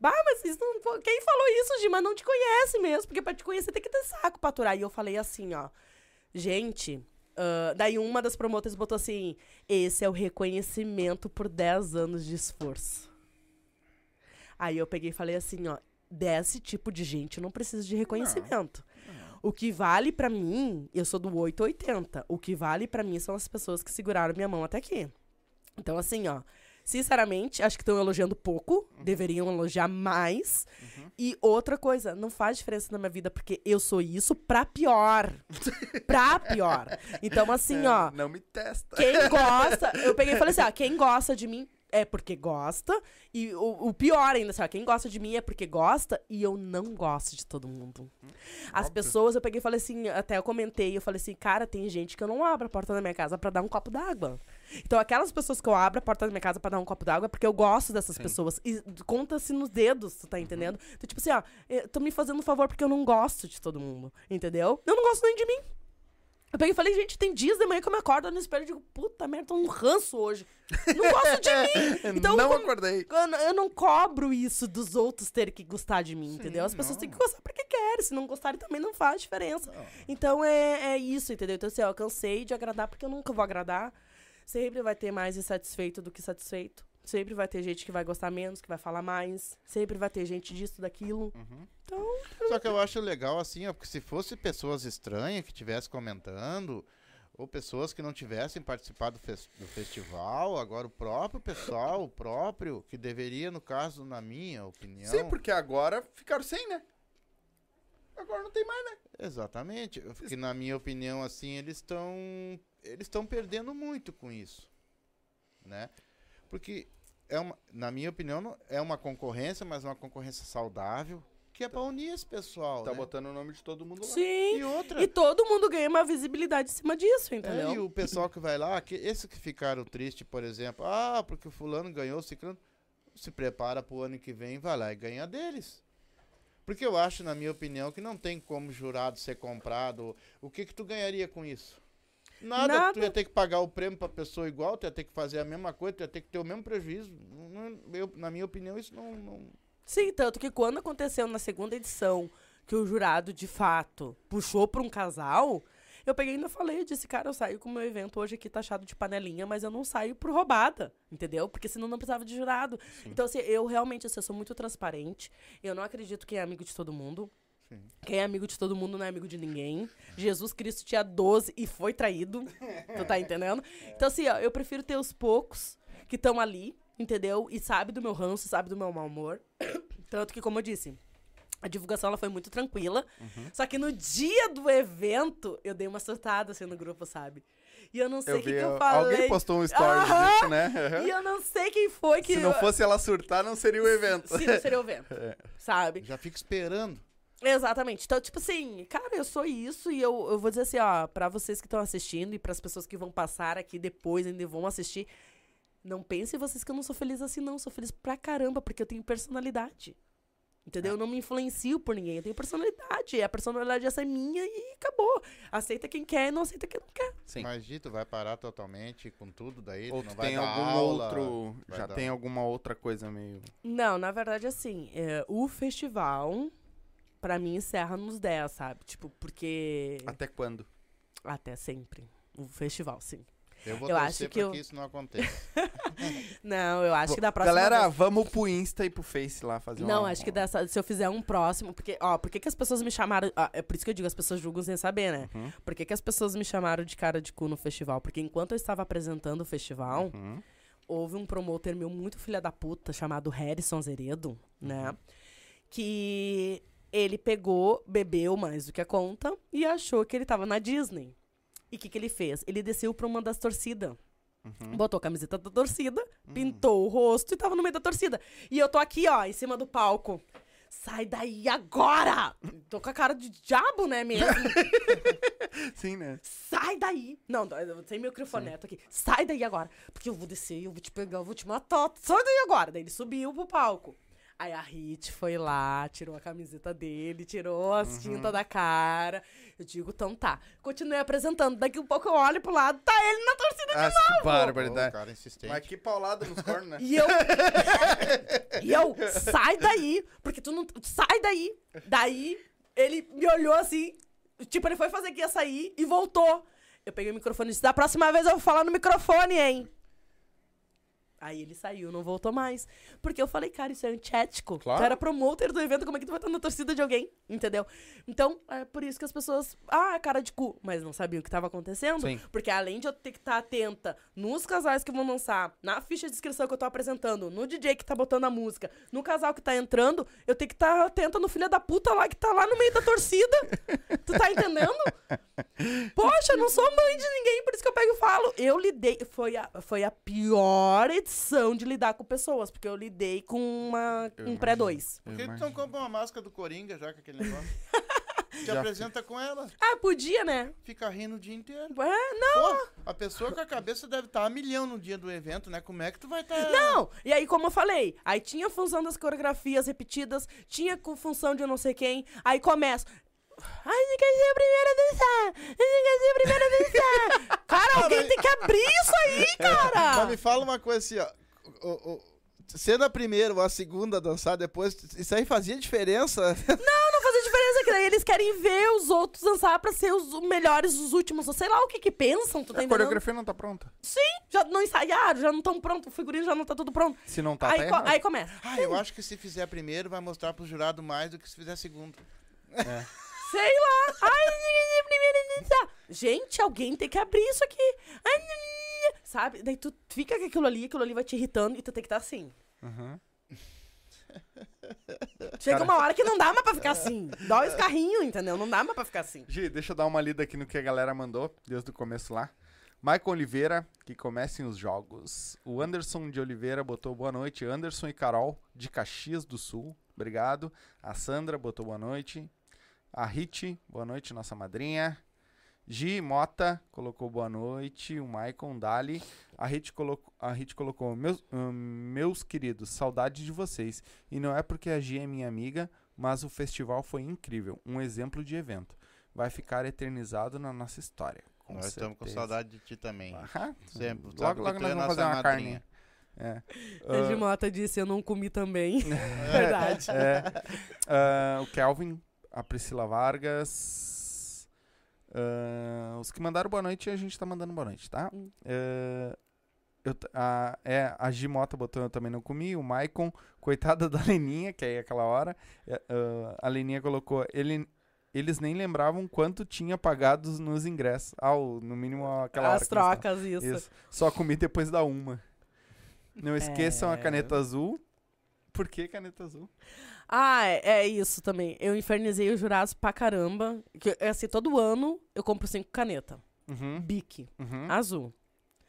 Bah, mas isso não, quem falou isso, Gi? Mas não te conhece mesmo. Porque pra te conhecer tem que ter saco pra aturar. E eu falei assim, ó. Gente. ah, daí uma das promotores botou assim: esse é o reconhecimento por 10 anos de esforço. Aí eu peguei e falei assim, ó, desse tipo de gente eu não preciso de reconhecimento. O que vale pra mim, eu sou do 880. O que vale pra mim são as pessoas que seguraram minha mão até aqui. Então assim, ó, sinceramente, acho que estão elogiando pouco, deveriam elogiar mais. E outra coisa, não faz diferença na minha vida porque eu sou isso pra pior. pra pior. Então assim, ó, É, Não me testa. quem gosta, eu peguei e falei assim, ó, quem gosta de mim é porque gosta. E o, o pior ainda, ó, quem gosta de mim é porque gosta e eu não gosto de todo mundo. As óbvio. pessoas, eu peguei e falei assim, até eu comentei, eu falei assim, cara, tem gente que eu não abro a porta da minha casa pra dar um copo d'água. Então, aquelas pessoas que eu abro a porta da minha casa pra dar um copo d'água é porque eu gosto dessas pessoas. E conta-se nos dedos, tu tá entendendo? Então, tipo assim, ó, eu tô me fazendo um favor porque eu não gosto de todo mundo, entendeu? Eu não gosto nem de mim. Eu peguei e falei, gente, tem dias de manhã que eu me acordo no espelho e digo, puta merda, tô um ranço hoje. Não gosto de mim. Então, não acordei. eu, eu não cobro isso dos outros terem que gostar de mim, entendeu? As pessoas não. têm que gostar porque querem. Se não gostarem, também não faz diferença. Então é, é isso, entendeu? Então, assim, ó, eu cansei de agradar porque eu nunca vou agradar. Sempre vai ter mais insatisfeito do que satisfeito. Sempre vai ter gente que vai gostar menos, que vai falar mais. Sempre vai ter gente disso, daquilo. Então, Só que eu acho legal assim, ó, porque se fosse pessoas estranhas que estivessem comentando, ou pessoas que não tivessem participado do, fes- do festival, agora o próprio pessoal, o próprio, que deveria, no caso, na minha opinião. Sim, porque agora ficaram sem, né? Agora não tem mais, né? Exatamente. Porque na minha opinião, assim, eles estão. Eles estão perdendo muito com isso. Né? Porque é uma, na minha opinião, é uma concorrência, mas uma concorrência saudável, que é pra unir esse pessoal. Tá né? botando o nome de todo mundo lá. sim. E outra. E todo mundo ganha uma visibilidade em cima disso, É, entendeu? e o pessoal que vai lá, que, esses que ficaram tristes, por exemplo, ah, porque o fulano ganhou, o ciclano, se prepara pro ano que vem, vai lá e ganha deles. Porque eu acho, na minha opinião, que não tem como jurado ser comprado. O que que tu ganharia com isso? Nada, Nada. tu ia ter que pagar o prêmio pra pessoa igual, tu ia ter que fazer a mesma coisa, tu ia ter que ter o mesmo prejuízo. Eu- na minha opinião, isso não- não, Sim, tanto que quando aconteceu na segunda edição que o jurado, de fato, puxou pra um casal, eu peguei e ainda falei, eu disse, cara, eu saio com o meu evento hoje aqui taxado de panelinha, mas eu não saio por roubada, entendeu? Porque senão não precisava de jurado. Então, assim, eu realmente, assim, eu sou muito transparente, eu não acredito que é amigo de todo mundo. Sim. Quem é amigo de todo mundo não é amigo de ninguém. Jesus Cristo tinha 12 e foi traído. tu tá entendendo? Então, assim, ó, eu prefiro ter os poucos que estão ali, entendeu? E sabe do meu ranço, sabe do meu mau humor. Tanto que, como eu disse, a divulgação ela foi muito tranquila. Uhum. Só que no dia do evento, eu dei uma surtada assim no grupo, sabe? E eu não sei o que, eu falei. alguém postou um story Aham. disso, né? E eu não sei quem foi que. Se não fosse ela surtar, não seria o evento. Se não seria o evento. É. Sabe? já fica esperando. Exatamente. Então, tipo assim, cara, eu sou isso e eu, eu vou dizer assim, ó, pra vocês que estão assistindo e pras pessoas que vão passar aqui depois ainda vão assistir, não pensem vocês que eu não sou feliz assim, não. Eu sou feliz pra caramba, porque eu tenho personalidade. Entendeu? Eu não me influencio por ninguém, eu tenho personalidade. A personalidade essa é minha e acabou. Aceita quem quer e não aceita quem não quer. Sim. Mas, Gi, tu vai parar totalmente com tudo daí? Ou não vai tem algum aula, outro. vai Já dar- tem alguma outra coisa meio. Não, na verdade, assim, é, o festival, pra mim, encerra nos 10, sabe? Tipo, porque. Até quando? Até sempre. O festival, sim. Eu vou Eu torcer que eu- que isso não aconteça. Não, eu acho que da próxima. Galera, vez- vamos pro Insta e pro Face lá fazer Não, uma- acho que dessa, se eu fizer um próximo, porque, ó, por que, que as pessoas me chamaram. ah, é por isso que eu digo, as pessoas julgam sem saber, né? Uhum. Por que, que as pessoas me chamaram de cara de cu no festival? Porque enquanto eu estava apresentando o festival, Uhum. houve um promotor meu muito filha da puta, chamado Harrison Zeredo, né? Que ele pegou, bebeu mais do que a conta e achou que ele tava na Disney. E o que, que ele fez? Ele desceu pra uma das torcidas. Uhum. Botou a camiseta da torcida, pintou o rosto e tava no meio da torcida. E eu tô aqui, ó, em cima do palco. sai daí agora! Tô com a cara de diabo, né, mesmo? Sim, né? sai daí! Não, sem microfoneto aqui. Sai daí agora. Porque eu vou descer, eu vou te pegar, eu vou te matar. Sai daí agora. Daí ele subiu pro palco. Aí a Hit foi lá, tirou a camiseta dele, tirou as tintas da cara. Eu digo, então tá. Continuei apresentando. Daqui um pouco eu olho pro lado, tá ele na torcida de Ah, novo. que barbaridade. cara insistente. Mas que paulada nos cornos, né? E eu. e eu, sai daí, porque tu não. Sai daí. Daí, ele me olhou assim. Tipo, ele foi fazer que ia sair e voltou. Eu peguei o microfone e disse: da próxima vez eu vou falar no microfone, hein? Aí ele saiu, não voltou mais. Porque eu falei, cara, isso é antiético. Claro. Tu era promoter do evento, como é que tu vai estar na torcida de alguém? Entendeu? Então, é por isso que as pessoas. Ah, cara de cu. Mas não sabiam o que estava acontecendo. Sim. Porque além de eu ter que estar atenta nos casais que vão lançar, na ficha de inscrição que eu tô apresentando, no DJ que tá botando a música, no casal que tá entrando, eu tenho que estar atenta no filho da puta lá que tá lá no meio da torcida. tu tá entendendo? Poxa, eu não sou mãe de ninguém, por isso que eu pego e falo. Eu lidei. Foi a, foi a pior edição de lidar com pessoas, porque eu lidei com uma, Eu um imagino. pré-2. Por que tu não compra uma máscara do Coringa já com aquele negócio? Te Já apresenta com ela, Ah, podia, né? fica rindo o dia inteiro. É, não. Pô, a pessoa com a cabeça deve estar a milhão no dia do evento, né? Como é que tu vai estar... Não! E aí, como eu falei, aí tinha a função das coreografias repetidas, tinha com função de eu não sei quem, aí começa. Ai, você quer ser a primeira a dançar! Você quer ser a primeira a dançar! Cara, alguém tem que abrir isso aí, Mas cara! me fala uma coisa assim, ó. O- o- sendo a primeira ou a segunda a dançar depois, isso aí fazia diferença? Não, não faz diferença, que daí eles querem ver os outros dançar pra ser os melhores, os últimos. ou Sei lá o que que pensam, tu tá A entendendo? coreografia não tá pronta. Sim, já não ensaiaram, já não estão prontos, o figurino já não tá tudo pronto. Se não tá, aí, tá co- errado. aí começa. Ah, eu acho que se fizer primeiro, vai mostrar pro jurado mais do que se fizer segundo. Sei lá. Ai. Gente, alguém tem que abrir isso aqui. Ai, Sabe? Daí tu fica com aquilo ali, aquilo ali vai te irritando e tu tem que estar assim. Uhum. Chega Cara. uma hora que não dá mais pra ficar assim. Dói os carrinhos, entendeu? Não dá mais pra ficar assim. Gi, deixa eu dar uma lida aqui no que a galera mandou, desde o começo lá. Maicon Oliveira, que comecem os jogos. O Anderson de Oliveira botou boa noite. Anderson e Carol, de Caxias do Sul. Obrigado. A Sandra botou boa noite. A Rit, boa noite, nossa madrinha. Gi Mota colocou boa noite. O Maicon Dali. A Rit colocou, a Hit colocou meus, hum, meus queridos, saudade de vocês. E não é porque a Gi é minha amiga, mas o festival foi incrível. Um exemplo de evento. Vai ficar eternizado na nossa história. Com nós estamos com saudade de ti também. Aham. Sempre. Sabe Logo, que logo nós é vamos fazer uma madrinha. carne. É. A Ah, Mota disse, eu não comi também. Verdade. É. Ah, o Kelvin, a Priscila Vargas. ah, os que mandaram boa noite, a gente tá mandando boa noite, tá? Hum. Ah, eu a, é, a Gimota botou eu também não comi. O Maicon, coitada da Leninha, que aí é aquela hora. é, ah, a Leninha colocou. Ele, eles nem lembravam quanto tinha pagado nos ingressos. Ah, no mínimo aquela hora. As trocas, isso. Isso. Só comi depois da uma. Não esqueçam a É. caneta azul. Por que caneta azul? Ah, é, é isso também. Eu infernizei os jurados pra caramba. Que, assim, todo ano eu compro cinco canetas. Uhum. Bic. Uhum. azul.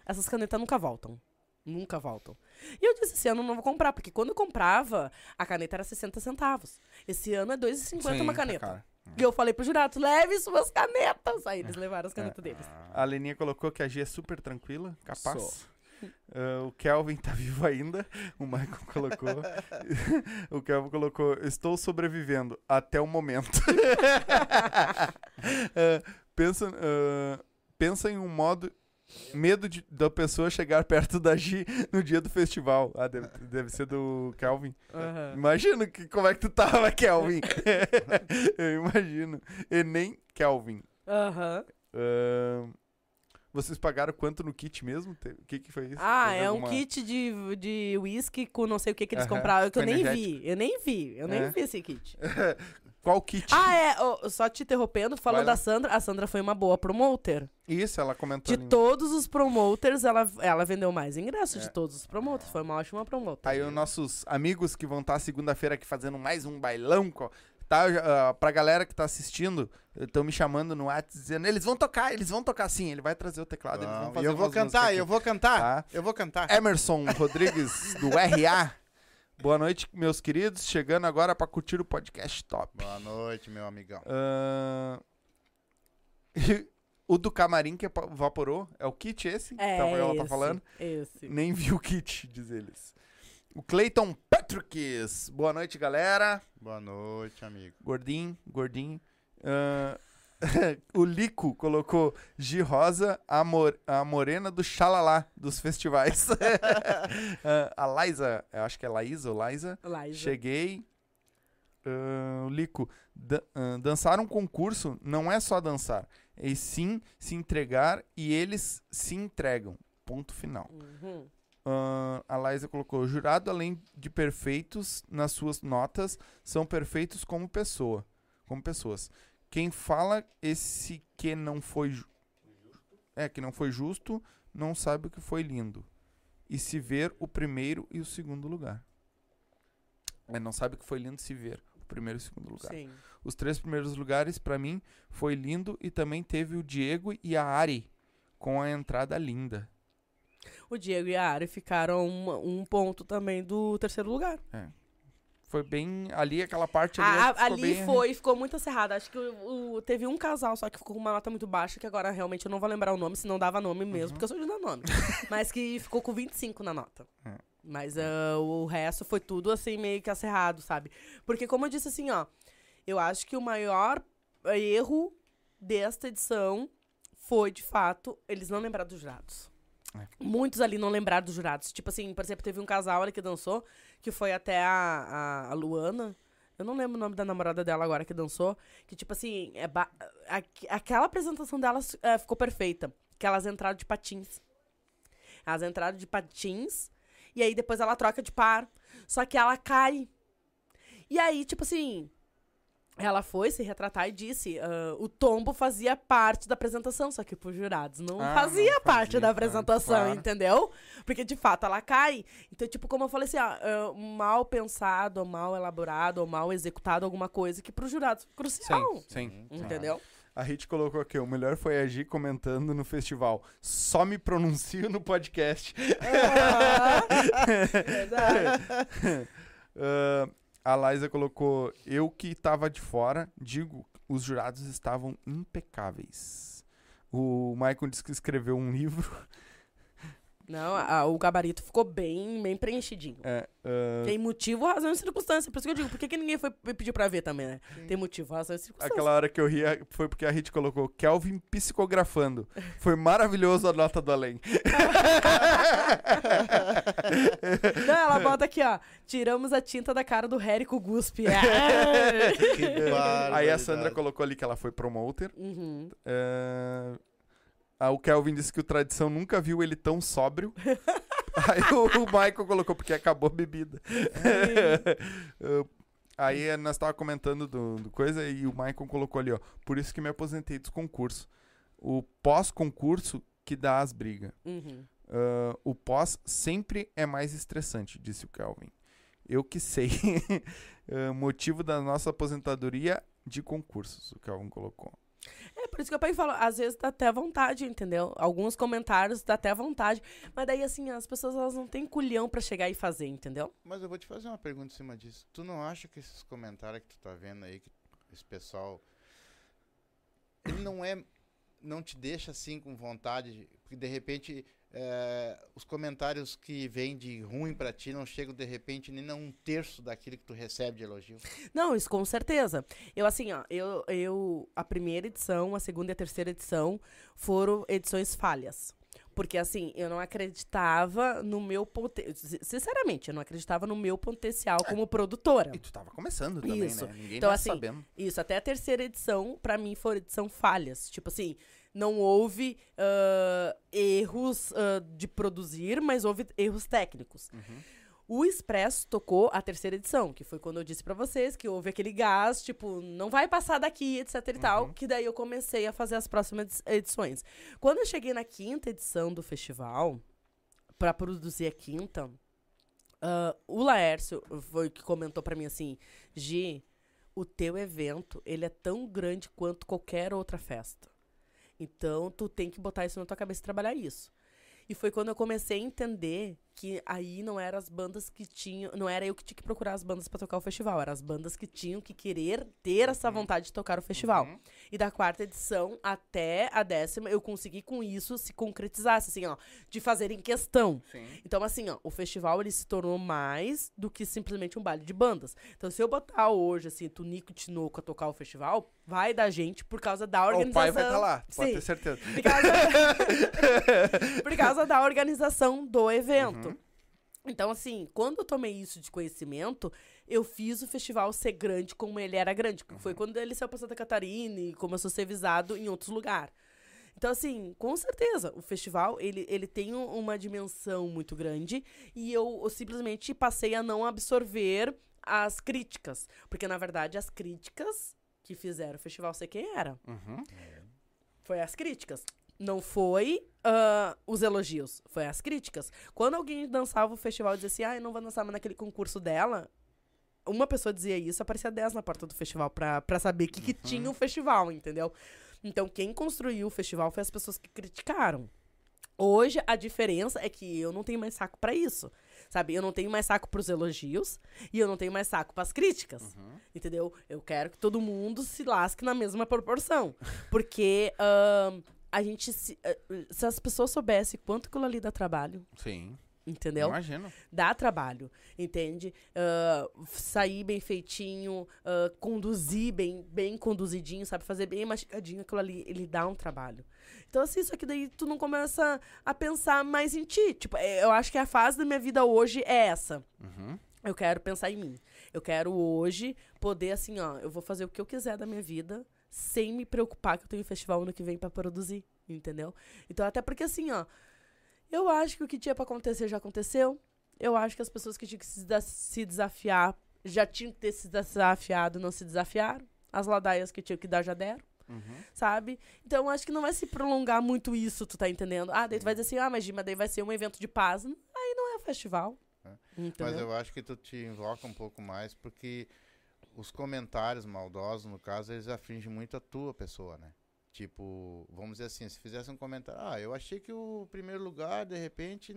Essas canetas nunca voltam. Nunca voltam. E eu disse, esse ano eu não vou comprar, porque quando eu comprava, a caneta era 60 centavos. Esse ano é 2,50 uma Sim, caneta. cara. E eu falei pro jurado, leve suas canetas. Aí eles levaram as canetas É. deles. A Leninha colocou que a G é super tranquila, capaz. Sou. Ah, o Kelvin tá vivo ainda. O Michael colocou. o Kelvin colocou: Estou sobrevivendo até o momento. Ah, pensa, ah, pensa em um modo. Medo de- da pessoa chegar perto da Gi no dia do festival. Ah, deve, deve ser do Kelvin. Aham. Imagino que, como é que tu tava, Kelvin. Eu imagino. Enem Kelvin. Aham. Ahn, vocês pagaram quanto no kit mesmo? O que, que foi isso? Ah, Teve é um alguma- kit de, de whisky com não sei o que que eles Aham, compraram, que eu nem energético. vi. Eu nem vi. Eu nem É. vi esse kit. Qual kit? Ah, é. só te interrompendo, falando Vai lá. da Sandra. A Sandra foi uma boa promoter. Isso, ela comentou. De ali. todos os promoters, ela, ela vendeu mais ingressos É. de todos os promoters. Foi uma ótima promoter. Aí os nossos amigos que vão estar segunda-feira aqui fazendo mais um bailão, co- tá? Ah, pra galera que tá assistindo, estão me chamando no WhatsApp dizendo, eles vão tocar, eles vão tocar sim, ele vai trazer o teclado, eles vão Não, fazer eu vou cantar, aqui. eu vou cantar, Tá. eu vou cantar. Emerson Rodrigues, do RA. Boa noite, meus queridos. Chegando agora pra curtir o podcast top. Boa noite, meu amigão. Ahn, o do camarim que evaporou é o kit esse? É, ela tá falando? Esse. Nem vi o kit, diz eles. O Clayton Patrick's. Boa noite, galera. Boa noite, amigo. Gordinho, gordinho. Ahn, o Lico colocou Gi Rosa, a, mor- a morena do xalalá dos festivais. Ahn, a Liza, eu acho que é Laísa ou Liza. Liza. Cheguei. O Lico, dan- ahn, dançar um concurso não é só dançar, e sim se entregar e eles se entregam. Ponto final. Uhum. Ahn, a Liza colocou: jurado, além de perfeitos nas suas notas, são perfeitos como pessoa, como pessoas. Quem fala esse que não foi ju- é que não foi justo, não sabe o que foi lindo. E se ver o primeiro e o segundo lugar. É, não sabe o que foi lindo se ver o primeiro e o segundo lugar. Sim. Os três primeiros lugares, pra mim, foi lindo e também teve o Diego e a Ari com a entrada linda. O Diego e a Ari ficaram um, um ponto também do terceiro lugar. Foi bem ali, aquela parte ali. A- ficou ali bem- foi, ficou muito acirrado. Acho que o, o- teve um casal só que ficou com uma nota muito baixa, que agora realmente eu não vou lembrar o nome, se não dava nome mesmo, Uhum. porque eu sou de dar nome. Mas que ficou com 25 na nota. É. Mas ah, o resto foi tudo assim, meio que acerrado, sabe? Porque, como eu disse assim, ó, eu acho que o maior eh, erro desta edição foi, de fato, eles não lembraram dos jurados. É. Muitos ali não lembraram dos jurados. Tipo assim, por exemplo, teve um casal ali que dançou, que foi até a, a, a Luana. Eu não lembro o nome da namorada dela agora que dançou. Que, tipo assim, é ba- aqu- aquela apresentação delas eh, ficou perfeita. Que elas entraram de patins. Elas entraram de patins. E aí depois ela troca de par. Só que ela cai. E aí, tipo assim. Ela foi se retratar e disse: ah, o tombo fazia parte da apresentação, só que pros jurados não Ah, fazia não parte fazia, da apresentação, claro. entendeu? Porque de fato ela cai. Então, tipo, como eu falei assim, ó, ah, mal pensado, ou mal elaborado, ou mal executado alguma coisa que pros jurados é crucial. Sim, sim. sim. Entendeu? A Hit colocou aqui: o melhor foi a Gi comentando no festival. Só me pronuncio no podcast. Verdade. Ah, a Liza colocou: eu que tava de fora, digo, os jurados estavam impecáveis. O Michael disse que escreveu um livro. Não, a- o gabarito ficou bem, bem preenchidinho. É, ah, Tem motivo, razão e circunstância. Por isso que eu digo, por que, que ninguém foi pedir pra ver também, né? Tem motivo, razão e circunstância. Aquela hora que eu ria foi porque a Hit colocou Kelvin psicografando. Foi maravilhoso a nota do além. Não, ela bota aqui, ó. Tiramos a tinta da cara do Harry com o Guspe. Que Aí a. Sandra colocou ali que ela foi promoter. Uhum. É, ah, o Kelvin disse que o Tradição nunca viu ele tão sóbrio. Aí o, o Michael colocou porque acabou a bebida. Uh, Aí nós tava comentando do, do coisa e o Michael colocou ali, ó. Por isso que me aposentei dos concursos. O pós-concurso que dá as brigas. Uhum. Ah, o pós sempre é mais estressante, disse o Kelvin. Eu que sei. Ah, motivo da nossa aposentadoria de concursos, o Kelvin colocou. É por isso que eu pai falo, às vezes dá até vontade, entendeu? Alguns comentários dá até vontade. Mas daí, assim, as pessoas elas não têm culhão pra chegar e fazer, entendeu? Mas eu vou te fazer uma pergunta em cima disso. Tu não acha que esses comentários que tu tá vendo aí, que esse pessoal. Ele não é. Não te deixa assim com vontade. de- Porque de repente. É, os comentários que vêm de ruim pra ti não chegam de repente nem a um terço daquilo que tu recebe de elogio. Não, isso com certeza. Eu, assim, ó, eu, eu. A primeira edição, a segunda e a terceira edição foram edições falhas. Porque, assim, eu não acreditava no meu potencial. Sinceramente, eu não acreditava no meu potencial como produtora. E tu tava começando também, Isso. né? Ninguém Então, tá assim, sabendo. Isso, até a terceira edição, pra mim, foi edição falhas. Tipo assim, não houve ah, erros ah, de produzir, mas houve erros técnicos. O Expresso tocou a terceira edição, que foi quando eu disse pra vocês que houve aquele gás, tipo, não vai passar daqui, etc e tal, que daí eu comecei a fazer as próximas edi- edições. Quando eu cheguei na quinta edição do festival, pra produzir a quinta, ah, o Laércio foi que comentou pra mim assim, Gi, o teu evento, ele é tão grande quanto qualquer outra festa. Então, tu tem que botar isso na tua cabeça e trabalhar isso. E foi quando eu comecei a entender que aí não eram as bandas que tinham. Não era eu que tinha que procurar as bandas pra tocar o festival, eram as bandas que tinham que querer ter essa vontade de tocar o festival. Uhum. E da quarta edição até a décima, eu consegui com isso se concretizasse, assim, ó, de fazer em questão. Sim. Então, assim, ó, o festival ele se tornou mais do que simplesmente um baile de bandas. Então, se eu botar hoje, assim, Tunico e Tinoco a tocar o festival, vai da gente por causa da O organização. pai vai estar lá, pode Sim. ter certeza. Por causa, por causa da organização do evento. Uhum. Então, assim, quando eu tomei isso de conhecimento, eu fiz o festival ser grande como ele era grande. Uhum. Foi quando ele saiu pra Santa Catarina e começou a ser visado em outros lugares. Então, assim, com certeza, o festival, ele, ele tem um- uma dimensão muito grande e eu, eu simplesmente passei a não absorver as críticas. Porque, na verdade, as críticas que fizeram o festival ser quem era. Uhum. Foi as críticas. Não foi ah, os elogios, foi as críticas. Quando alguém dançava o festival e dizia assim, ah, eu não vou dançar mais naquele concurso dela, uma pessoa dizia isso, aparecia 10 na porta do festival pra, pra saber o que, que tinha o festival, entendeu? Então, quem construiu o festival foi as pessoas que criticaram. Hoje, a diferença é que eu não tenho mais saco pra isso, sabe? Eu não tenho mais saco pros elogios e eu não tenho mais saco pras críticas, entendeu? Eu quero que todo mundo se lasque na mesma proporção. Porque ahn, a gente, se, eh, se as pessoas soubessem quanto aquilo ali dá trabalho, Sim. Entendeu? Imagino. dá trabalho, entende? Ah, sair bem feitinho, ah, conduzir bem, bem conduzidinho, sabe? Fazer bem mastigadinho, aquilo ali, ele dá um trabalho. Então, assim, só que daí tu não começa a pensar mais em ti. Tipo, é, eu acho que a fase da minha vida hoje é essa. Uhum. Eu quero pensar em mim. Eu quero hoje poder, assim, ó, eu vou fazer o que eu quiser da minha vida sem me preocupar que eu tenho festival ano que vem pra produzir, entendeu? Então, até porque, assim, ó, eu acho que o que tinha pra acontecer já aconteceu. Eu acho que as pessoas que tinham que se, desa- se desafiar já tinham que ter se desafiado, não se desafiaram. As ladaias que tinham que dar já deram, Uhum. sabe? Então, eu acho que não vai se prolongar muito isso, tu tá entendendo? Ah, daí tu vai dizer assim, ah, mas Gima, daí vai ser um evento de paz. Aí não é festival. É. Mas eu acho que tu te invoca um pouco mais porque os comentários maldosos, no caso, eles afligem muito a tua pessoa, né? Tipo, vamos dizer assim, se fizesse um comentário, ah, eu achei que o primeiro lugar, de repente,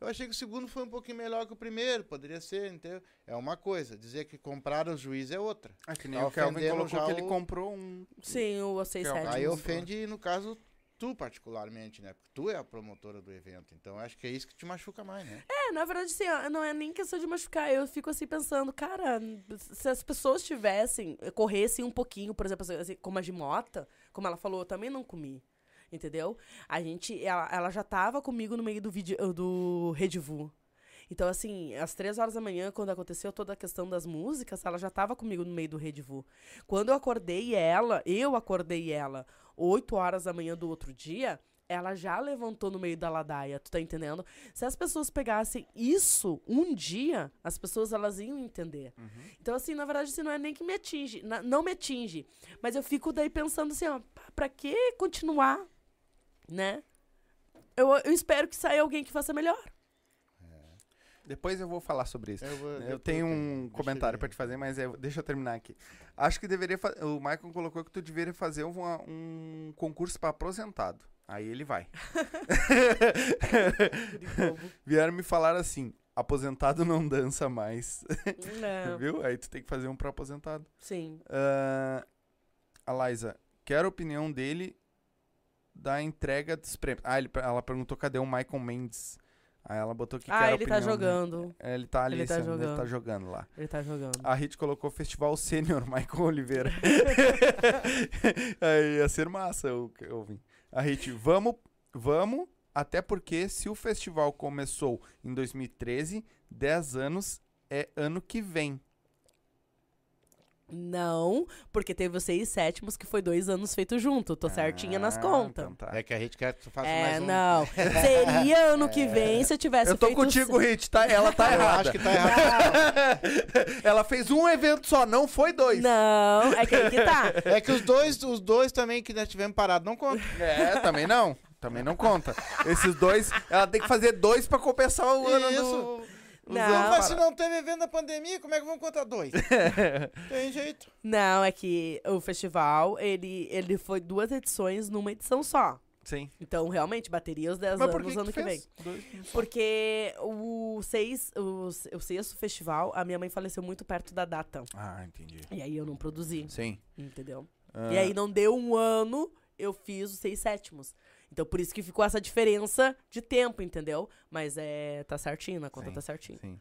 eu achei que o segundo foi um pouquinho melhor que o primeiro, poderia ser, entendeu? É uma coisa, dizer que compraram o juiz é outra. É que nem Tá o Kelvin colocou já que ele o- comprou um. Sim, o seis Que é o- sétimos. Aí ofende, no caso, tu particularmente, né? Porque tu é a promotora do evento, então acho que é isso que te machuca mais, né? É, na verdade, assim, ó, não é nem questão de machucar. Eu fico assim pensando, cara, se as pessoas tivessem, corressem um pouquinho, por exemplo, assim, como a Gimota, como ela falou, eu também não comi. Entendeu? A gente, ela, ela já tava comigo no meio do vídeo do Redivu. Então, assim, às três horas da manhã, quando aconteceu toda a questão das músicas, ela já tava comigo no meio do Redivu. Quando eu acordei ela, eu acordei ela, oito horas da manhã do outro dia, ela já levantou no meio da ladaia, tu tá entendendo? Se as pessoas pegassem isso um dia, as pessoas elas iam entender. Então, assim, na verdade, assim, não é nem que me atinge, na- não me atinge. Mas eu fico daí pensando assim, ó, pra que continuar, né? Eu, eu espero que saia alguém que faça melhor. Depois eu vou falar sobre isso. Eu, vou- Eu tenho um deixa comentário pra te fazer, mas eu- deixa eu terminar aqui. Acho que deveria. O Michael colocou que tu deveria fazer uma- um concurso pra aposentado. Aí ele vai. Vieram me falar assim: aposentado não dança mais. Não, Viu? Aí tu tem que fazer um pra aposentado. sim. Ah, a Liza, quero a opinião dele da entrega dos prêmios. Ah, ele- ela perguntou cadê o Michael Mendes. Aí ela botou que Ah, ele tá opinião dele. jogando. É, Ele tá ali, Ele tá Sam, ele tá jogando. jogando lá. Ele tá jogando. A Hit colocou Festival Sênior, Michael Oliveira. Aí ia ser massa, eu, eu vim. A Hit, vamos, vamos, até porque se o festival começou em 2013, 10 anos é ano que vem. Não, porque teve os seis sétimos, que foi dois anos feito junto. Tô certinha nas Ah, contas. então tá. É que a gente quer que tu faça É, mais um. não. Seria ano que vem se eu tivesse Eu tô feito... contigo, Hit, tá? Ela tá Eu errada. acho que tá errado. Ela fez um evento só, não foi dois. Não, é que aí que tá. É que os dois, os dois também que nós tivemos parado, não conta. É, também não. Também não conta. Esses dois, ela tem que fazer dois pra compensar o ano Isso. do... Não. anos Mas se não teve evento da pandemia, como é que vamos contar dois? Tem jeito. Não, é que o festival, ele, ele foi duas edições numa edição só. Sim. Então, realmente, bateria os 10 Mas por anos que, ano que que vem. Dois. Porque o, seis, o, o sexto festival, a minha mãe faleceu muito perto da data. Ah, entendi. E aí eu não produzi, Sim. entendeu? Ah, E aí não deu um ano, eu fiz os seis sétimos. Então por isso que ficou essa diferença de tempo, entendeu? Mas é. tá certinho, na conta Sim, tá certinho. Sim.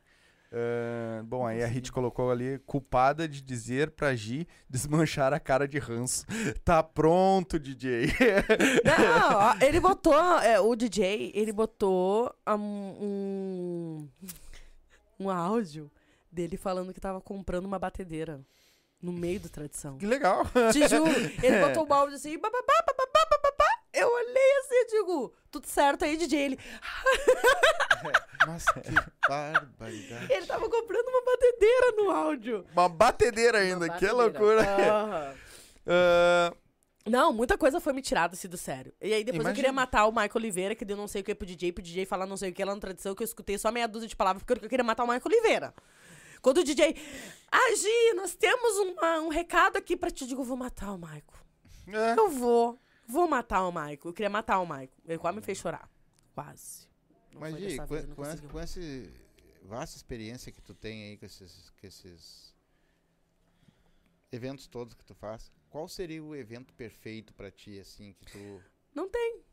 Ah, bom, aí a Hit colocou ali, culpada de dizer pra Gi desmanchar a cara de ranço. Tá pronto, DJ. Não, ele botou. é, o DJ, ele botou um, um. um áudio dele falando que tava comprando uma batedeira. No meio do tradição. que legal. Te juro. Ele botou o áudio assim. bababá, bababá, bababá. Eu olhei assim e digo, tudo certo aí, DJ. Ele, Nossa, que barbaridade. ele tava comprando uma batedeira no áudio. Uma batedeira ainda, Uma que batedeira. loucura. Aham. Ah, Não, muita coisa foi me tirada assim do sério. E aí depois eu Imagino. queria matar o Michael Oliveira, que deu não sei o que pro DJ, pro DJ falar não sei o que lá na tradição, que eu escutei só meia dúzia de palavras porque eu queria matar o Michael Oliveira. Quando o DJ. Ah, Gi, nós temos uma- um recado aqui pra ti. Eu digo, eu vou matar o Michael. é. Eu vou. Vou matar o Michael. Eu queria matar o Michael. Ele quase me fez chorar. Quase. Não Mas, Gi, com, vez, com, essa, com essa vasta experiência que tu tem aí com esses, com esses eventos todos que tu faz, qual seria o evento perfeito pra ti, assim, que tu... Não tem.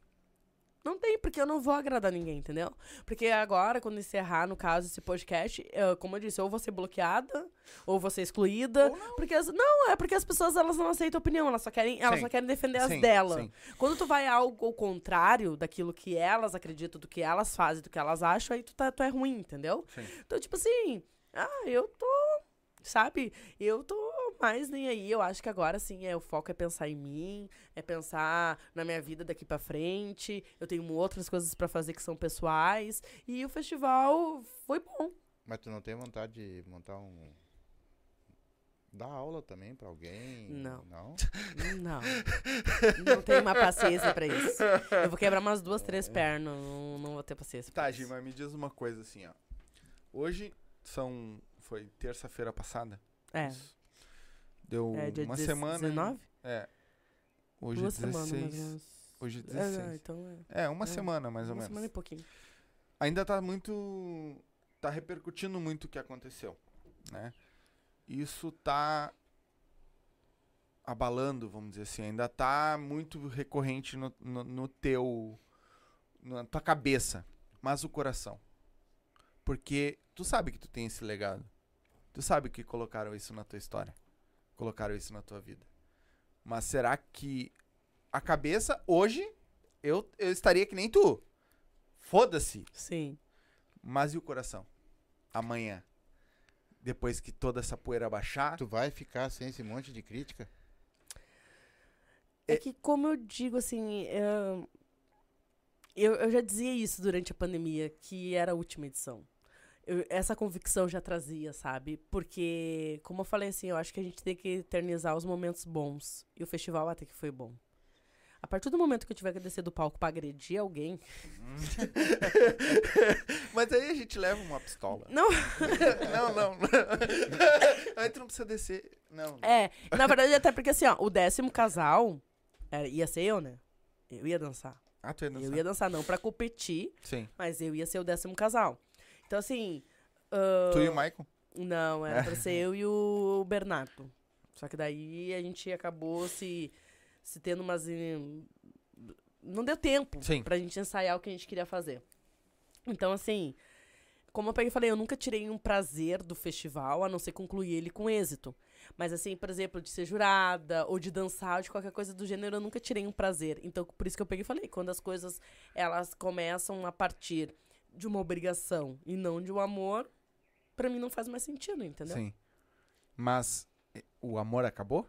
Não tem, porque eu não vou agradar ninguém, entendeu? Porque agora, quando encerrar, no caso, esse podcast, eh, como eu disse, ou vou ser bloqueada, ou vou ser excluída. Ou não. Porque as, não, é porque as pessoas elas não aceitam opinião, elas só querem, elas Sim. só querem defender as delas. sim. Quando tu vai algo ao contrário daquilo que elas acreditam, do que elas fazem, do que elas acham, aí tu, tá, tu é ruim, entendeu? Sim. Então, tipo assim, ah, eu tô. Sabe? Eu tô mais nem aí. Eu acho que agora, assim, é, o foco é pensar em mim, é pensar na minha vida daqui pra frente. Eu tenho outras coisas pra fazer que são pessoais. E o festival foi bom. Mas tu não tem vontade de montar um... Dar aula também pra alguém? Não. Não? Não. não tenho uma paciência pra isso. Eu vou quebrar umas duas, três pernas. Não, não vou ter paciência. pra Tá. Gi, mas me diz uma coisa assim, ó. Hoje são. Foi terça-feira passada? É. Isso. Deu É uma 16, semana. 19? É. Hoje Duas é 16. semanas. Hoje é É, 16. então é. É, uma É, semana mais ou Uma menos. semana e pouquinho. Ainda tá muito. Tá repercutindo muito o que aconteceu, né? Isso tá abalando, vamos dizer assim. Ainda tá muito recorrente no, no, no teu. na tua cabeça. Mas o coração. Porque tu sabe que tu tem esse legado. Tu sabe que colocaram isso na tua história. Colocaram isso na tua vida. Mas será que a cabeça, hoje, eu, eu estaria que nem tu. Foda-se. Sim. Mas e o coração? Amanhã. Depois que toda essa poeira baixar. Tu vai ficar sem esse monte de crítica? É que, como eu digo, assim, é, eu, eu já dizia isso durante a pandemia, que era a última edição. Eu- essa convicção já trazia, sabe? Porque, como eu falei assim, eu acho que a gente tem que eternizar os momentos bons. E o festival até que foi bom. A partir do momento que eu tiver que descer do palco pra agredir alguém. Mas aí a gente leva uma pistola. Não, não, não. aí tu não precisa descer. Não. é. Na verdade, até porque assim, ó, o décimo casal era- ia ser eu, né? Eu ia dançar. Ah, tu ia dançar? Eu ia dançar não pra competir, Sim. mas eu ia ser o décimo casal. Então, assim. ah, Tu e o Michael? Não, era pra ser eu e o Bernardo. Só que daí a gente acabou se, se tendo umas. em- Não deu tempo Sim. pra gente ensaiar o que a gente queria fazer. Então, assim, como eu peguei e falei, eu nunca tirei um prazer do festival, a não ser concluir ele com êxito. Mas, assim, por exemplo, de ser jurada, ou de dançar, ou de qualquer coisa do gênero, eu nunca tirei um prazer. Então, por isso que eu peguei e falei, quando as coisas, elas começam a partir de uma obrigação e não de um amor, pra mim não faz mais sentido, entendeu? Sim. Mas o amor acabou?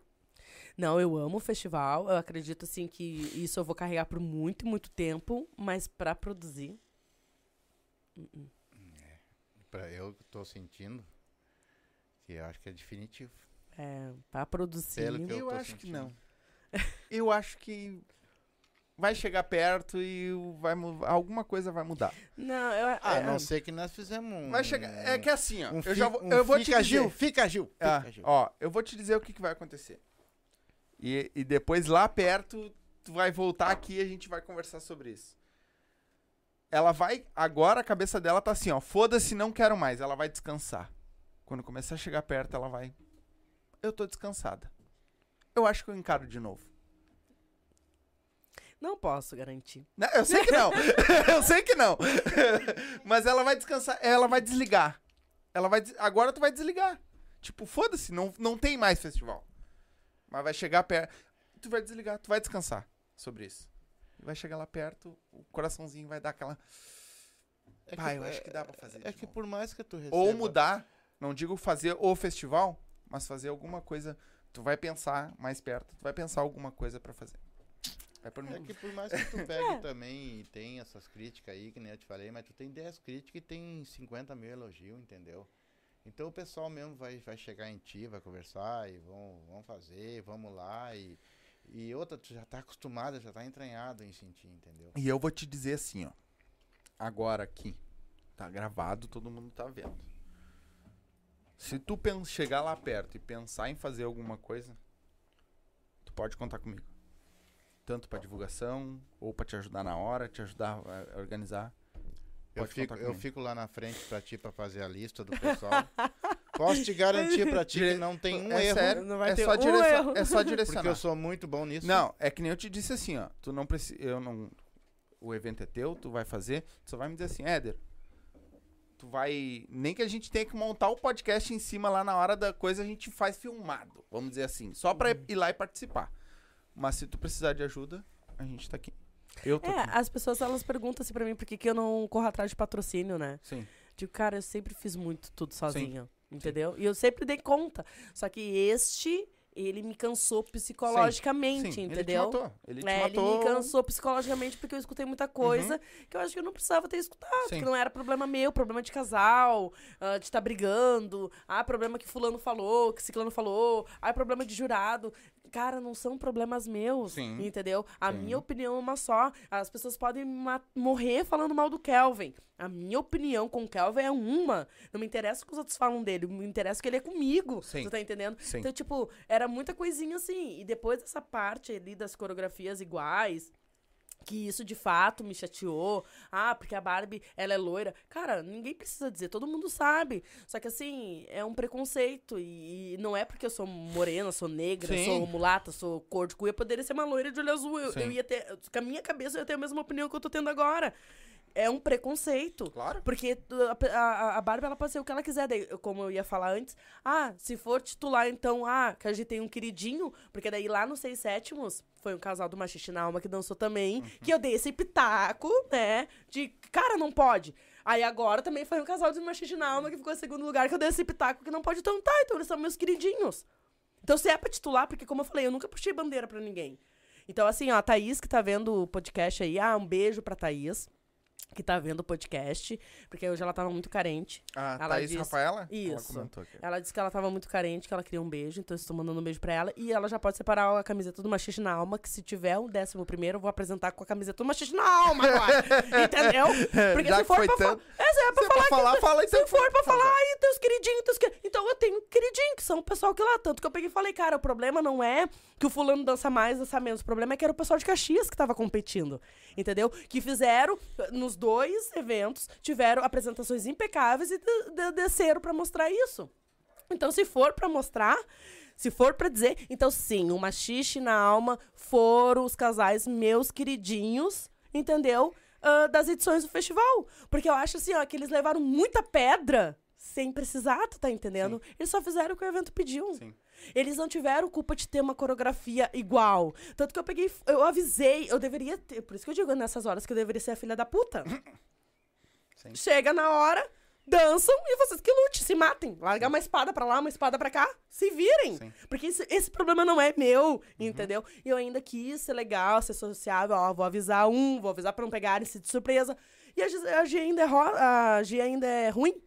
Não, eu amo o festival. Eu acredito assim que isso eu vou carregar por muito, muito tempo, mas pra produzir. uh-uh. Pra eu que tô sentindo, que eu acho que é definitivo. É, pra produzir. Pelo que Eu, eu acho que sentindo. não. Eu acho que vai chegar perto e vai alguma coisa vai mudar. Não, eu. A é, não ser que nós fizemos um... Vai chegar. É que assim, ó. um eu já vou, um eu vou te fica dizer. Gil, fica Gil, fica Ah, Gil. ó, eu vou te dizer o que, que vai acontecer. E, e depois lá perto tu vai voltar aqui e a gente vai conversar sobre isso. Ela vai. Agora a cabeça dela tá assim, ó. Foda-se, não quero mais. Ela vai descansar. Quando começar a chegar perto, ela vai. Eu tô descansada. Eu acho que eu encaro de novo. Não posso garantir. Não, eu sei que não. eu sei que não. Mas ela vai descansar. Ela vai desligar. Ela vai. des- Agora tu vai desligar. Tipo, foda-se, não, não tem mais festival. Mas vai chegar perto. Tu vai desligar, tu vai descansar sobre isso. E vai chegar lá perto, o coraçãozinho vai dar aquela. É Pai, eu acho que dá pra fazer. É que novo. por mais que tu receba... Ou mudar, não digo fazer o festival, mas fazer alguma coisa. Tu vai pensar mais perto, tu vai pensar alguma coisa pra fazer. Vai por. É que por mais que tu pegue também e tem essas críticas aí, que nem eu te falei, mas tu tem 10 críticas e tem 50 mil elogios, entendeu? Então o pessoal mesmo vai, vai chegar em ti, vai conversar e vão, vão fazer, vamos lá. E, e outra, tu já tá acostumado, já tá entranhado em sentir, entendeu? E eu vou te dizer assim, ó. Agora aqui, tá gravado, todo mundo tá vendo. Se tu chegar lá perto e pensar em fazer alguma coisa, tu pode contar comigo. Tanto pra divulgação, ou pra te ajudar na hora, te ajudar a organizar. Eu Pode fico, contar eu fico lá na frente pra ti pra fazer a lista do pessoal. Posso te garantir pra ti que não tem um é erro, sério, Não vai é ter só, um direcion- erro. é só porque direcionar. eu sou muito bom nisso. Não, é que nem eu te disse assim, ó. Tu não precisa. Eu não. O evento é teu, tu vai fazer. Tu só vai me dizer assim, Éder. Tu vai. Nem que a gente tenha que montar o podcast em cima lá na hora da coisa, a gente faz filmado. Vamos dizer assim. Só pra ir lá e participar. Mas se tu precisar de ajuda, a gente tá aqui. Eu tô É, aqui. as pessoas elas perguntam assim pra mim por que, que eu não corro atrás de patrocínio, né? Sim. Digo, cara, eu sempre fiz muito tudo sozinha. Entendeu? E eu sempre dei conta. Só que este, ele me cansou psicologicamente, Sim, entendeu? Ele te matou. Ele te É, ele matou. me cansou psicologicamente porque eu escutei muita coisa que eu acho que eu não precisava ter escutado. Sim. Que não era problema meu, problema de casal, ah, de estar brigando, ah, problema que fulano falou, que ciclano falou, ah, problema de jurado. Cara, não são problemas meus, Sim. entendeu? A Sim. minha opinião é uma só. As pessoas podem morrer falando mal do Kelvin. A minha opinião com o Kelvin é uma. Não me interessa o que os outros falam dele, me interessa que ele é comigo. Sim. Tu tá entendendo? Sim. Então, tipo, era muita coisinha assim. E depois dessa parte ali das coreografias iguais, que isso de fato me chateou. Ah, porque a Barbie, ela é loira. Cara, ninguém precisa dizer, todo mundo sabe. Só que assim, é um preconceito. E, e não é porque eu sou morena, sou negra, Sim. sou mulata, sou cor de cu, eu poderia ser uma loira de olho azul. Eu, eu ia ter. Com a minha cabeça, eu ia ter a mesma opinião que eu tô tendo agora. É um preconceito. Claro. Porque a, a, a Barbie, ela pode ser o que ela quiser. Daí, como eu ia falar antes, ah, se for titular, então, ah, que a gente tem um queridinho, porque daí lá no Seis Sétimos, foi um casal do Machiste na Alma que dançou também, Uhum. que eu dei esse pitaco, né, de, cara, não pode. Aí agora também foi um casal do Machiste na Alma que ficou em segundo lugar, que eu dei esse pitaco que não pode. Então tá, então eles são meus queridinhos. Então se é pra titular, porque como eu falei, eu nunca puxei bandeira pra ninguém. Então assim, ó, a Thaís que tá vendo o podcast aí, ah, um beijo pra Thaís. Que tá vendo o podcast, porque hoje ela tava muito carente. A Ela Thaís disse- Rafaela? Ela Isso. aqui. Ela disse que ela tava muito carente, que ela queria um beijo, então eu estou mandando um beijo pra ela. E ela já pode separar a camiseta do Machiste na Alma, que se tiver o décimo primeiro, eu vou apresentar com a camiseta do Machiste na Alma agora. Entendeu? Porque Já se for foi pra tanto- falar. É, é pra Se é pra falar falar, que. fala então. Se for pra falar, ai, teus queridinhos, teus queridinhos. Então eu tenho queridinho, que são o pessoal que lá. Tanto que eu peguei e falei, cara, o problema não é que o fulano dança mais, dança menos. O problema é que era o pessoal de Caxias que tava competindo. Entendeu? Que fizeram, nos dois eventos, tiveram apresentações impecáveis e de- de- desceram pra mostrar isso. Então, se for pra mostrar, se for pra dizer, então sim, o machixe na alma foram os casais meus queridinhos, entendeu? Ah, das edições do festival. Porque eu acho assim, ó, que eles levaram muita pedra sem precisar, tu tá entendendo? Eles só fizeram o que o evento pediu. Sim. Eles não tiveram culpa de ter uma coreografia igual. Tanto que eu peguei, eu avisei, eu deveria ter, por isso que eu digo nessas horas que eu deveria ser a filha da puta. Sim. Chega na hora, dançam e vocês que lute, se matem. Larga uma espada pra lá, uma espada pra cá, se virem. Sim. Porque esse, esse problema não é meu, entendeu? E eu ainda quis ser legal, ser sociável, ó, vou avisar um, vou avisar pra não pegarem-se de surpresa. E a, a G ainda é, a G ainda é ruim.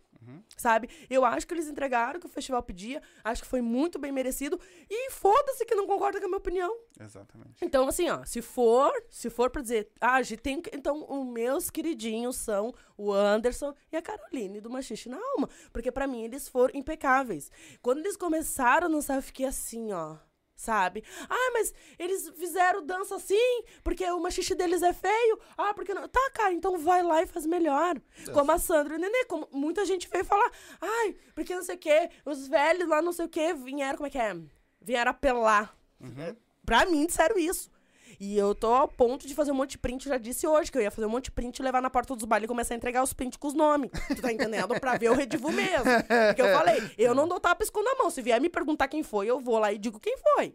Sabe? Eu acho que eles entregaram o que o festival pedia. Acho que foi muito bem merecido. E foda-se que não concorda com a minha opinião. Exatamente. Então, assim, ó, se for, se for pra dizer, ah, tem que- então os meus queridinhos são o Anderson e a Caroline do Machixe na Alma. Porque pra mim eles foram impecáveis. Quando eles começaram a dançar, eu fiquei assim, ó. Sabe? Ah, mas eles fizeram dança assim, porque o machixe deles é feio. Ah, porque não. Tá, cara, então vai lá e faz melhor. Como a Sandra e o Nenê, como muita gente veio falar. Ai, porque não sei o quê, os velhos lá não sei o quê vieram, como é que é? Vieram apelar. Pra mim disseram isso. E eu tô ao ponto de fazer um monte de print, já disse hoje que eu ia fazer um monte de print, levar na porta dos bailes e começar a entregar os prints com os nomes. Tu tá entendendo? pra ver o redivo mesmo. Porque eu falei, eu não dou tapa escondo a mão. Se vier me perguntar quem foi, eu vou lá e digo quem foi.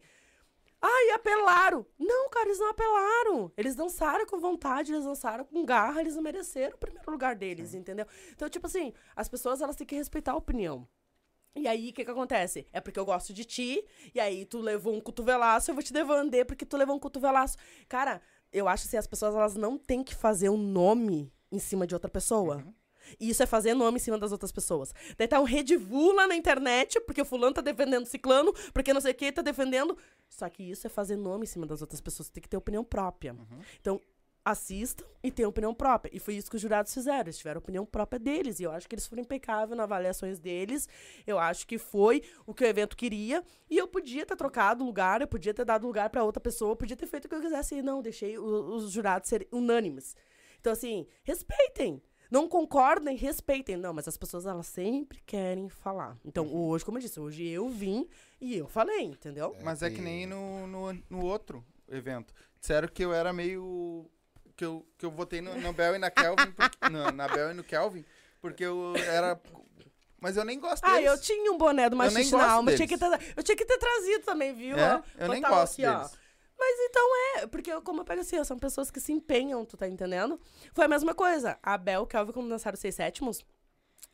Ai, apelaram. Não, cara, eles não apelaram. Eles dançaram com vontade, eles dançaram com garra, eles não mereceram o primeiro lugar deles, entendeu? Então, tipo assim, as pessoas elas têm que respeitar a opinião. E aí, o que que acontece? É porque eu gosto de ti, e aí tu levou um cotovelaço, eu vou te devander porque tu levou um cotovelaço. Cara, eu acho assim, as pessoas elas não têm que fazer um nome em cima de outra pessoa. E isso é fazer nome em cima das outras pessoas. Daí tá um redivu lá na internet, porque o fulano tá defendendo o ciclano, porque não sei o que tá defendendo. Só que isso é fazer nome em cima das outras pessoas. Tem que ter opinião própria. Então, assistam e tenham opinião própria. E foi isso que os jurados fizeram. Eles tiveram opinião própria deles. E eu acho que eles foram impecáveis nas avaliações deles. Eu acho que foi o que o evento queria. E eu podia ter trocado lugar, eu podia ter dado lugar para outra pessoa, eu podia ter feito o que eu quisesse. E não, deixei os jurados serem unânimes. Então, assim, respeitem. Não concordem, respeitem. Não, mas as pessoas, elas sempre querem falar. Então, hoje, como eu disse, hoje eu vim e eu falei, entendeu? Mas é que nem no, no, no outro evento. Disseram que eu era meio. Que eu, que eu votei no, na Bel e na Kelvin. porque- na, na Bel e no Kelvin. Porque eu era. Mas eu nem gosto Ah, deles. eu tinha um boné do machista na alma. Eu tinha, que ter, eu tinha que ter trazido também, viu? É, Ó, eu nem gosto aqui, ó. deles. Mas então é, porque eu- como eu pego assim, ó, são pessoas que se empenham, tu tá entendendo? Foi a mesma coisa. A Bel e o Kelvin, quando dançaram seis sétimos,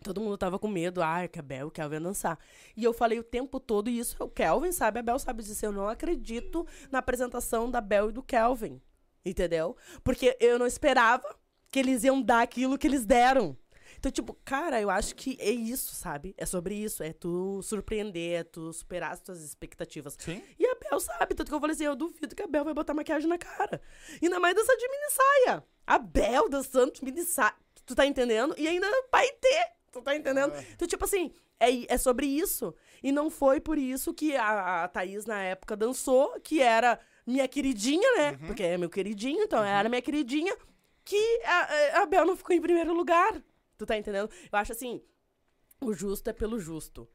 todo mundo tava com medo. Ah, que a Bel e o Kelvin iam dançar. E eu falei o tempo todo isso. O Kelvin sabe, a Bel sabe disso. Eu não acredito na apresentação da Bel e do Kelvin. Entendeu? Porque eu não esperava que eles iam dar aquilo que eles deram. Então, tipo, cara, eu acho que é isso, sabe? É sobre isso. É tu surpreender, é tu superar as tuas expectativas. Sim. E a Bel sabe, tanto que eu falei assim, eu duvido que a Bel vai botar maquiagem na cara. Ainda mais dançar de mini saia. A Bel dançando de mini saia. Tu tá entendendo? E ainda vai ter. Tu tá entendendo? Então, tipo assim, é, é sobre isso. E não foi por isso que a, a Thaís, na época, dançou, que era minha queridinha, né? Porque é meu queridinho, então era minha queridinha, que a, a Bel não ficou em primeiro lugar. Tu tá entendendo? Eu acho assim, o justo é pelo justo.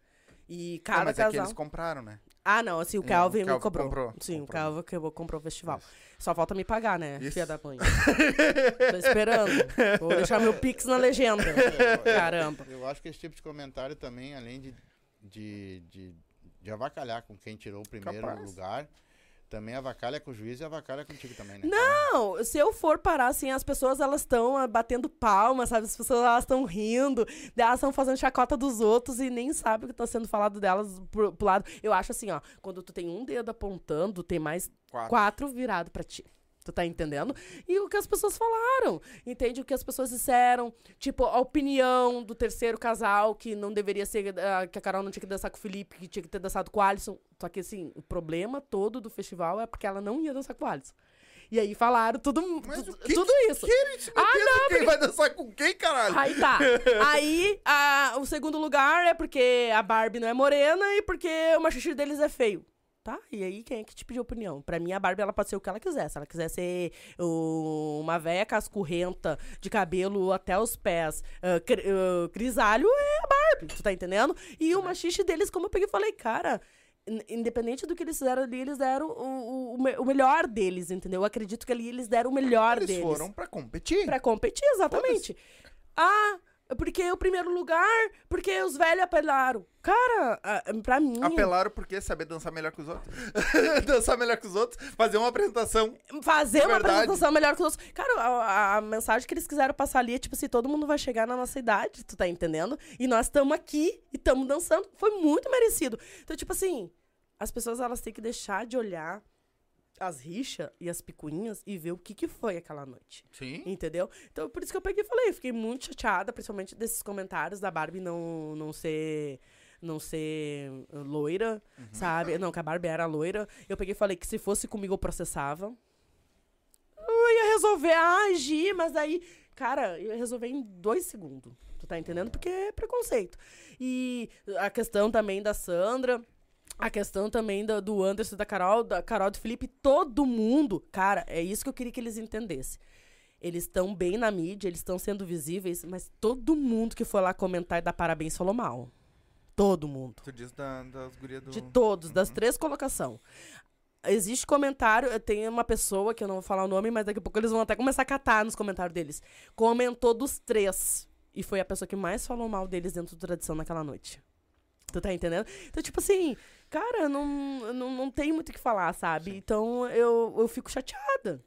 E Ah, cada mas é que casal... eles compraram, né? Ah, não, assim, o Calvin, o Calvin me cobrou. comprou, Sim, comprou. o Calvin que comprou o festival. Só falta me pagar, né, Isso. filha da mãe. Tô esperando. Vou deixar meu pix na legenda. Caramba. Eu acho que esse tipo de comentário também, além de, de, de, de avacalhar com quem tirou o primeiro Capaz. lugar, também avacalha com o juiz e avacalha contigo também, né? Não, se eu for parar assim, as pessoas elas estão batendo palmas, sabe? As pessoas elas estão rindo, elas estão fazendo chacota dos outros e nem sabem o que está sendo falado delas pro, pro lado. Eu acho assim, ó, quando tu tem um dedo apontando, tem mais Quatro. quatro virado pra ti. Tu tá entendendo? E o que as pessoas falaram. Entende o que as pessoas disseram. Tipo, a opinião do terceiro casal, que não deveria ser. ah, que a Carol não tinha que dançar com o Felipe, que tinha que ter dançado com o Alisson. Só que, assim, o problema todo do festival é porque ela não ia dançar com o Alisson. E aí falaram tudo, Mas tu- que tudo que isso. querem se Ah, meter quem vai dançar com quem, caralho? Aí tá. Aí a- o segundo lugar é porque a Barbie não é morena e porque o machixe deles é feio. Tá? E aí, quem é que te pediu opinião? Pra mim, a Barbie ela pode ser o que ela quiser. Se ela quiser ser o- uma véia cascurrenta, de cabelo até os pés, ah, cri- ah, grisalho, é a Barbie. Tu tá entendendo? E o machixe deles, como eu peguei e falei, cara. in- Independente do que eles fizeram ali, eles deram o, o, o me- o melhor deles, entendeu? Eu acredito que ali eles deram o melhor Eles deles. foram pra competir. Pra competir, exatamente. Ah, porque o primeiro lugar, porque os velhos apelaram. Cara, pra mim. Apelaram porque saber dançar melhor que os outros. dançar melhor que os outros, fazer uma apresentação. Fazer uma Verdade. apresentação melhor que os outros. Cara, a, a- a mensagem que eles quiseram passar ali é tipo assim: todo mundo vai chegar na nossa idade, tu tá entendendo? E nós estamos aqui e estamos dançando. Foi muito merecido. Então, tipo assim, as pessoas elas têm que deixar de olhar as rixas e as picuinhas e ver o que, que foi aquela noite. Sim. Entendeu? Então, por isso que eu peguei e falei, fiquei muito chateada, principalmente desses comentários da Barbie não, não ser não ser uh, loira, sabe? Não, que a Barbie era loira. Eu peguei e falei que se fosse comigo eu processava. Eu ia resolver, ah, agir, mas aí, cara, eu ia resolver em dois segundos. Tu tá entendendo? Porque é preconceito. E a questão também da Sandra. A questão também do, do Anderson, da Carol, da Carol do Felipe, todo mundo. Cara, é isso que eu queria que eles entendessem. Eles estão bem na mídia, eles estão sendo visíveis, mas todo mundo que foi lá comentar e dar parabéns falou mal. Todo mundo. Tu diz da, das gurias do... De todos, das três colocação. Existe comentário, tem uma pessoa, que eu não vou falar o nome, mas daqui a pouco eles vão até começar a catar nos comentários deles. Comentou dos três. E foi a pessoa que mais falou mal deles dentro do tradição naquela noite. Tu tá entendendo? Então, tipo assim, cara, não, não, não tem muito o que falar, sabe? Então eu, eu fico chateada.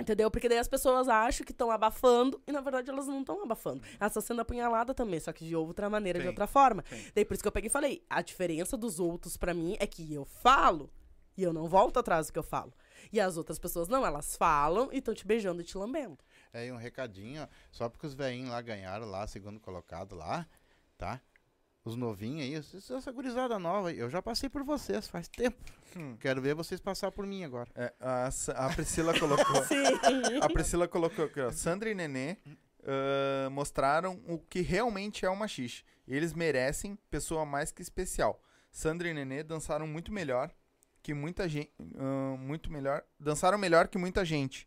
Entendeu? Porque daí as pessoas acham que estão abafando e na verdade elas não estão abafando. Elas estão sendo apunhaladas também, só que de outra maneira, de Sim, outra forma. sim. Daí por isso que eu peguei e falei: a diferença dos outros pra mim é que eu falo e eu não volto atrás do que eu falo. E as outras pessoas não, elas falam e estão te beijando e te lambendo. É, e um recadinho, ó, só porque os velhinhos lá ganharam lá, segundo colocado lá, tá? Os novinhos aí, essa essa gurizada nova, aí, eu já passei por vocês faz tempo. Hum. Quero ver vocês passar por mim agora. É, a, a Priscila colocou... A Priscila colocou aqui, ó. Sandra e Nenê ah, mostraram o que realmente é o machixe. Eles merecem pessoa mais que especial. Sandra e Nenê dançaram muito melhor que muita gente. muito melhor. Dançaram melhor que muita gente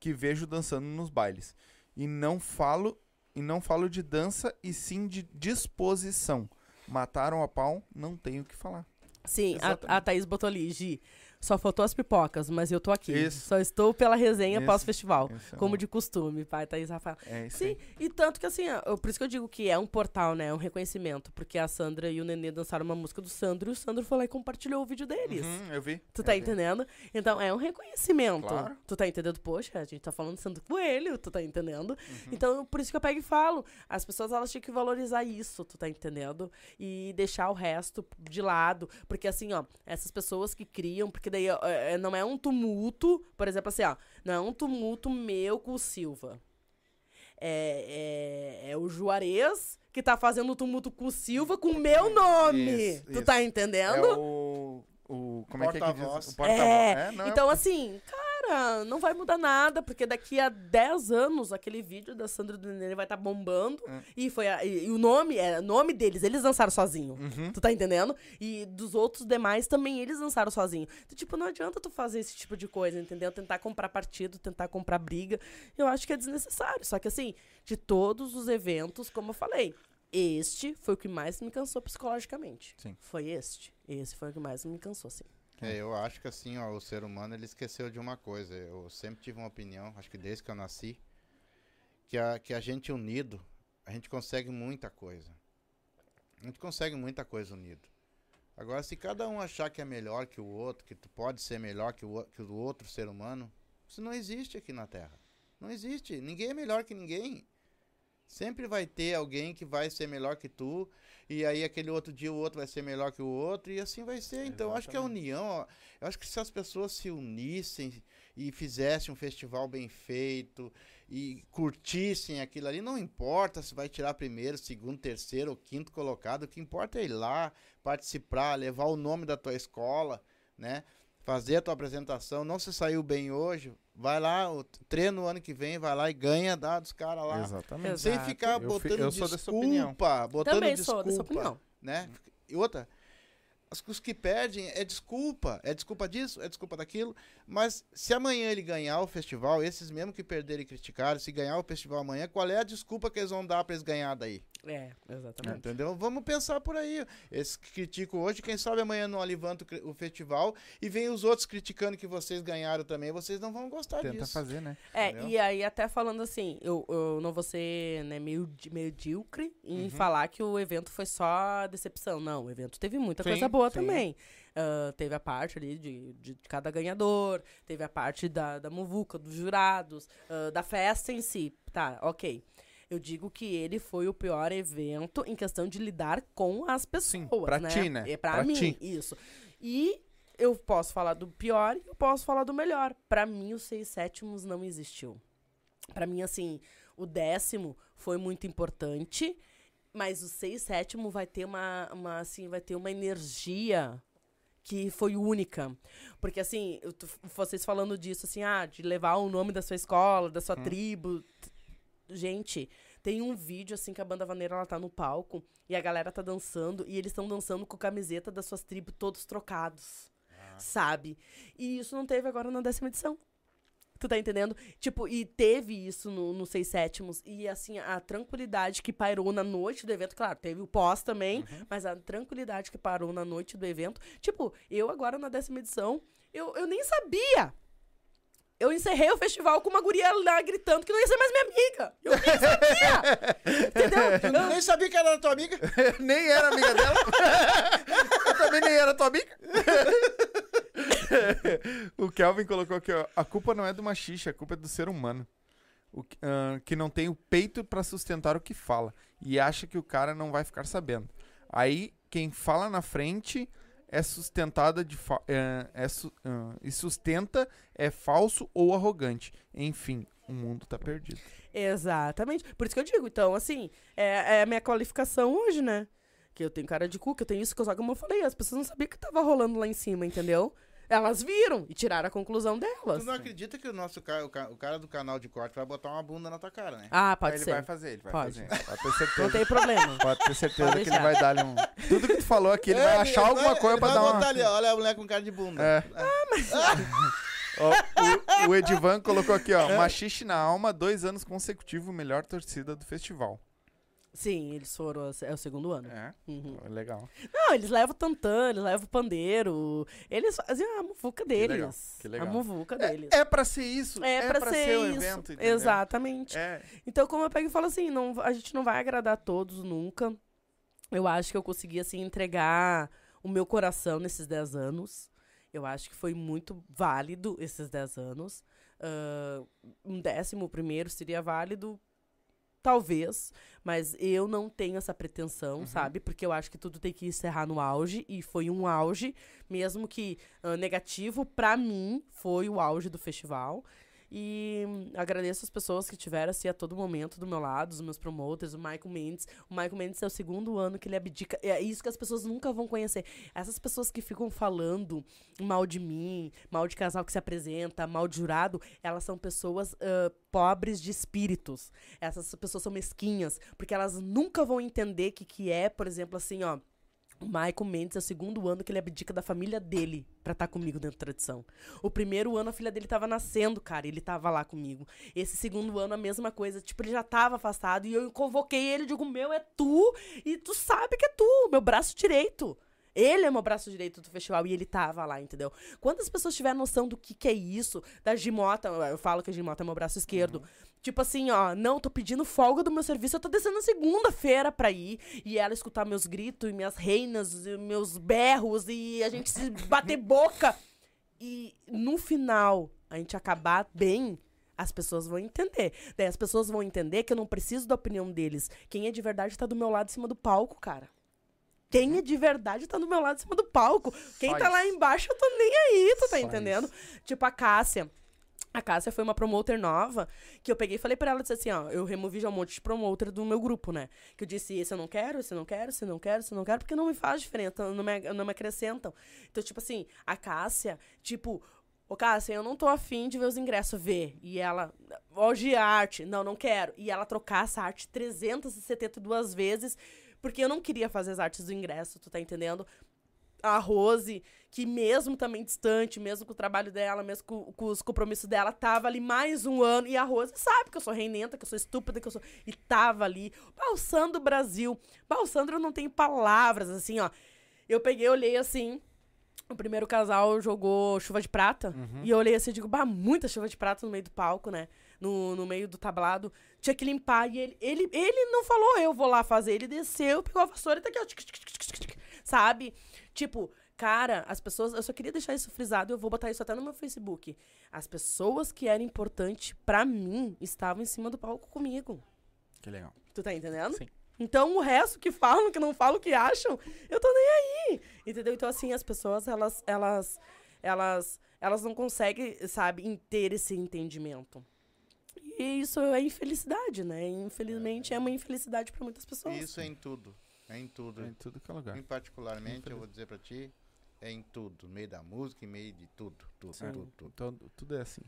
que vejo dançando nos bailes. E não falo. E não falo de dança e sim de disposição. Mataram a pau, não tenho o que falar. Sim, a, a Thaís botou ali, Gi. Só faltou as pipocas, mas eu tô aqui. Isso. Só estou pela resenha Isso. pós-festival. É Como de costume, pai, Thaís Rafael. É isso Sim, aí. e tanto que assim, ó, eu- por isso que eu digo que é um portal, né? É um reconhecimento. Porque a Sandra e o Nenê dançaram uma música do Sandro e o Sandro foi lá e compartilhou o vídeo deles. Uhum, eu vi. Tu eu tá vi. entendendo? Então é um reconhecimento. Claro. Tu tá entendendo? Poxa, a gente tá falando do Sandro Coelho, tu tá entendendo? Uhum. Então, por isso que eu pego e falo. As pessoas elas tinham que valorizar isso, tu tá entendendo? E deixar o resto de lado. Porque assim, ó, essas pessoas que criam, porque daí ó, é, não é um tumulto, por exemplo, assim, ó, não é um tumulto meu com o Silva. É, é, é o Juarez que tá fazendo o tumulto com o Silva com o meu nome. Isso, tu isso. tá É entendendo? o. o como é que é que Porta-voz. diz? O porta-voz. É, não, então assim, cara, não vai mudar nada, porque daqui a 10 anos aquele vídeo da Sandra do Nenê vai estar bombando. É. E foi a- e, e o nome, é o nome deles, eles lançaram sozinho. Uhum. Tu tá entendendo? E dos outros demais também eles lançaram sozinho. Então, tipo, não adianta tu fazer esse tipo de coisa, entendeu? Tentar comprar partido, tentar comprar briga. Eu acho que é desnecessário. Só que assim, de todos os eventos, como eu falei, este foi o que mais me cansou psicologicamente. Sim. Foi este. Esse foi o que mais me cansou, sim. É, eu acho que assim, ó, o ser humano ele esqueceu de uma coisa. Eu sempre tive uma opinião, acho que desde que eu nasci, que a, que a gente unido, a gente consegue muita coisa. A gente consegue muita coisa unido. Agora, se cada um achar que é melhor que o outro, que tu pode ser melhor que o, o- que o outro ser humano, isso não existe aqui na Terra. Não existe. Ninguém é melhor que ninguém. Sempre vai ter alguém que vai ser melhor que tu, e aí aquele outro dia o outro vai ser melhor que o outro, e assim vai ser. Então, acho que a união, eu acho que se as pessoas se unissem e fizessem um festival bem feito e curtissem aquilo ali, não importa se vai tirar primeiro, segundo, terceiro ou quinto colocado, o que importa é ir lá, participar, levar o nome da tua escola, né? Fazer a tua apresentação, não se saiu bem hoje, vai lá, o treino no ano que vem, vai lá e ganha, dá dos caras lá. Exatamente. Sem Exato. ficar Eu botando eu sou dessa opinião. desculpa, botando Também desculpa, sou dessa opinião. né? E outra, as- os que perdem é desculpa, é desculpa disso, é desculpa daquilo, mas se amanhã ele ganhar o festival, esses mesmo que perderem e criticaram, se ganhar o festival amanhã, qual é a desculpa que eles vão dar pra eles ganhar daí? É, exatamente. Entendeu? Vamos pensar por aí. Esses que criticam hoje, quem sabe amanhã não alivanta o festival e vem os outros criticando que vocês ganharam também, vocês não vão gostar Tenta disso. fazer, né? É, Entendeu? e aí até falando assim, eu, eu não vou ser né, meio medíocre em Uhum. falar que o evento foi só decepção. Não, o evento teve muita Sim, coisa boa sim. também. Ah, teve a parte ali de, de cada ganhador, teve a parte da, da muvuca, dos jurados, ah, da festa em si. Tá, ok. Eu digo que ele foi o pior evento em questão de lidar com as pessoas, pra né? ti, né? É pra, Pra mim, ti. isso. E eu posso falar do pior e eu posso falar do melhor. Pra mim, os seis sétimos não existiu. Pra mim, assim, o décimo foi muito importante, mas o seis sétimo vai ter uma, uma assim, vai ter uma energia que foi única. Porque, assim, eu vocês falando disso, assim, ah, de levar o nome da sua escola, da sua tribo. t- Gente, Tem um vídeo, assim, que a banda vaneira, ela tá no palco e a galera tá dançando e eles estão dançando com camiseta das suas tribos todos trocados, sabe? E isso não teve agora na décima edição. Tu tá entendendo? Tipo, e teve isso no, no Seis Sétimos. E, assim, a tranquilidade que pairou na noite do evento, claro, teve o pós também, mas a tranquilidade que parou na noite do evento. Tipo, eu agora na décima edição, eu, eu nem sabia. Eu encerrei o festival com uma guria lá gritando que não ia ser mais minha amiga. Eu nem sabia! Entendeu? Eu nem sabia que era tua amiga. nem era amiga dela. Eu também nem era tua amiga. o Kelvin colocou aqui, ó. A culpa não é do machista, a culpa é do ser humano. O, que- ah, que não tem o peito pra sustentar o que fala. E acha que o cara não vai ficar sabendo. Aí, quem fala na frente é sustentada de é, é ah, e sustenta é falso ou arrogante. Enfim, o mundo tá perdido. Exatamente. Por isso que eu digo, então, assim, é, é a minha qualificação hoje, né? Que eu tenho cara de cu, que eu tenho isso, que eu só como eu falei, as pessoas não sabiam que tava rolando lá em cima, entendeu? Elas viram e tiraram a conclusão delas. Tu não acredita que o nosso cara, o, ca- o cara do canal de corte vai botar uma bunda na tua cara, né? Ah, pode ele ser. vai fazer, ele vai Pode. fazer. Pode ter certeza. Não tem problema. Pode ter certeza Pode que ele vai dar ali um. Tudo que tu falou aqui, ele vai É, achar alguma vai- coisa ele pra vai dar botar uma. ali, ó, olha a mulher com cara de bunda. É. Ó, o, o Edivan colocou aqui, ó. Machixe na alma, dois anos consecutivos, melhor torcida do festival. Sim, eles foram, é o segundo ano. É, Uhum. legal. Não, eles levam o tantã, eles levam o pandeiro. Eles fazem a muvuca deles. legal, que legal. A muvuca deles. É pra ser isso. É, pra, ser, o isso. evento? Exatamente. É. Então, como eu pego e falo assim, não, a gente não vai agradar todos nunca. Eu acho que eu consegui, assim, entregar o meu coração nesses 10 anos. Eu acho que foi muito válido esses 10 anos. Ah, um décimo primeiro seria válido, talvez, mas eu não tenho essa pretensão, sabe? Porque eu acho que tudo tem que encerrar no auge, e foi um auge, mesmo que ah, negativo, pra mim, foi o auge do festival. E agradeço as pessoas que tiveram assim a todo momento do meu lado, os meus promoters, o Michael Mendes. O Michael Mendes é o segundo ano que ele abdica. É isso que as pessoas nunca vão conhecer. Essas pessoas que ficam falando mal de mim, mal de casal que se apresenta, mal de jurado, elas são pessoas ah, pobres de espíritos. Essas pessoas são mesquinhas, porque elas nunca vão entender que que é, por exemplo, assim, ó. O Michael Mendes é o segundo ano que ele abdica da família dele pra estar comigo dentro da tradição. O primeiro ano a filha dele tava nascendo, cara, ele tava lá comigo. Esse segundo ano a mesma coisa, tipo, ele já tava afastado e eu convoquei ele, digo, meu, é tu, e tu sabe que é tu, meu braço direito. Ele é meu braço direito do festival e ele tava lá, entendeu? Quantas pessoas tiverem noção do que que é isso, da Gimota, eu falo que a Gimota é meu braço esquerdo. Tipo assim, ó, não, tô pedindo folga do meu serviço, eu tô descendo segunda-feira pra ir. E ela escutar meus gritos, e minhas reinas, e meus berros, e a gente se bater boca. E no final, a gente acabar bem, as pessoas vão entender. Daí as pessoas vão entender que eu não preciso da opinião deles. Quem é de verdade tá do meu lado em cima do palco, cara. Quem é de verdade tá do meu lado em cima do palco. Quem Só tá lá isso. embaixo, eu tô nem aí, tu tá Só entendendo? Tipo a Cássia. A Cássia foi uma promoter nova que eu peguei e falei pra ela, disse assim, ó, eu removi já um monte de promoter do meu grupo, né? Que eu disse, esse eu não quero, esse eu não quero, esse eu não quero, esse eu não quero, porque não me faz diferença, não me, não me acrescentam. Então, tipo assim, a Cássia, tipo, ô Cássia, eu não tô afim de ver os ingressos, ver. E ela, hoje arte, não, não quero. E ela trocar essa arte 372 vezes, porque eu não queria fazer as artes do ingresso, tu tá entendendo? A Rose, que mesmo também distante, mesmo com o trabalho dela, mesmo com, com os compromissos dela, tava ali mais um ano. E a Rose sabe que eu sou reinenta, que eu sou estúpida, que eu sou. E tava ali, balsando o Brasil. Balsando, eu não tenho palavras, assim, ó. Eu peguei, olhei assim. O primeiro casal jogou chuva de prata. E eu olhei assim e digo, bah, muita chuva de prata no meio do palco, né? No, no meio do tablado. Tinha que limpar. E ele, ele, ele não falou, eu vou lá fazer. Ele desceu, pegou a vassoura e tá aqui, ó. tic, tic, tic, Sabe? Tipo, cara, as pessoas. Eu só queria deixar isso frisado e eu vou botar isso até no meu Facebook. As pessoas que eram importantes pra mim estavam em cima do palco comigo. Que legal. Tu tá entendendo? Sim. Então o resto que falam, que não falam, que acham, eu tô nem aí. Entendeu? Então, assim, as pessoas, elas, elas, elas, elas não conseguem, sabe, ter esse entendimento. E isso é infelicidade, né? Infelizmente é uma infelicidade pra muitas pessoas. Isso é em tudo. É em tudo. Em tudo que é lugar. Em particularmente, eu vou dizer pra ti, é em tudo. No meio da música, em meio de tudo. Tudo, Sim. tudo, tudo. Então, tudo é assim.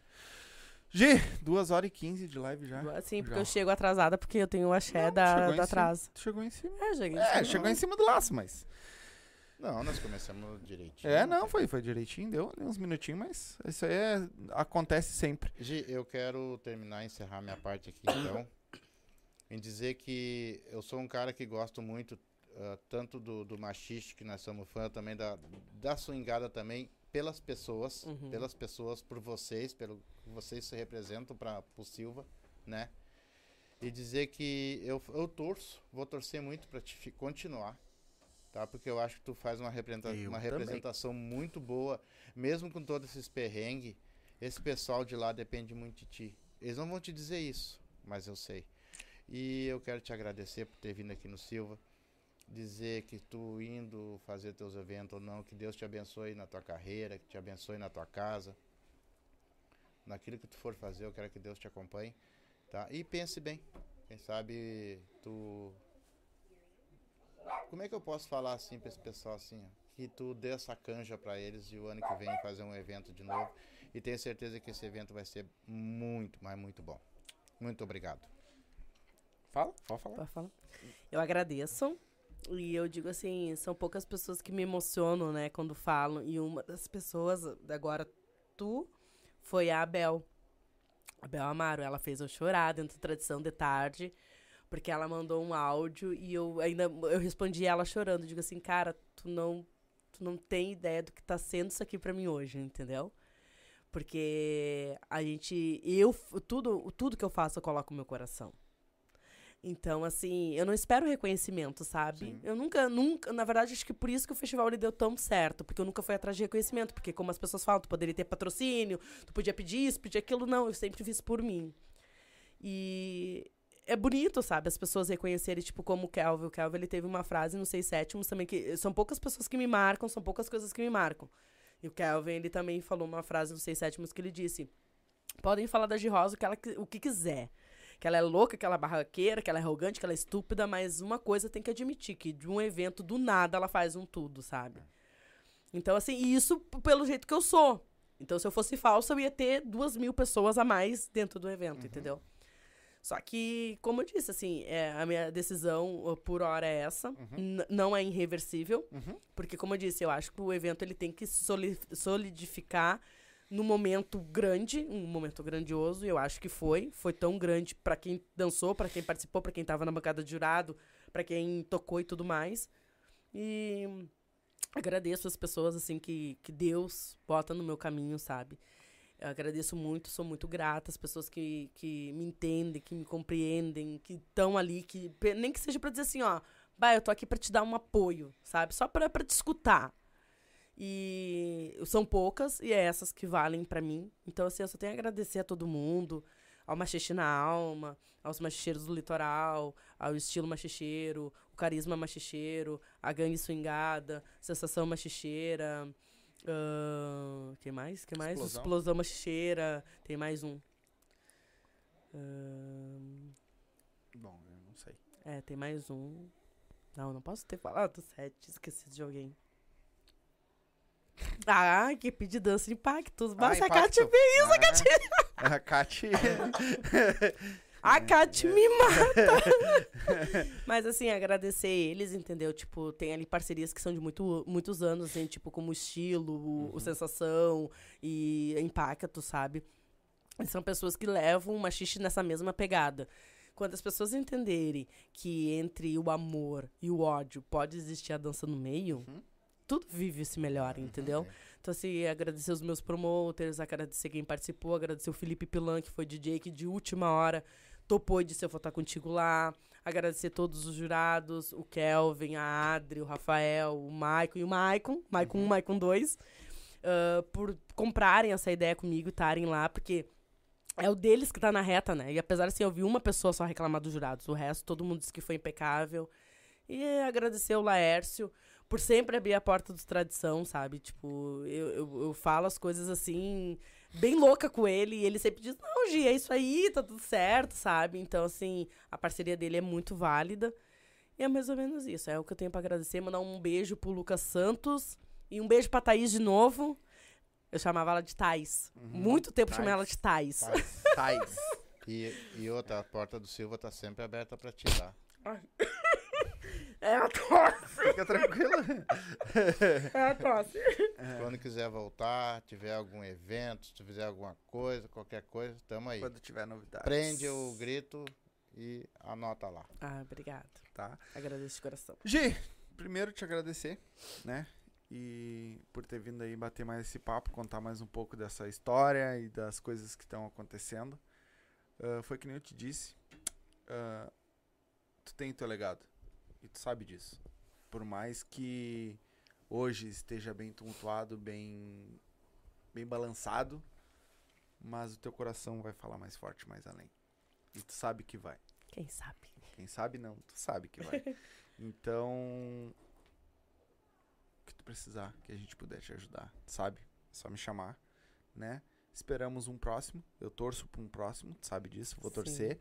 Gi, 2 horas e 15 de live já. Assim, porque Já. eu chego atrasada porque eu tenho o axé Não, da, em cima. atraso. Tu chegou em cima. É, cheguei. É, chegou em cima do laço, mas. Não, nós começamos direitinho. É, não, foi, foi direitinho, deu ali uns minutinhos, mas isso aí é- acontece sempre. Gi, eu quero terminar, encerrar minha parte aqui, então, em dizer que eu sou um cara que gosto muito, ah, tanto do, do machiste, que nós somos fã, também da, da swingada também, pelas pessoas, Uhum. pelas pessoas, por vocês, pelo que vocês se representam para o Silva, né? E dizer que eu, eu torço, vou torcer muito para te continuar, tá? Porque eu acho que tu faz uma, representa Eu uma também. representação muito boa, mesmo com todos esses perrengues, esse pessoal de lá depende muito de ti. Eles não vão te dizer isso, mas eu sei. E eu quero te agradecer por ter vindo aqui no Silva, dizer que tu indo fazer teus eventos ou não, que Deus te abençoe na tua carreira, que te abençoe na tua casa. Naquilo que tu for fazer, eu quero que Deus te acompanhe, tá? E pense bem. Quem sabe tu Como é que eu posso falar assim pra esse pessoal assim, ó? Que tu dê essa canja pra eles e o ano que vem fazer um evento de novo. E tenho certeza que esse evento vai ser muito, mas muito bom. Muito obrigado. Fala, pode falar. Pode falar. Eu agradeço. E eu digo assim, são poucas pessoas que me emocionam, né, quando falam. E uma das pessoas, agora tu, foi a Abel. Abel Amaro. Ela fez eu chorar dentro da tradição de tarde, porque ela mandou um áudio e eu ainda eu respondi ela chorando. Digo assim, cara, tu não, tu não tem ideia do que tá sendo isso aqui pra mim hoje, entendeu? Porque a gente. Eu, tudo, tudo que eu faço, eu coloco o meu coração. Então, assim, eu não espero reconhecimento, sabe? Sim. Eu nunca, nunca, na verdade, acho que por isso que o festival ele deu tão certo, porque eu nunca fui atrás de reconhecimento, porque como as pessoas falam, tu poderia ter patrocínio, tu podia pedir isso, pedir aquilo, não, eu sempre fiz por mim. E é bonito, sabe, as pessoas reconhecerem, tipo, como o Kelvin. O Kelvin, ele teve uma frase nos seis sétimos também, que são poucas pessoas que me marcam, são poucas coisas que me marcam. E o Kelvin, ele também falou uma frase nos seis sétimos que ele disse, podem falar da G Rosa o que, ela, o que quiser. Que ela é louca, que ela é barraqueira, que ela é arrogante, que ela é estúpida, mas uma coisa tem que admitir, que de um evento, do nada, ela faz um tudo, sabe? Então, assim, e isso pelo jeito que eu sou. Então, se eu fosse falsa, eu ia ter duas mil pessoas a mais dentro do evento, entendeu? Só que, como eu disse, assim, é, a minha decisão por hora é essa. N- Não é irreversível. Uhum. Porque, como eu disse, eu acho que o evento ele tem que soli- solidificar num momento grande, um momento grandioso, eu acho que foi. Foi tão grande pra quem dançou, pra quem participou, pra quem tava na bancada de jurado, pra quem tocou e tudo mais. E agradeço as pessoas, assim, que, que Deus bota no meu caminho, sabe? Eu agradeço muito, sou muito grata às pessoas que, que me entendem, que me compreendem, que estão ali, que nem que seja pra dizer assim, ó, bah, eu tô aqui pra te dar um apoio, sabe? Só pra te escutar. E são poucas e é essas que valem pra mim. Então, assim, eu só tenho a agradecer a todo mundo, ao Machixe na Alma, aos machicheiros do litoral, ao estilo machicheiro, o carisma machicheiro, a gangue swingada, sensação machicheira. ahn, quem mais? Quem mais? Explosão. Explosão machicheira. Tem mais um. Ahn, Bom, eu não sei. é, tem mais um. Não, não posso ter falado sete, esqueci de alguém. Ah, equipe de dança impactos. Mas a Kat, Impacto. Ah, A Kat. a Kat me mata. Mas assim, agradecer eles, entendeu? Tipo, tem ali parcerias que são de muito, muitos anos, assim, tipo, como estilo, o, o sensação e impacto, sabe? E são pessoas que levam o machixe nessa mesma pegada. Quando as pessoas entenderem que entre o amor e o ódio pode existir a dança no meio, Uhum. Tudo vive-se melhor, entendeu? Então, assim, agradecer os meus promoters, agradecer quem participou, agradecer o Felipe Pilan, que foi DJ, que de última hora topou e disse eu vou estar contigo lá. Agradecer todos os jurados, o Kelvin, a Adri, o Rafael, o Maicon e o Maicon, Maicon 1, Maicon 2, ah, por comprarem essa ideia comigo e estarem lá, porque é o deles que tá na reta, né? E apesar assim, eu vi uma pessoa só reclamar dos jurados, o resto todo mundo disse que foi impecável. E agradecer o Laércio por sempre abrir a porta dos tradição, sabe? Tipo, eu, eu, eu falo as coisas assim, bem louca com ele, e ele sempre diz, não, Gi, é isso aí, tá tudo certo, sabe? Então, assim, a parceria dele é muito válida. E é mais ou menos isso. É o que eu tenho pra agradecer. Mandar um beijo pro Lucas Santos. E um beijo pra Thaís de novo. Eu chamava ela de Thais. Uhum. Muito tempo eu chamei Thais. ela de Thais. Tais. E, e outra, a porta do Silva tá sempre aberta pra ti, tá? É a tosse. Fica tranquilo. É a tosse. Quando quiser voltar, tiver algum evento, se fizer alguma coisa, qualquer coisa, tamo aí. Quando tiver novidades. Prende o grito e anota lá. Ah, obrigada. Tá. Agradeço de coração. Gi, primeiro te agradecer, né? E por ter vindo aí bater mais esse papo, contar mais um pouco dessa história e das coisas que estão acontecendo. Ah, foi que nem eu te disse. ah, tu tem teu legado. E tu sabe disso. Por mais que hoje esteja bem tumultuado, bem, bem balançado, mas o teu coração vai falar mais forte mais além. E tu sabe que vai. Quem sabe? Quem sabe não, tu sabe que vai. Então, o que tu precisar, que a gente puder te ajudar, sabe? É só me chamar, né? Esperamos um próximo. Eu torço pra um próximo, tu sabe disso, vou Sim. torcer.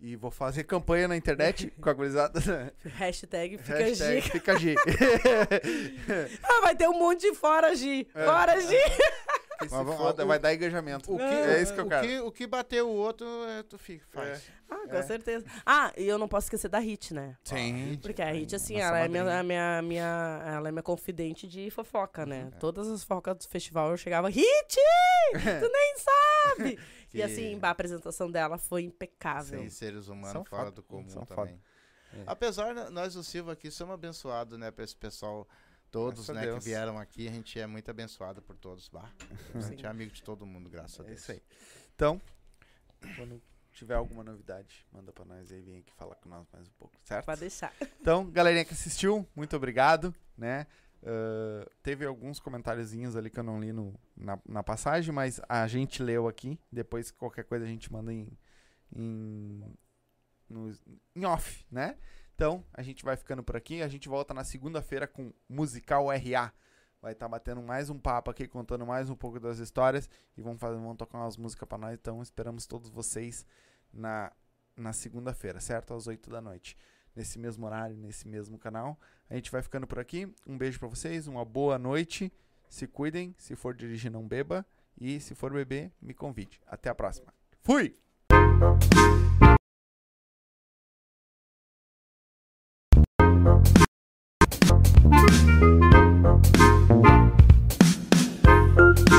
E vou fazer campanha na internet com a gurizada. Hashtag fica Hashtag Gi. fica G. Ah, vai ter um monte de fora, Gi. É. Fora. Que se Mas vamos- foda, o- vai dar engajamento. O que, é isso que eu o quero. que, o que bateu o outro, é, tu fica, faz. Ah, com É. certeza. Ah, e eu não posso esquecer da Hit, né? Sim. Porque a Hit, assim, Nossa ela é minha, minha, minha, ela é minha confidente de fofoca, né? Uhum. Todas as fofocas do festival eu chegava, Hit! Tu nem sabe! E assim, a apresentação dela foi impecável. Sem seres humanos São fora foda, do comum são também. É. Apesar, de nós do Silva aqui somos abençoados, né? Pra esse pessoal, todos, Graças a né, que vieram aqui, a gente é muito abençoado por todos. Bah, a gente é amigo de todo mundo, graças a É Deus. isso aí. Então, quando tiver alguma novidade, manda pra nós aí, vem aqui falar com nós mais um pouco, certo? Pode deixar. Então, galerinha que assistiu, muito obrigado, né? Ah, teve alguns comentáriozinhos ali que eu não li no, na, na passagem, mas a gente leu aqui. Depois, qualquer coisa, a gente manda em, em, no- em off, né? Então, a gente vai ficando por aqui. A gente volta na segunda-feira com Musical RA. Vai estar batendo mais um papo aqui, contando mais um pouco das histórias. E vamos, fazer, tocar umas músicas pra nós. Então, esperamos todos vocês na, na segunda-feira, certo? Às 8 da noite. Nesse mesmo horário, nesse mesmo canal. A gente vai ficando por aqui. Um beijo para vocês, uma boa noite. Se cuidem, se for dirigir, não beba. E se for beber, me convide. Até a próxima. Fui!